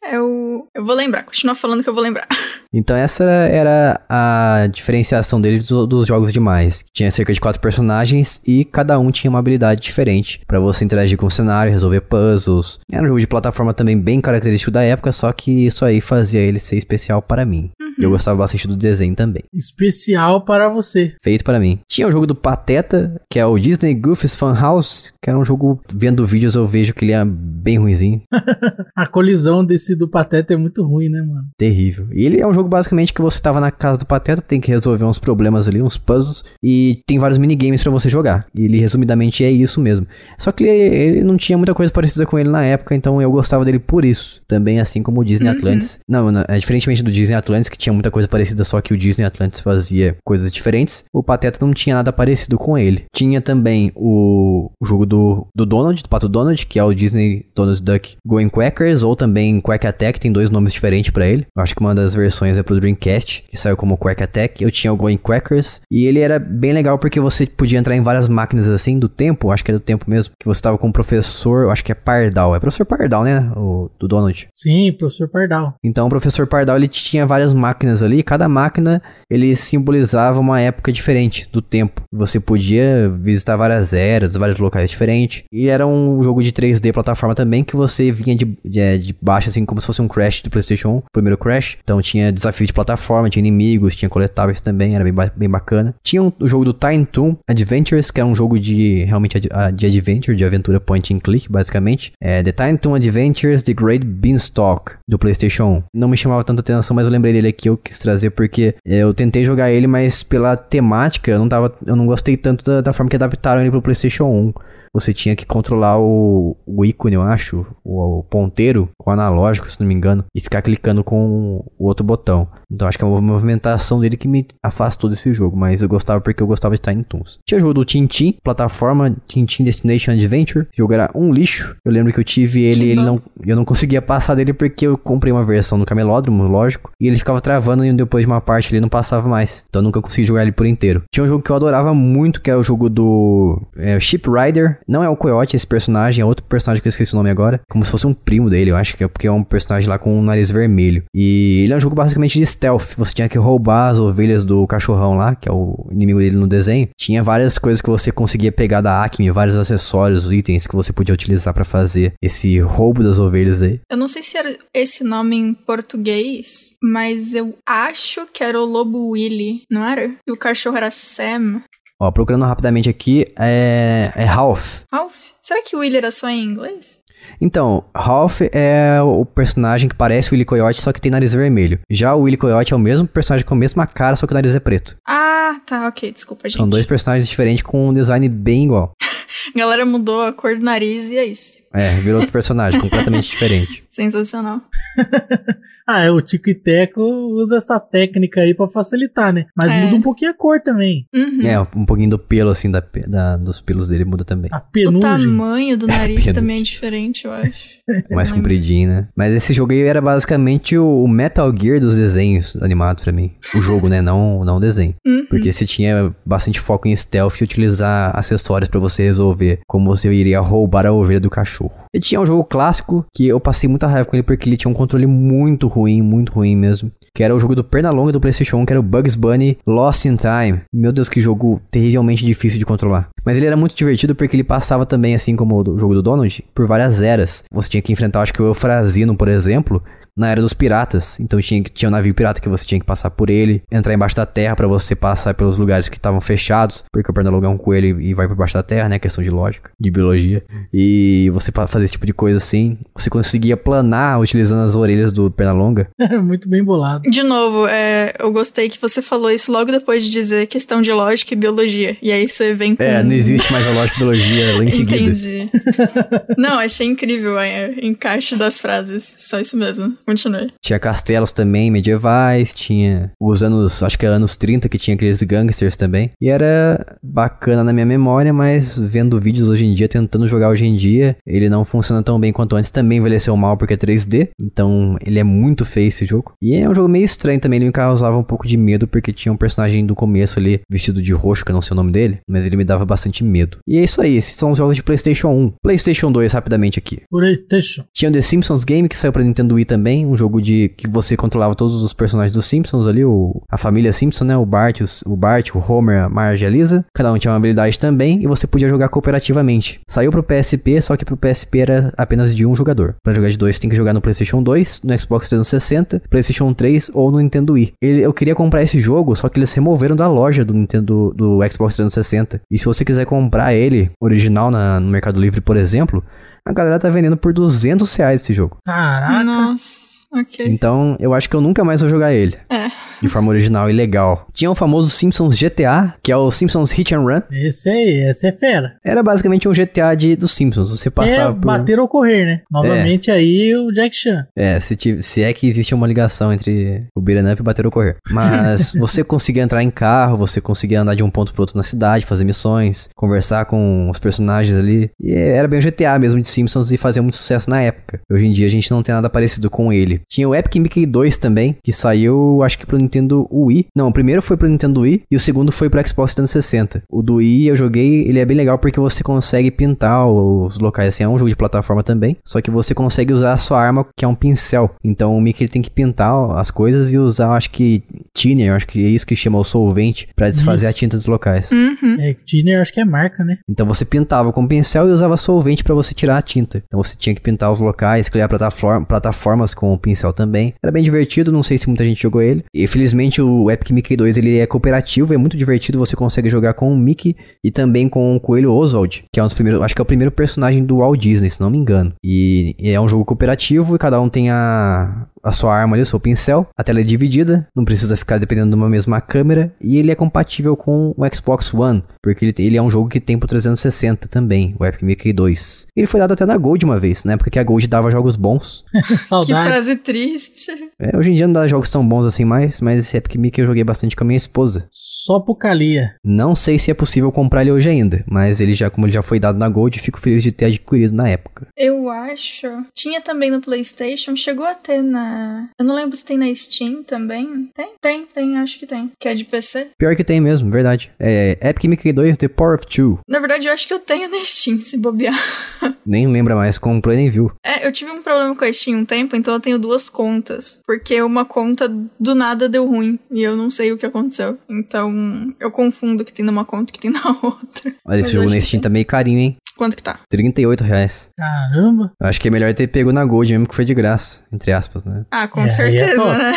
É o. Eu vou lembrar, continua falando que eu vou lembrar. Então essa era a diferenciação dele dos jogos demais. Tinha cerca de quatro personagens e cada um tinha uma habilidade diferente para você interagir com o cenário, resolver puzzles. Era um jogo de plataforma também bem característico da época, só que isso aí fazia ele ser especial para mim. Uhum. Eu gostava bastante do desenho também. Especial para você. Feito para mim. Tinha o jogo do Pateta, que é o Disney Goofy's Fun House, que era um jogo, vendo vídeos eu vejo que ele é bem ruimzinho. a colisão desse do Pateta é muito ruim, né, mano? Terrível. E ele é um jogo basicamente que você tava na casa do Pateta, tem que resolver uns problemas ali, uns puzzles, e tem vários minigames para você jogar. E ele, resumidamente, é isso mesmo. Só que ele, ele, não tinha muita coisa parecida com ele na época, então eu gostava dele por isso. Também assim como o Disney uhum. Atlantis. Não, não, é diferentemente do Disney Atlantis, que tinha muita coisa parecida, só que o Disney Atlantis fazia coisas diferentes. O Pateta não tinha nada parecido com ele. Tinha também o, o jogo do, do Donald, do Pato Donald, que é o Disney Donald Duck Going Quackers, ou também Quack Attack, tem dois nomes diferentes para ele. Eu acho que uma das versões é pro Dreamcast, que saiu como Quack Attack. Eu tinha o Going Quackers, e ele era bem legal porque você podia entrar em várias máquinas assim do tempo, acho que é do tempo mesmo, que você tava com o professor, acho que é Pardal, é professor Pardal, né? O do Donald. Sim, professor Pardal. Então o professor Pardal ele tinha várias máquinas ali, cada máquina ele simbolizava uma época diferente do tempo. Você podia visitar várias eras, vários locais diferentes. E era um jogo de 3D plataforma também que você vinha de, de, de baixo, assim, como se fosse um Crash do PlayStation 1, primeiro Crash. Então tinha desafio de plataforma, tinha inimigos, tinha coletáveis também, era bem, bem bacana. Tinha um, o jogo do Time Toon Adventures, que é um jogo de realmente de, de adventure, de aventura point and click, basicamente. É The Time Toon Adventures The Great Beanstalk do PlayStation 1. Não me chamava tanta atenção, mas eu lembrei dele aqui, eu quis trazer porque eu tentei jogar ele, mas pela temática eu não tava, eu não gostei tanto da, da forma que adaptaram ele pro PlayStation 1 você tinha que controlar o, o ícone, eu acho, o, o, ponteiro com o analógico, se não me engano, e ficar clicando com o outro botão. Então acho que é uma movimentação dele que me afastou desse jogo, mas eu gostava porque eu gostava de Tiny Toons. Tinha o jogo do Tintin, plataforma Tintin Destination Adventure. O jogo era um lixo. Eu lembro que eu tive ele, ele não, eu não conseguia passar dele porque eu comprei uma versão no camelódromo, lógico, e ele ficava travando e depois de uma parte ele não passava mais. Então eu nunca consegui jogar ele por inteiro. Tinha um jogo que eu adorava muito, que é o jogo do é, Ship Rider Não é o Coyote esse personagem, é outro personagem que eu esqueci o nome agora. Como se fosse um primo dele, eu acho que é porque é um personagem lá com um nariz vermelho. E ele é um jogo basicamente de stealth. Você tinha que roubar as ovelhas do cachorrão lá, que é o inimigo dele no desenho. Tinha várias coisas que você conseguia pegar da Acme, vários acessórios, itens que você podia utilizar para fazer esse roubo das ovelhas aí. Eu não sei se era esse nome em português, mas eu acho que era o lobo Willy, não era? E o cachorro era Sam. Ó, procurando rapidamente aqui, é, é Ralph. Ralph? Será que o Willy era só em inglês? Então, Ralph é o personagem que parece o Willy Coyote, só que tem nariz vermelho. Já o Willy Coyote é o mesmo personagem com a mesma cara, só que o nariz é preto. Ah, tá, ok, desculpa, gente. São dois personagens diferentes com um design bem igual. A galera mudou a cor do nariz e é isso. É, virou outro personagem, completamente diferente. Sensacional. ah, é, o Tico e Teco usa essa técnica aí para facilitar, né? Mas é. muda um pouquinho a cor também. Uhum. É, um pouquinho do pelo, assim, da, da, dos pelos dele muda também. A penugem. O tamanho do nariz também é diferente, eu acho. Mais compridinho, né? Mas esse jogo aí era basicamente o Metal Gear dos desenhos animados pra mim. O jogo, né? Não, não o desenho. Uhum. Porque você tinha bastante foco em stealth e utilizar acessórios para você resolver como você iria roubar a ovelha do cachorro. E tinha um jogo clássico que eu passei muita raiva com ele porque ele tinha um controle muito ruim, muito ruim mesmo. Que era o jogo do Pernalonga do PlayStation 1, que era o Bugs Bunny Lost in Time. Meu Deus, que jogo terrivelmente difícil de controlar. Mas ele era muito divertido porque ele passava também, assim como o jogo do Donald, por várias eras. Você tinha que enfrentar, acho que o Eufrazino, por exemplo, na era dos piratas. Então tinha, tinha um navio pirata que você tinha que passar por ele, entrar embaixo da terra para você passar pelos lugares que estavam fechados, porque o Pernalonga é um coelho e vai por baixo da terra, né? Questão de lógica, de biologia. E você fazer esse tipo de coisa assim, você conseguia planar utilizando as orelhas do Pernalonga. Muito bem bolado. De novo, é, eu gostei que você falou isso logo depois de dizer questão de lógica e biologia. E aí você vem com... É, não existe mais a lógica e biologia lá em seguida. Entendi. não, achei incrível o encaixe das frases. Só isso mesmo. Continue. Tinha castelos também medievais, tinha os anos, acho que é anos 30 que tinha aqueles gangsters também. E era bacana na minha memória, mas vendo vídeos hoje em dia, tentando jogar hoje em dia, ele não funciona tão bem quanto antes. Também envelheceu mal porque é 3D, então ele é muito feio esse jogo. E é um jogo meio estranho também, ele me causava um pouco de medo porque tinha um personagem do começo ali vestido de roxo, que eu não sei o nome dele, mas ele me dava bastante medo. E é isso aí, esses são os jogos de PlayStation 1. PlayStation 2, rapidamente aqui. PlayStation. Tinha o The Simpsons Game, que saiu pra Nintendo Wii também também, um jogo de que você controlava todos os personagens dos Simpsons ali, o, a família Simpson, né? O Bart, o, o Bart, o Homer, a Marge e a Lisa. Cada um tinha uma habilidade também e você podia jogar cooperativamente. Saiu pro PSP, só que pro PSP era apenas de um jogador. Para jogar de dois, tem que jogar no PlayStation 2, no Xbox 360, PlayStation 3 ou no Nintendo Wii. Ele, eu queria comprar esse jogo, só que eles removeram da loja do Nintendo do Xbox 360. E se você quiser comprar ele original na, no Mercado Livre, por exemplo, a galera tá vendendo por 200 reais esse jogo. Caraca! Nossa. Ok. Então, eu acho que eu nunca mais vou jogar ele. É. De forma original e legal. Tinha o famoso Simpsons GTA, que é o Simpsons Hit and Run. Esse aí, esse é fera. Era basicamente um GTA de, dos Simpsons. Você passava é, por... bater ou correr, né? Novamente é. aí o Jack Chan. É, se, se é que existe uma ligação entre o beat'em up e bater ou correr. Mas você conseguia entrar em carro, você conseguia andar de um ponto pro outro na cidade, fazer missões, conversar com os personagens ali. E era bem o GTA mesmo de Simpsons e fazia muito sucesso na época. Hoje em dia a gente não tem nada parecido com ele. Tinha o Epic Mickey 2 também, que saiu, acho que pro Nintendo Wii. Não, o primeiro foi pro Nintendo Wii e o segundo foi pro Xbox 360. O do Wii eu joguei, ele é bem legal porque você consegue pintar os locais, assim, é um jogo de plataforma também, só que você consegue usar a sua arma, que é um pincel. Então o Mickey tem que pintar as coisas e usar, acho que, thinner, acho que é isso que chama o solvente, para desfazer isso. a tinta dos locais. Uhum. É, thinner acho que é marca, né? Então você pintava com pincel e usava solvente para você tirar a tinta. Então você tinha que pintar os locais, criar plataforma, plataformas com o pincel também. Era bem divertido, não sei se muita gente jogou ele. E felizmente o Epic Mickey 2 ele é cooperativo, é muito divertido, você consegue jogar com o Mickey e também com o Coelho Oswald, que é um dos primeiros, acho que é o primeiro personagem do Walt Disney, se não me engano. E, e é um jogo cooperativo e cada um tem a, a sua arma ali, o seu pincel. A tela é dividida, não precisa ficar dependendo de uma mesma câmera. E ele é compatível com o Xbox One, porque ele, ele é um jogo que tem pro 360 também, o Epic Mickey 2. Ele foi dado até na Gold uma vez, na época que a Gold dava jogos bons. que frase triste. É, hoje em dia não dá jogos tão bons assim mais, mas esse Epic Mickey eu joguei bastante com a minha esposa. Só pro Calia. Não sei se é possível comprar ele hoje ainda, mas ele já, como ele já foi dado na Gold, fico feliz de ter adquirido na época. Eu acho. Tinha também no PlayStation, chegou a ter na É, eu não lembro se tem na Steam também. Tem? Tem, tem, acho que tem. Que é de PC. Pior que tem mesmo, verdade. É Epic Mickey 2 The Power of Two. Na verdade, eu acho que eu tenho na Steam, se bobear. Nem lembra mais, comprou e nem viu. É, eu tive um problema com a Steam um tempo, então eu tenho duas contas. Porque uma conta do nada deu ruim. E eu não sei o que aconteceu. Então, eu confundo o que tem numa conta e o que tem na outra. Olha, esse jogo na Steam tá meio carinho, hein? Quanto que tá? 38 reais. Caramba. Eu acho que é melhor ter pego na Gold mesmo que foi de graça, entre aspas, né? Ah, com é, certeza, é né?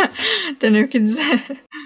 Tem nem o que dizer.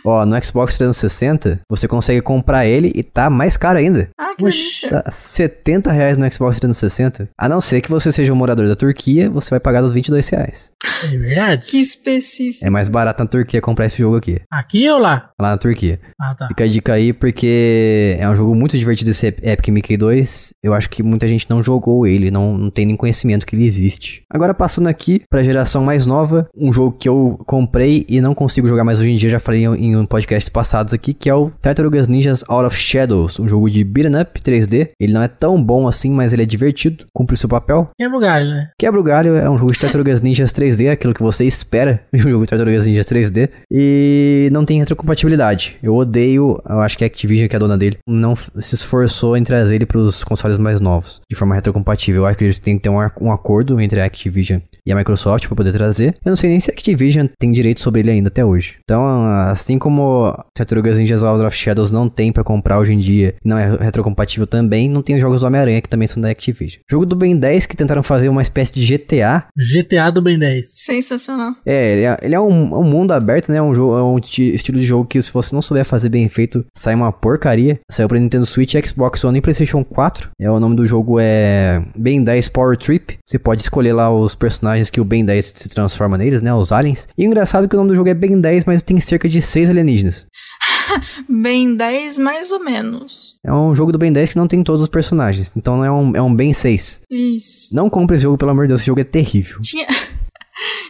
Ó, no Xbox 360, você consegue comprar ele e tá mais caro ainda. Ah, que delícia. Tá 70 reais no Xbox 360. A não ser que você seja um morador da Turquia, você vai pagar dos 22 reais. É verdade? Que específico. É mais barato na Turquia comprar esse jogo aqui. Aqui ou lá? Lá na Turquia. Ah, tá. Fica a dica aí porque é um jogo muito divertido esse Epic Mickey 2. Eu acho que muita gente não jogou ele, não, não tem nem conhecimento que ele existe. Agora passando aqui pra geração mais nova, um jogo que eu comprei e não consigo jogar mais hoje em dia, já falei em um podcast passados aqui, que é o Tartarugas Ninjas Out of Shadows, um jogo de beat'em up 3D. Ele não é tão bom assim, mas ele é divertido, cumpre o seu papel. Quebra o galho, né? Quebra o galho é um jogo de Tartarugas Ninjas 3D, aquilo que você espera de um jogo de Tartarugas Ninjas 3D. E não tem retrocompatibilidade. Eu odeio, eu acho que a Activision, que é a dona dele, não se esforçou em trazer ele para os consoles mais novos, de forma retrocompatível. Eu acho que eles têm que ter um, um acordo entre a Activision e a Microsoft para poder trazer. Eu não sei nem se a Activision tem direito sobre ele ainda até hoje. Então, assim como Tartarugas Ninjas Out of Shadows não tem para comprar hoje em dia, não é retrocompatível também, não tem os jogos do Homem-Aranha que também são da Activision. Jogo do Ben 10 que tentaram fazer uma espécie de GTA. GTA do Ben 10. Sensacional. É, ele é, ele é um, um, mundo aberto, né? Um, jogo, é um estilo de jogo que se você não souber fazer bem feito, sai uma porcaria. Saiu pra Nintendo Switch, Xbox One e PlayStation 4. É, o nome do jogo é Ben 10 Power Trip. Você pode escolher lá os personagens que o Ben 10 se transforma neles, né? Os aliens. E o engraçado é que o nome do jogo é Ben 10, mas tem cerca de 6 alienígenas. ben 10, mais ou menos. É um jogo do Ben 10 que não tem todos os personagens. Então é um, é um Ben 6. Isso. Não compre esse jogo, pelo amor de Deus, esse jogo é terrível. Tinha.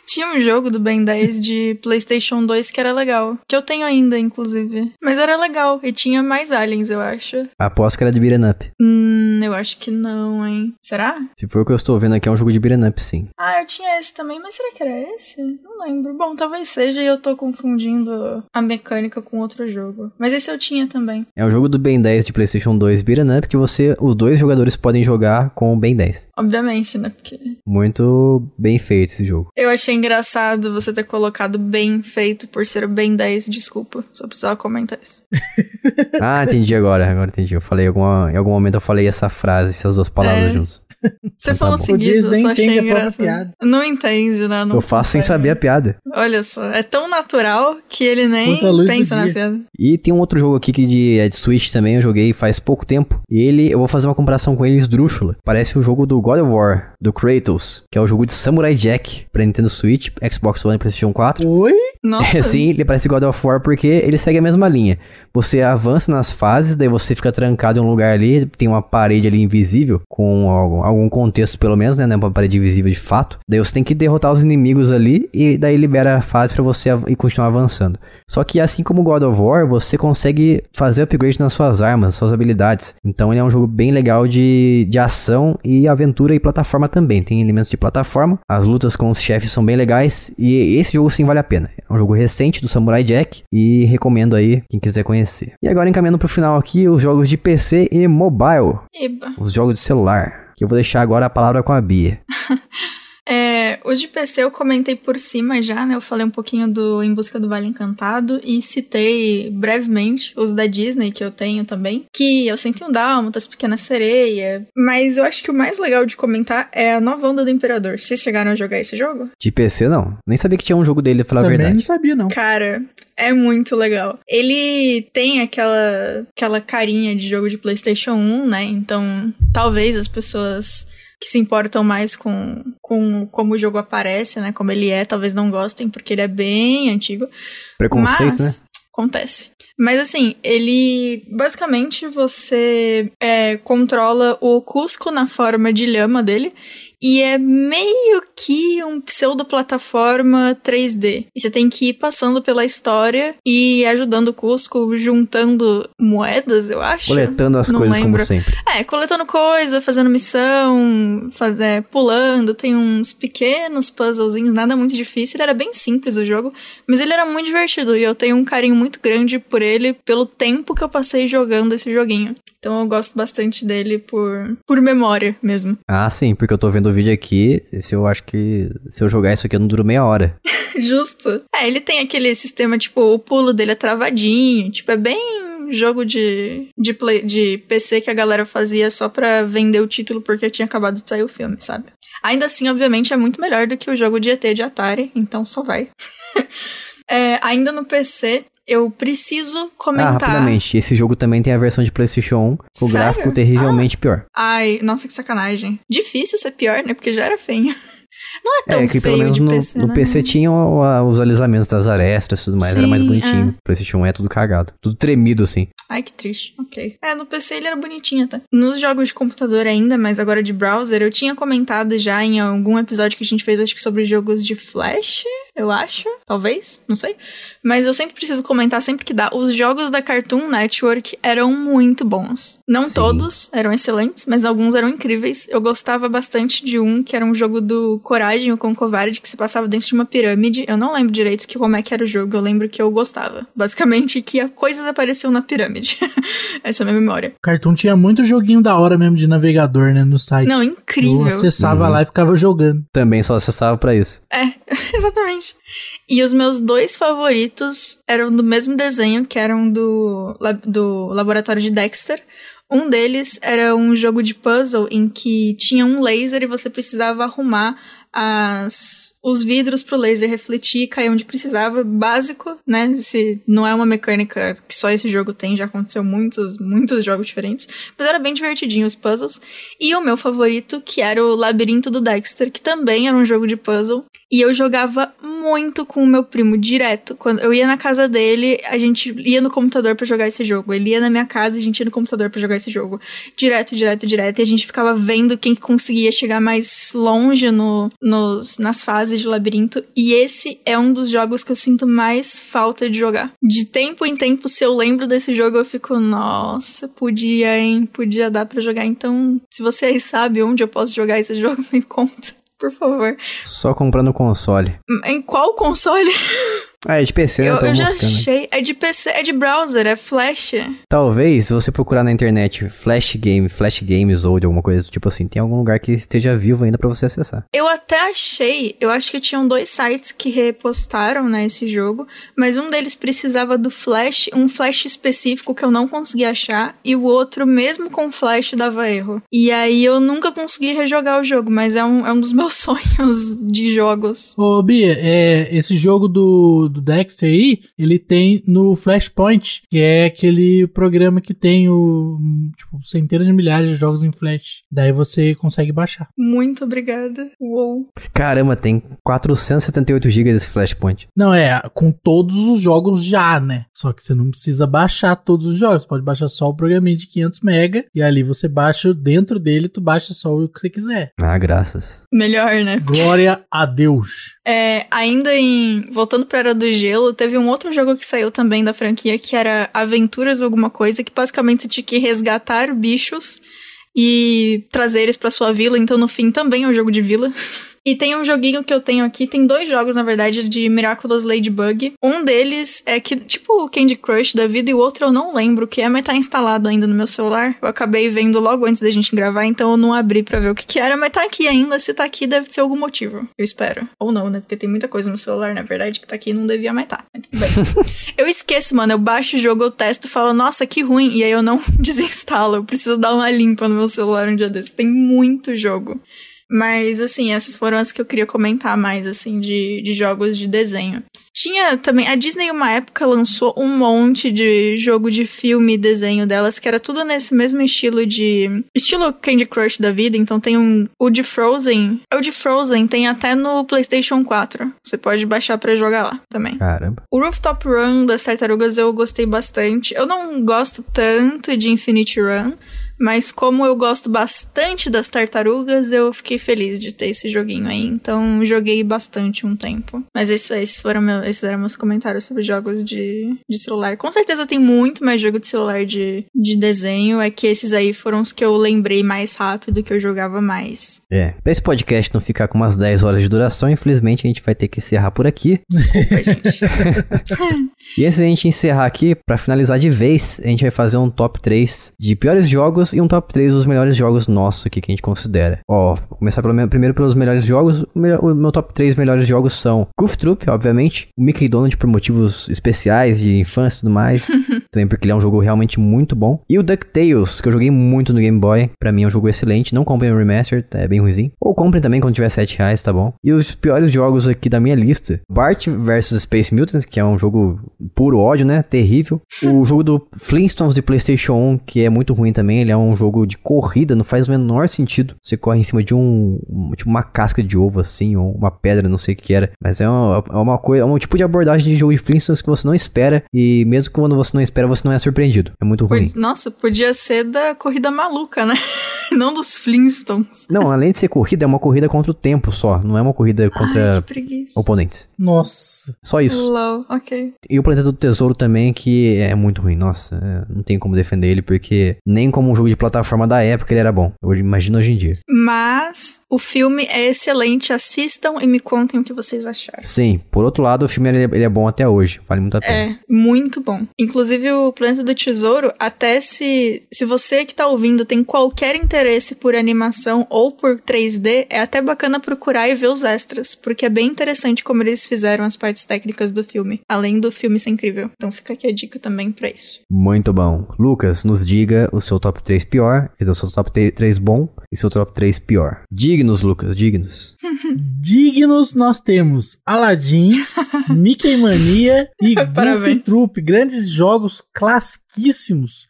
Tinha um jogo do Ben 10 de PlayStation 2 que era legal. Que eu tenho ainda, inclusive. Mas era legal. E tinha mais aliens, eu acho. Aposto que era de beat'em up. Hum, eu acho que não, hein? Será? Se for o que eu estou vendo aqui, é um jogo de beat'em up, sim. Ah, eu tinha esse também. Mas será que era esse? Não lembro. Bom, talvez seja e eu tô confundindo a mecânica com outro jogo. Mas esse eu tinha também. É um jogo do Ben 10 de PlayStation 2 beat'em up que você, os dois jogadores podem jogar com o Ben 10. Obviamente, né? Porque... Muito bem feito esse jogo. Eu achei engraçado você ter colocado bem feito por ser o Ben 10, desculpa. Só precisava comentar isso. ah, entendi agora, agora entendi. Eu falei, alguma, em algum momento eu falei essa frase, essas duas palavras é. juntos. Você então, falou tá seguido, eu só achei engraçado. Não entende, né? Não eu faço sem saber a piada. Olha só, é tão natural que ele nem pensa na piada. E tem um outro jogo aqui que de, é de Switch também, eu joguei faz pouco tempo. E ele, eu vou fazer uma comparação com ele esdrúxula. Parece o jogo do God of War, do Kratos, que é o jogo de Samurai Jack pra Nintendo Switch, Xbox One e PlayStation 4. Oi? Nossa. É, sim, ele parece God of War porque ele segue a mesma linha. Você avança nas fases, daí você fica trancado em um lugar ali, tem uma parede ali invisível, com algum, algum contexto pelo menos, né? Não é uma parede invisível de fato. Daí você tem que derrotar os inimigos ali e daí libera a fase para você e continuar avançando. Só que assim como God of War, você consegue fazer upgrade nas suas armas, suas habilidades. Então ele é um jogo bem legal de, de ação e aventura e plataforma também. Tem elementos de plataforma, as lutas com os chefes são bem legais e esse jogo sim vale a pena. É um jogo recente do Samurai Jack e recomendo aí quem quiser conhecer. E agora encaminhando pro final aqui os jogos de PC e mobile. Eba. Os jogos de celular. Que eu vou deixar agora a palavra com a Bia. É, o de PC eu comentei por cima já, né? Eu falei um pouquinho do Em Busca do Vale Encantado e citei brevemente os da Disney que eu tenho também, que eu senti um Dálmatas, Pequena Sereia, mas eu acho que o mais legal de comentar é a nova onda do Imperador. Vocês chegaram a jogar esse jogo? De PC não. Nem sabia que tinha um jogo dele, pra falar Também a verdade. não sabia não. Cara, é muito legal. Ele tem aquela, aquela carinha de jogo de PlayStation 1, né? Então, talvez as pessoas que se importam mais com, com como o jogo aparece, né? Como ele é, talvez não gostem, porque ele é bem antigo. Preconceito, Mas, né? Acontece. Mas assim, ele. Basicamente você é, controla o Cusco na forma de lhama dele. E é meio que um pseudo-plataforma 3D. E você tem que ir passando pela história e ajudando o Cusco, juntando moedas, eu acho. Coletando as Não coisas lembro. como sempre. É, coletando coisa, fazendo missão, faz, é, pulando, tem uns pequenos puzzlezinhos, nada muito difícil. Ele era bem simples o jogo, mas ele era muito divertido e eu tenho um carinho muito grande por ele pelo tempo que eu passei jogando esse joguinho. Então eu gosto bastante dele por, por memória mesmo. Ah, sim, porque eu tô vendo o vídeo aqui. Se eu acho que se eu jogar isso aqui, eu não duro meia hora. Justo. É, ele tem aquele sistema, tipo, o pulo dele é travadinho, tipo, é bem jogo de, de, play, de PC que a galera fazia só pra vender o título porque tinha acabado de sair o filme, sabe? Ainda assim, obviamente, é muito melhor do que o jogo de ET de Atari, então só vai. é, ainda no PC, eu preciso Ah, comentar. rapidamente. Esse jogo também tem a versão de PlayStation 1, com o gráfico terrivelmente pior. Ai, nossa, que sacanagem. Difícil ser pior, né? Porque já era feio. Não é tão É, que feio pelo menos de no, PC, no né? PC tinha os alisamentos das arestas e tudo mais, era mais Sim, bonitinho. PlayStation 1 é tudo cagado. Tudo tremido, assim. Ai, que triste. Ok. É, no PC ele era bonitinho até. Nos jogos de computador ainda, mas agora de browser, eu tinha comentado já em algum episódio que a gente fez, acho que sobre jogos de Flash, eu acho. Talvez, não sei. Mas eu sempre preciso comentar, sempre que dá. Os jogos da Cartoon Network eram muito bons. Não Sim. todos eram excelentes, mas alguns eram incríveis. Eu gostava bastante de um, que era um jogo do Coragem, o com Covarde, que se passava dentro de uma pirâmide. Eu não lembro direito que, como é que era o jogo, eu lembro que eu gostava. Basicamente, que a- coisas apareciam na pirâmide. Essa é a minha memória. Cartoon tinha muito joguinho da hora mesmo de navegador, né, no site. Não, Eu incrível. acessava Uhum. lá e ficava jogando. Também só acessava pra isso. É, exatamente. E os meus dois favoritos eram do mesmo desenho, que eram do, do laboratório de Dexter. Um deles era um jogo de puzzle em que tinha um laser e você precisava arrumar as, os vidros pro laser refletir e cair onde precisava. Básico, né? Se não é uma mecânica que só esse jogo tem, já aconteceu muitos, muitos jogos diferentes. Mas era bem divertidinho os puzzles. E o meu favorito, que era o Labirinto do Dexter, que também era um jogo de puzzle. E eu jogava muito com o meu primo, direto. Quando eu ia na casa dele, a gente ia no computador pra jogar esse jogo. Ele ia na minha casa e a gente ia no computador pra jogar esse jogo. Direto, direto, direto. E a gente ficava vendo quem que conseguia chegar mais longe no, nos, nas fases de labirinto. E esse é um dos jogos que eu sinto mais falta de jogar. De tempo em tempo, se eu lembro desse jogo, eu fico, nossa, podia, hein? Podia dar pra jogar. Então, se você aí sabe onde eu posso jogar esse jogo, me conta. Por favor. Só comprando o console. Em qual console? Ah, é de PC, né? eu Tô eu já buscando. achei. É de PC, é de browser, é flash. Talvez, se você procurar na internet Flash Game, Flash Games ou de alguma coisa do tipo assim, tem algum lugar que esteja vivo ainda pra você acessar. Eu até achei, eu acho que tinham dois sites que repostaram, né, esse jogo, mas um deles precisava do flash, um flash específico que eu não consegui achar, e o outro, mesmo com flash, dava erro. E aí eu nunca consegui rejogar o jogo, mas é um, é um dos meus sonhos de jogos. Ô, Bia, é, esse jogo do, do Dexter aí, ele tem no Flashpoint, que é aquele programa que tem o, tipo, centenas de milhares de jogos em Flash. Daí você consegue baixar. Muito obrigada. Uou. Caramba, tem 478 GB desse Flashpoint. Não, é com todos os jogos já, né? Só que você não precisa baixar todos os jogos. Você pode baixar só o programinha de 500 mega e ali você baixa dentro dele, tu baixa só o que você quiser. Ah, graças. Melhor, né? Glória a Deus. É, ainda em. Voltando pra Era do Gelo, teve um outro jogo que saiu também da franquia que era Aventuras alguma coisa, que basicamente você tinha que resgatar bichos e trazer eles pra sua vila, então no fim também é um jogo de vila. E tem um joguinho que eu tenho aqui, tem dois jogos, na verdade, de Miraculous Ladybug. Um deles é que, tipo o Candy Crush da vida, e o outro eu não lembro o que é, mas tá instalado ainda no meu celular. Eu acabei vendo logo antes da gente gravar, então eu não abri pra ver o que que era, mas tá aqui ainda. Se tá aqui, deve ser algum motivo. Eu espero. Ou não, né? Porque tem muita coisa no celular, na verdade, que tá aqui e não devia mais tá. Mas tudo bem. eu esqueço, mano. Eu baixo o jogo, eu testo falo, nossa, que ruim. E aí eu não desinstalo. Eu preciso dar uma limpa no meu celular um dia desse. Tem muito jogo. Mas, assim, essas foram as que eu queria comentar mais, assim, de, de jogos de desenho. Tinha também. A Disney, uma época, lançou um monte de jogo de filme e desenho delas, que era tudo nesse mesmo estilo de. Estilo Candy Crush da vida. Então tem um. O de Frozen. O de Frozen tem até no PlayStation 4. Você pode baixar pra jogar lá também. Caramba. O Rooftop Run das tartarugas eu gostei bastante. Eu não gosto tanto de Infinity Run, Mas como eu gosto bastante das tartarugas, eu fiquei feliz de ter esse joguinho aí. Então joguei bastante um tempo. Mas isso, esses foram meu, esses eram meus comentários sobre jogos de, de celular. Com certeza tem muito mais jogo de celular de, de desenho. É que esses aí foram os que eu lembrei mais rápido, que eu jogava mais. É. Pra esse podcast não ficar com umas 10 horas de duração, infelizmente a gente vai ter que encerrar por aqui. Desculpa, gente. e antes da gente encerrar aqui, para finalizar de vez, a gente vai fazer um top 3 de piores jogos e um top 3 dos melhores jogos nossos aqui que a gente considera. Ó, vou começar pelo, primeiro pelos melhores jogos. O meu, o meu top 3 melhores jogos são Goof Troop, obviamente, o Mickey Donald por motivos especiais de infância e tudo mais, também porque ele é um jogo realmente muito bom. E o DuckTales, que eu joguei muito no Game Boy, para mim é um jogo excelente. Não comprem o Remastered, é bem ruimzinho. Ou comprem também quando tiver 7 reais, tá bom? E os piores jogos aqui da minha lista: Bart vs Space Mutants, que é um jogo puro ódio, né? Terrível. O jogo do Flintstones de PlayStation 1, que é muito ruim também. Ele é um jogo de corrida, não faz o menor sentido. Você corre em cima de um. Tipo uma casca de ovo, assim, ou uma pedra, não sei o que era. Mas é uma, é uma coisa, é um tipo de abordagem de jogo de Flintstones que você não espera. E mesmo quando você não espera, você não é surpreendido. É muito ruim. Nossa, podia ser da corrida maluca, né? não dos Flintstones. Não, além de ser corrida, é uma corrida contra o tempo só. Não é uma corrida contra Ai, oponentes. Nossa. Só isso. Low, ok. E o Planeta do Tesouro também, que é muito ruim. Nossa, é, não tem como defender ele, porque nem como um jogo de plataforma da época ele era bom. Hoje, imagina hoje em dia. Mas o filme é excelente. Assistam e me contem o que vocês acharam. Sim, por outro lado, o filme ele, ele é bom até hoje. Vale muito a pena. É, muito bom. Inclusive, o Planeta do Tesouro, até se, se você que tá ouvindo tem qualquer interesse por animação ou por 3D, é até bacana procurar e ver os extras, porque é bem interessante como eles fizeram as partes técnicas do filme, além do filme ser incrível. Então fica aqui a dica também para isso. Muito bom. Lucas, nos diga o seu top 3 pior, quer dizer, o seu top 3 bom e seu top 3 pior. Dignos, Lucas, dignos. dignos nós temos Aladdin, Mickey Mania e Goofy Troop, grandes jogos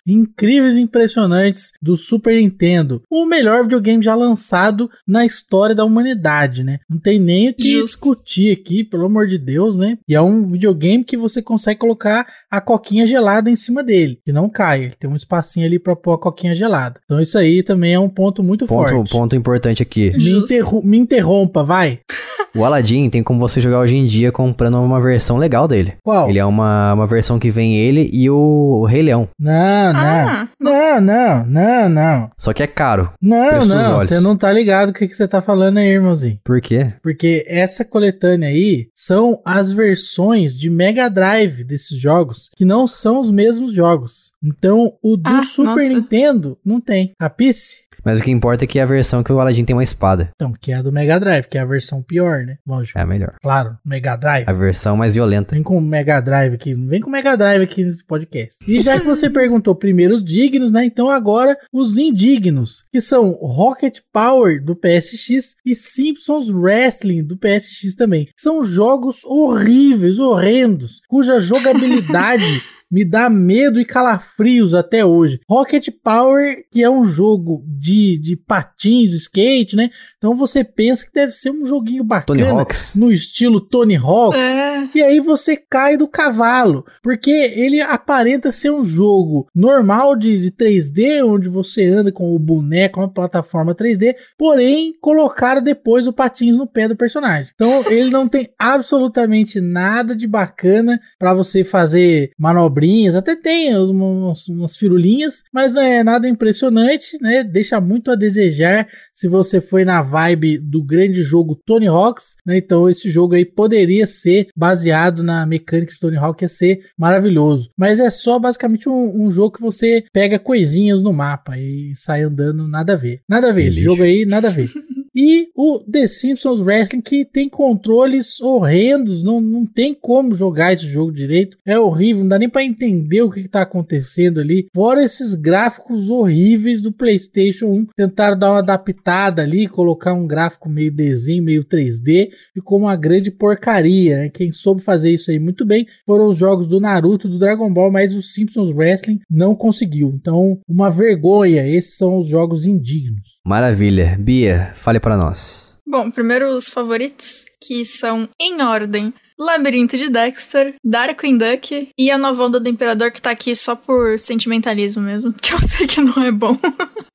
incríveis e impressionantes do Super Nintendo. O melhor videogame já lançado na história da humanidade, né? Não tem nem o que Justo. discutir aqui, pelo amor de Deus, né? E é um videogame que você consegue colocar a coquinha gelada em cima dele, que não cai. Tem um espacinho ali para pôr a coquinha gelada. Então isso aí também é um ponto muito ponto, forte. Ponto importante aqui. Me, interrom me interrompa, vai. O Aladdin tem como você jogar hoje em dia comprando uma versão legal dele. Qual? Ele é uma, uma versão que vem ele e o, o Rei Leão. Não, não. Ah, não, não, não, não. Só que é caro. Não, não. Você não tá ligado o que, que você tá falando aí, irmãozinho. Por quê? Porque essa coletânea aí são as versões de Mega Drive desses jogos, que não são os mesmos jogos. Então, o do ah, Super nossa. Nintendo não tem. Capice? Mas o que importa é que é a versão que o Aladdin tem uma espada. Então, que é a do Mega Drive, que é a versão pior, né? Lógico. É a melhor. Claro, Mega Drive. A versão mais violenta. Vem com o Mega Drive aqui. Vem com o Mega Drive aqui nesse podcast. E já que você perguntou primeiro os dignos, né? Então agora os indignos, que são Rocket Power do PSX e Simpsons Wrestling do PSX também. São jogos horríveis, horrendos, cuja jogabilidade me dá medo e calafrios até hoje. Rocket Power, que é um jogo de, de patins, skate, né? Então você pensa que deve ser um joguinho bacana no estilo Tony Hawks. É. E aí você cai do cavalo, porque ele aparenta ser um jogo normal de, de 3D, onde você anda com o boneco, uma plataforma 3D, porém colocaram depois o patins no pé do personagem. Então ele não tem absolutamente nada de bacana para você fazer manobra manobrinhas, até tem umas, umas firulinhas, mas não é nada impressionante, né? Deixa muito a desejar se você foi na vibe do grande jogo Tony Hawks, né? Então esse jogo aí poderia ser baseado na mecânica de Tony Hawk, ia ser maravilhoso. Mas é só basicamente um, um jogo que você pega coisinhas no mapa e sai andando, nada a ver. Nada a ver, esse jogo aí, nada a ver. E o The Simpsons Wrestling, que tem controles horrendos, não, não tem como jogar esse jogo direito. É horrível, não dá nem para entender o que, está acontecendo ali. Fora esses gráficos horríveis do PlayStation 1. Tentaram dar uma adaptada ali, colocar um gráfico meio desenho, meio 3D. Ficou uma grande porcaria. Né? Quem soube fazer isso aí muito bem foram os jogos do Naruto, do Dragon Ball, mas o Simpsons Wrestling não conseguiu. Então, uma vergonha. Esses são os jogos indignos. Maravilha. Bia, fale para nós. Bom, primeiro os favoritos, que são em ordem Labirinto de Dexter, Darkwing Duck e a nova onda do Imperador que tá aqui só por sentimentalismo mesmo, que eu sei que não é bom.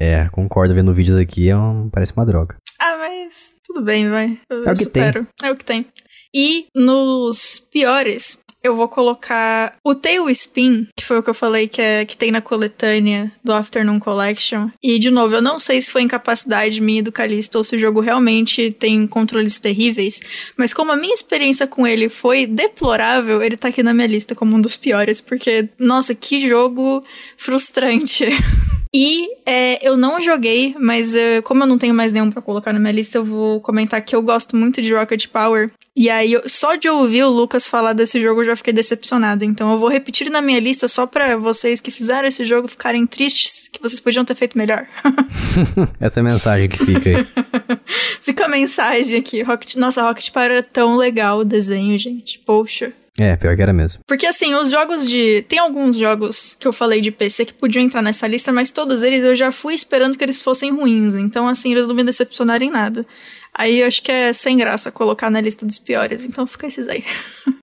é, concordo, vendo vídeos aqui, é um... parece uma droga. Ah, mas tudo bem, vai. Eu é o que supero. tem. É o que tem. E nos piores, eu vou colocar o Tailspin, que foi o que eu falei que, é, que tem na coletânea do Afternoon Collection. E, de novo, eu não sei se foi incapacidade minha do Callisto ou se o jogo realmente tem controles terríveis, mas como a minha experiência com ele foi deplorável, ele tá aqui na minha lista como um dos piores, porque, nossa, que jogo frustrante. E é, eu não joguei, mas uh, como eu não tenho mais nenhum para colocar na minha lista, eu vou comentar que eu gosto muito de Rocket Power. E aí, eu, só de ouvir o Lucas falar desse jogo, eu já fiquei decepcionada. Então eu vou repetir na minha lista só pra vocês que fizeram esse jogo ficarem tristes, que vocês podiam ter feito melhor. Essa é a mensagem que fica aí. fica a mensagem aqui. Rocket, nossa, Rocket Power é tão legal o desenho, gente. Poxa. É, pior que era mesmo. Porque assim, os jogos de. Tem alguns jogos que eu falei de PC que podiam entrar nessa lista, mas todos eles eu já fui esperando que eles fossem ruins. Então, assim, eles não me decepcionaram em nada. Aí eu acho que é sem graça colocar na lista dos piores. Então fica esses aí.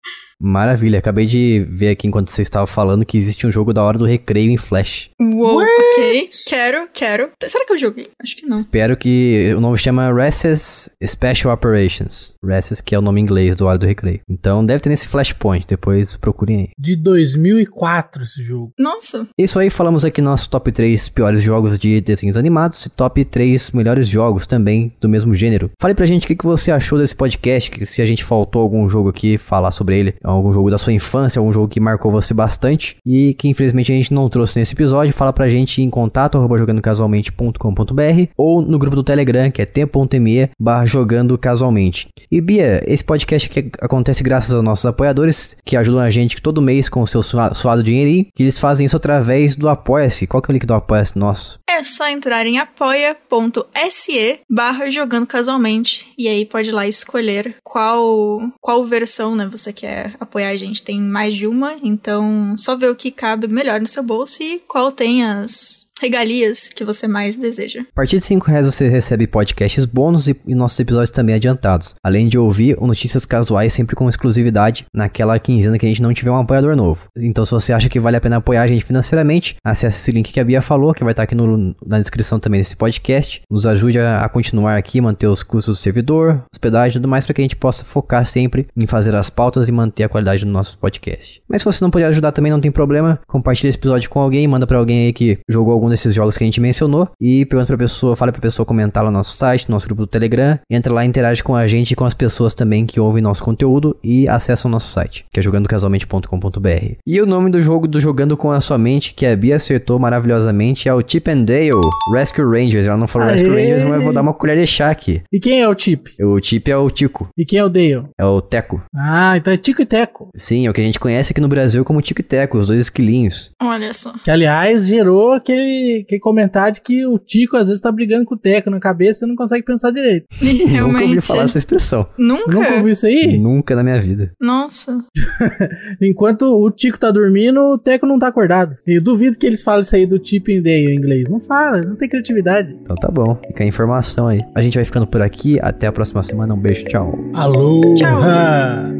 Maravilha, acabei de ver aqui enquanto você estava falando que existe um jogo da hora do recreio em Flash. Uou, What? ok. Quero, quero. Será que eu joguei? Acho que não. Espero que. O nome chama Resses Special Operations. Resses, que é o nome inglês do Hora do Recreio. Então deve ter nesse Flashpoint, depois procurem aí. De 2004 esse jogo. Nossa. Isso aí, falamos aqui nosso top 3 piores jogos de desenhos animados e top 3 melhores jogos também do mesmo gênero. Fale pra gente o que, que você achou desse podcast, que se a gente faltou algum jogo aqui, falar sobre ele algum jogo da sua infância, algum jogo que marcou você bastante e que infelizmente a gente não trouxe nesse episódio, fala pra gente em contato jogandocasualmente.com.br ou no grupo do Telegram, que é t.me jogando casualmente. E Bia, esse podcast aqui acontece graças aos nossos apoiadores, que ajudam a gente todo mês com o seu suado dinheirinho, que eles fazem isso através do Apoia-se. Qual que é o link do Apoia-se nosso? É só entrar em apoia.se barra jogando casualmente e aí pode lá escolher qual, qual versão né, você quer apoiar a gente. Tem mais de uma, então só ver o que cabe melhor no seu bolso e qual tem as regalias que você mais deseja. A partir de 5 reais você recebe podcasts bônus e, e, nossos episódios também adiantados. Além de ouvir Notícias Casuais sempre com exclusividade naquela quinzena que a gente não tiver um apoiador novo. Então se você acha que vale a pena apoiar a gente financeiramente, acesse esse link que a Bia falou, que vai estar aqui no, na descrição também desse podcast. Nos ajude a, a continuar aqui, manter os custos do servidor, hospedagem e tudo mais para que a gente possa focar sempre em fazer as pautas e manter a qualidade do nosso podcast. Mas se você não puder ajudar também não tem problema, compartilhe esse episódio com alguém, manda para alguém aí que jogou algum desses jogos que a gente mencionou e pergunta pra pessoa, fala pra pessoa comentar lá no nosso site, no nosso grupo do Telegram, entra lá e interage com a gente e com as pessoas também que ouvem nosso conteúdo e acessam o nosso site, que é jogandocasualmente.com.br. E o nome do jogo do Jogando com a Sua Mente, que a Bia acertou maravilhosamente, é o Chip and Dale Rescue Rangers. Ela não falou Aê. Rescue Rangers, mas eu vou dar uma colher de chá aqui. E quem é o Chip? O Chip é o Tico. E quem é o Dale? É o Teco. Ah, então é Tico e Teco. Sim, é o que a gente conhece aqui no Brasil como Tico e Teco, os dois esquilinhos. Olha só. Que aliás gerou aquele, aquele comentário de que o Tico às vezes tá brigando com o Teco na cabeça e não consegue pensar direito. Realmente. Nunca ouvi falar essa expressão. Nunca? Nunca ouviu isso aí? Nunca na minha vida. Nossa. Enquanto o Tico tá dormindo, o Teco não tá acordado. E eu duvido que eles falem isso aí do Chip and Dale em inglês. Não fala, eles não tem criatividade. Então tá bom, fica a informação aí. A gente vai ficando por aqui, até a próxima semana, um beijo, tchau. Alô! Tchau!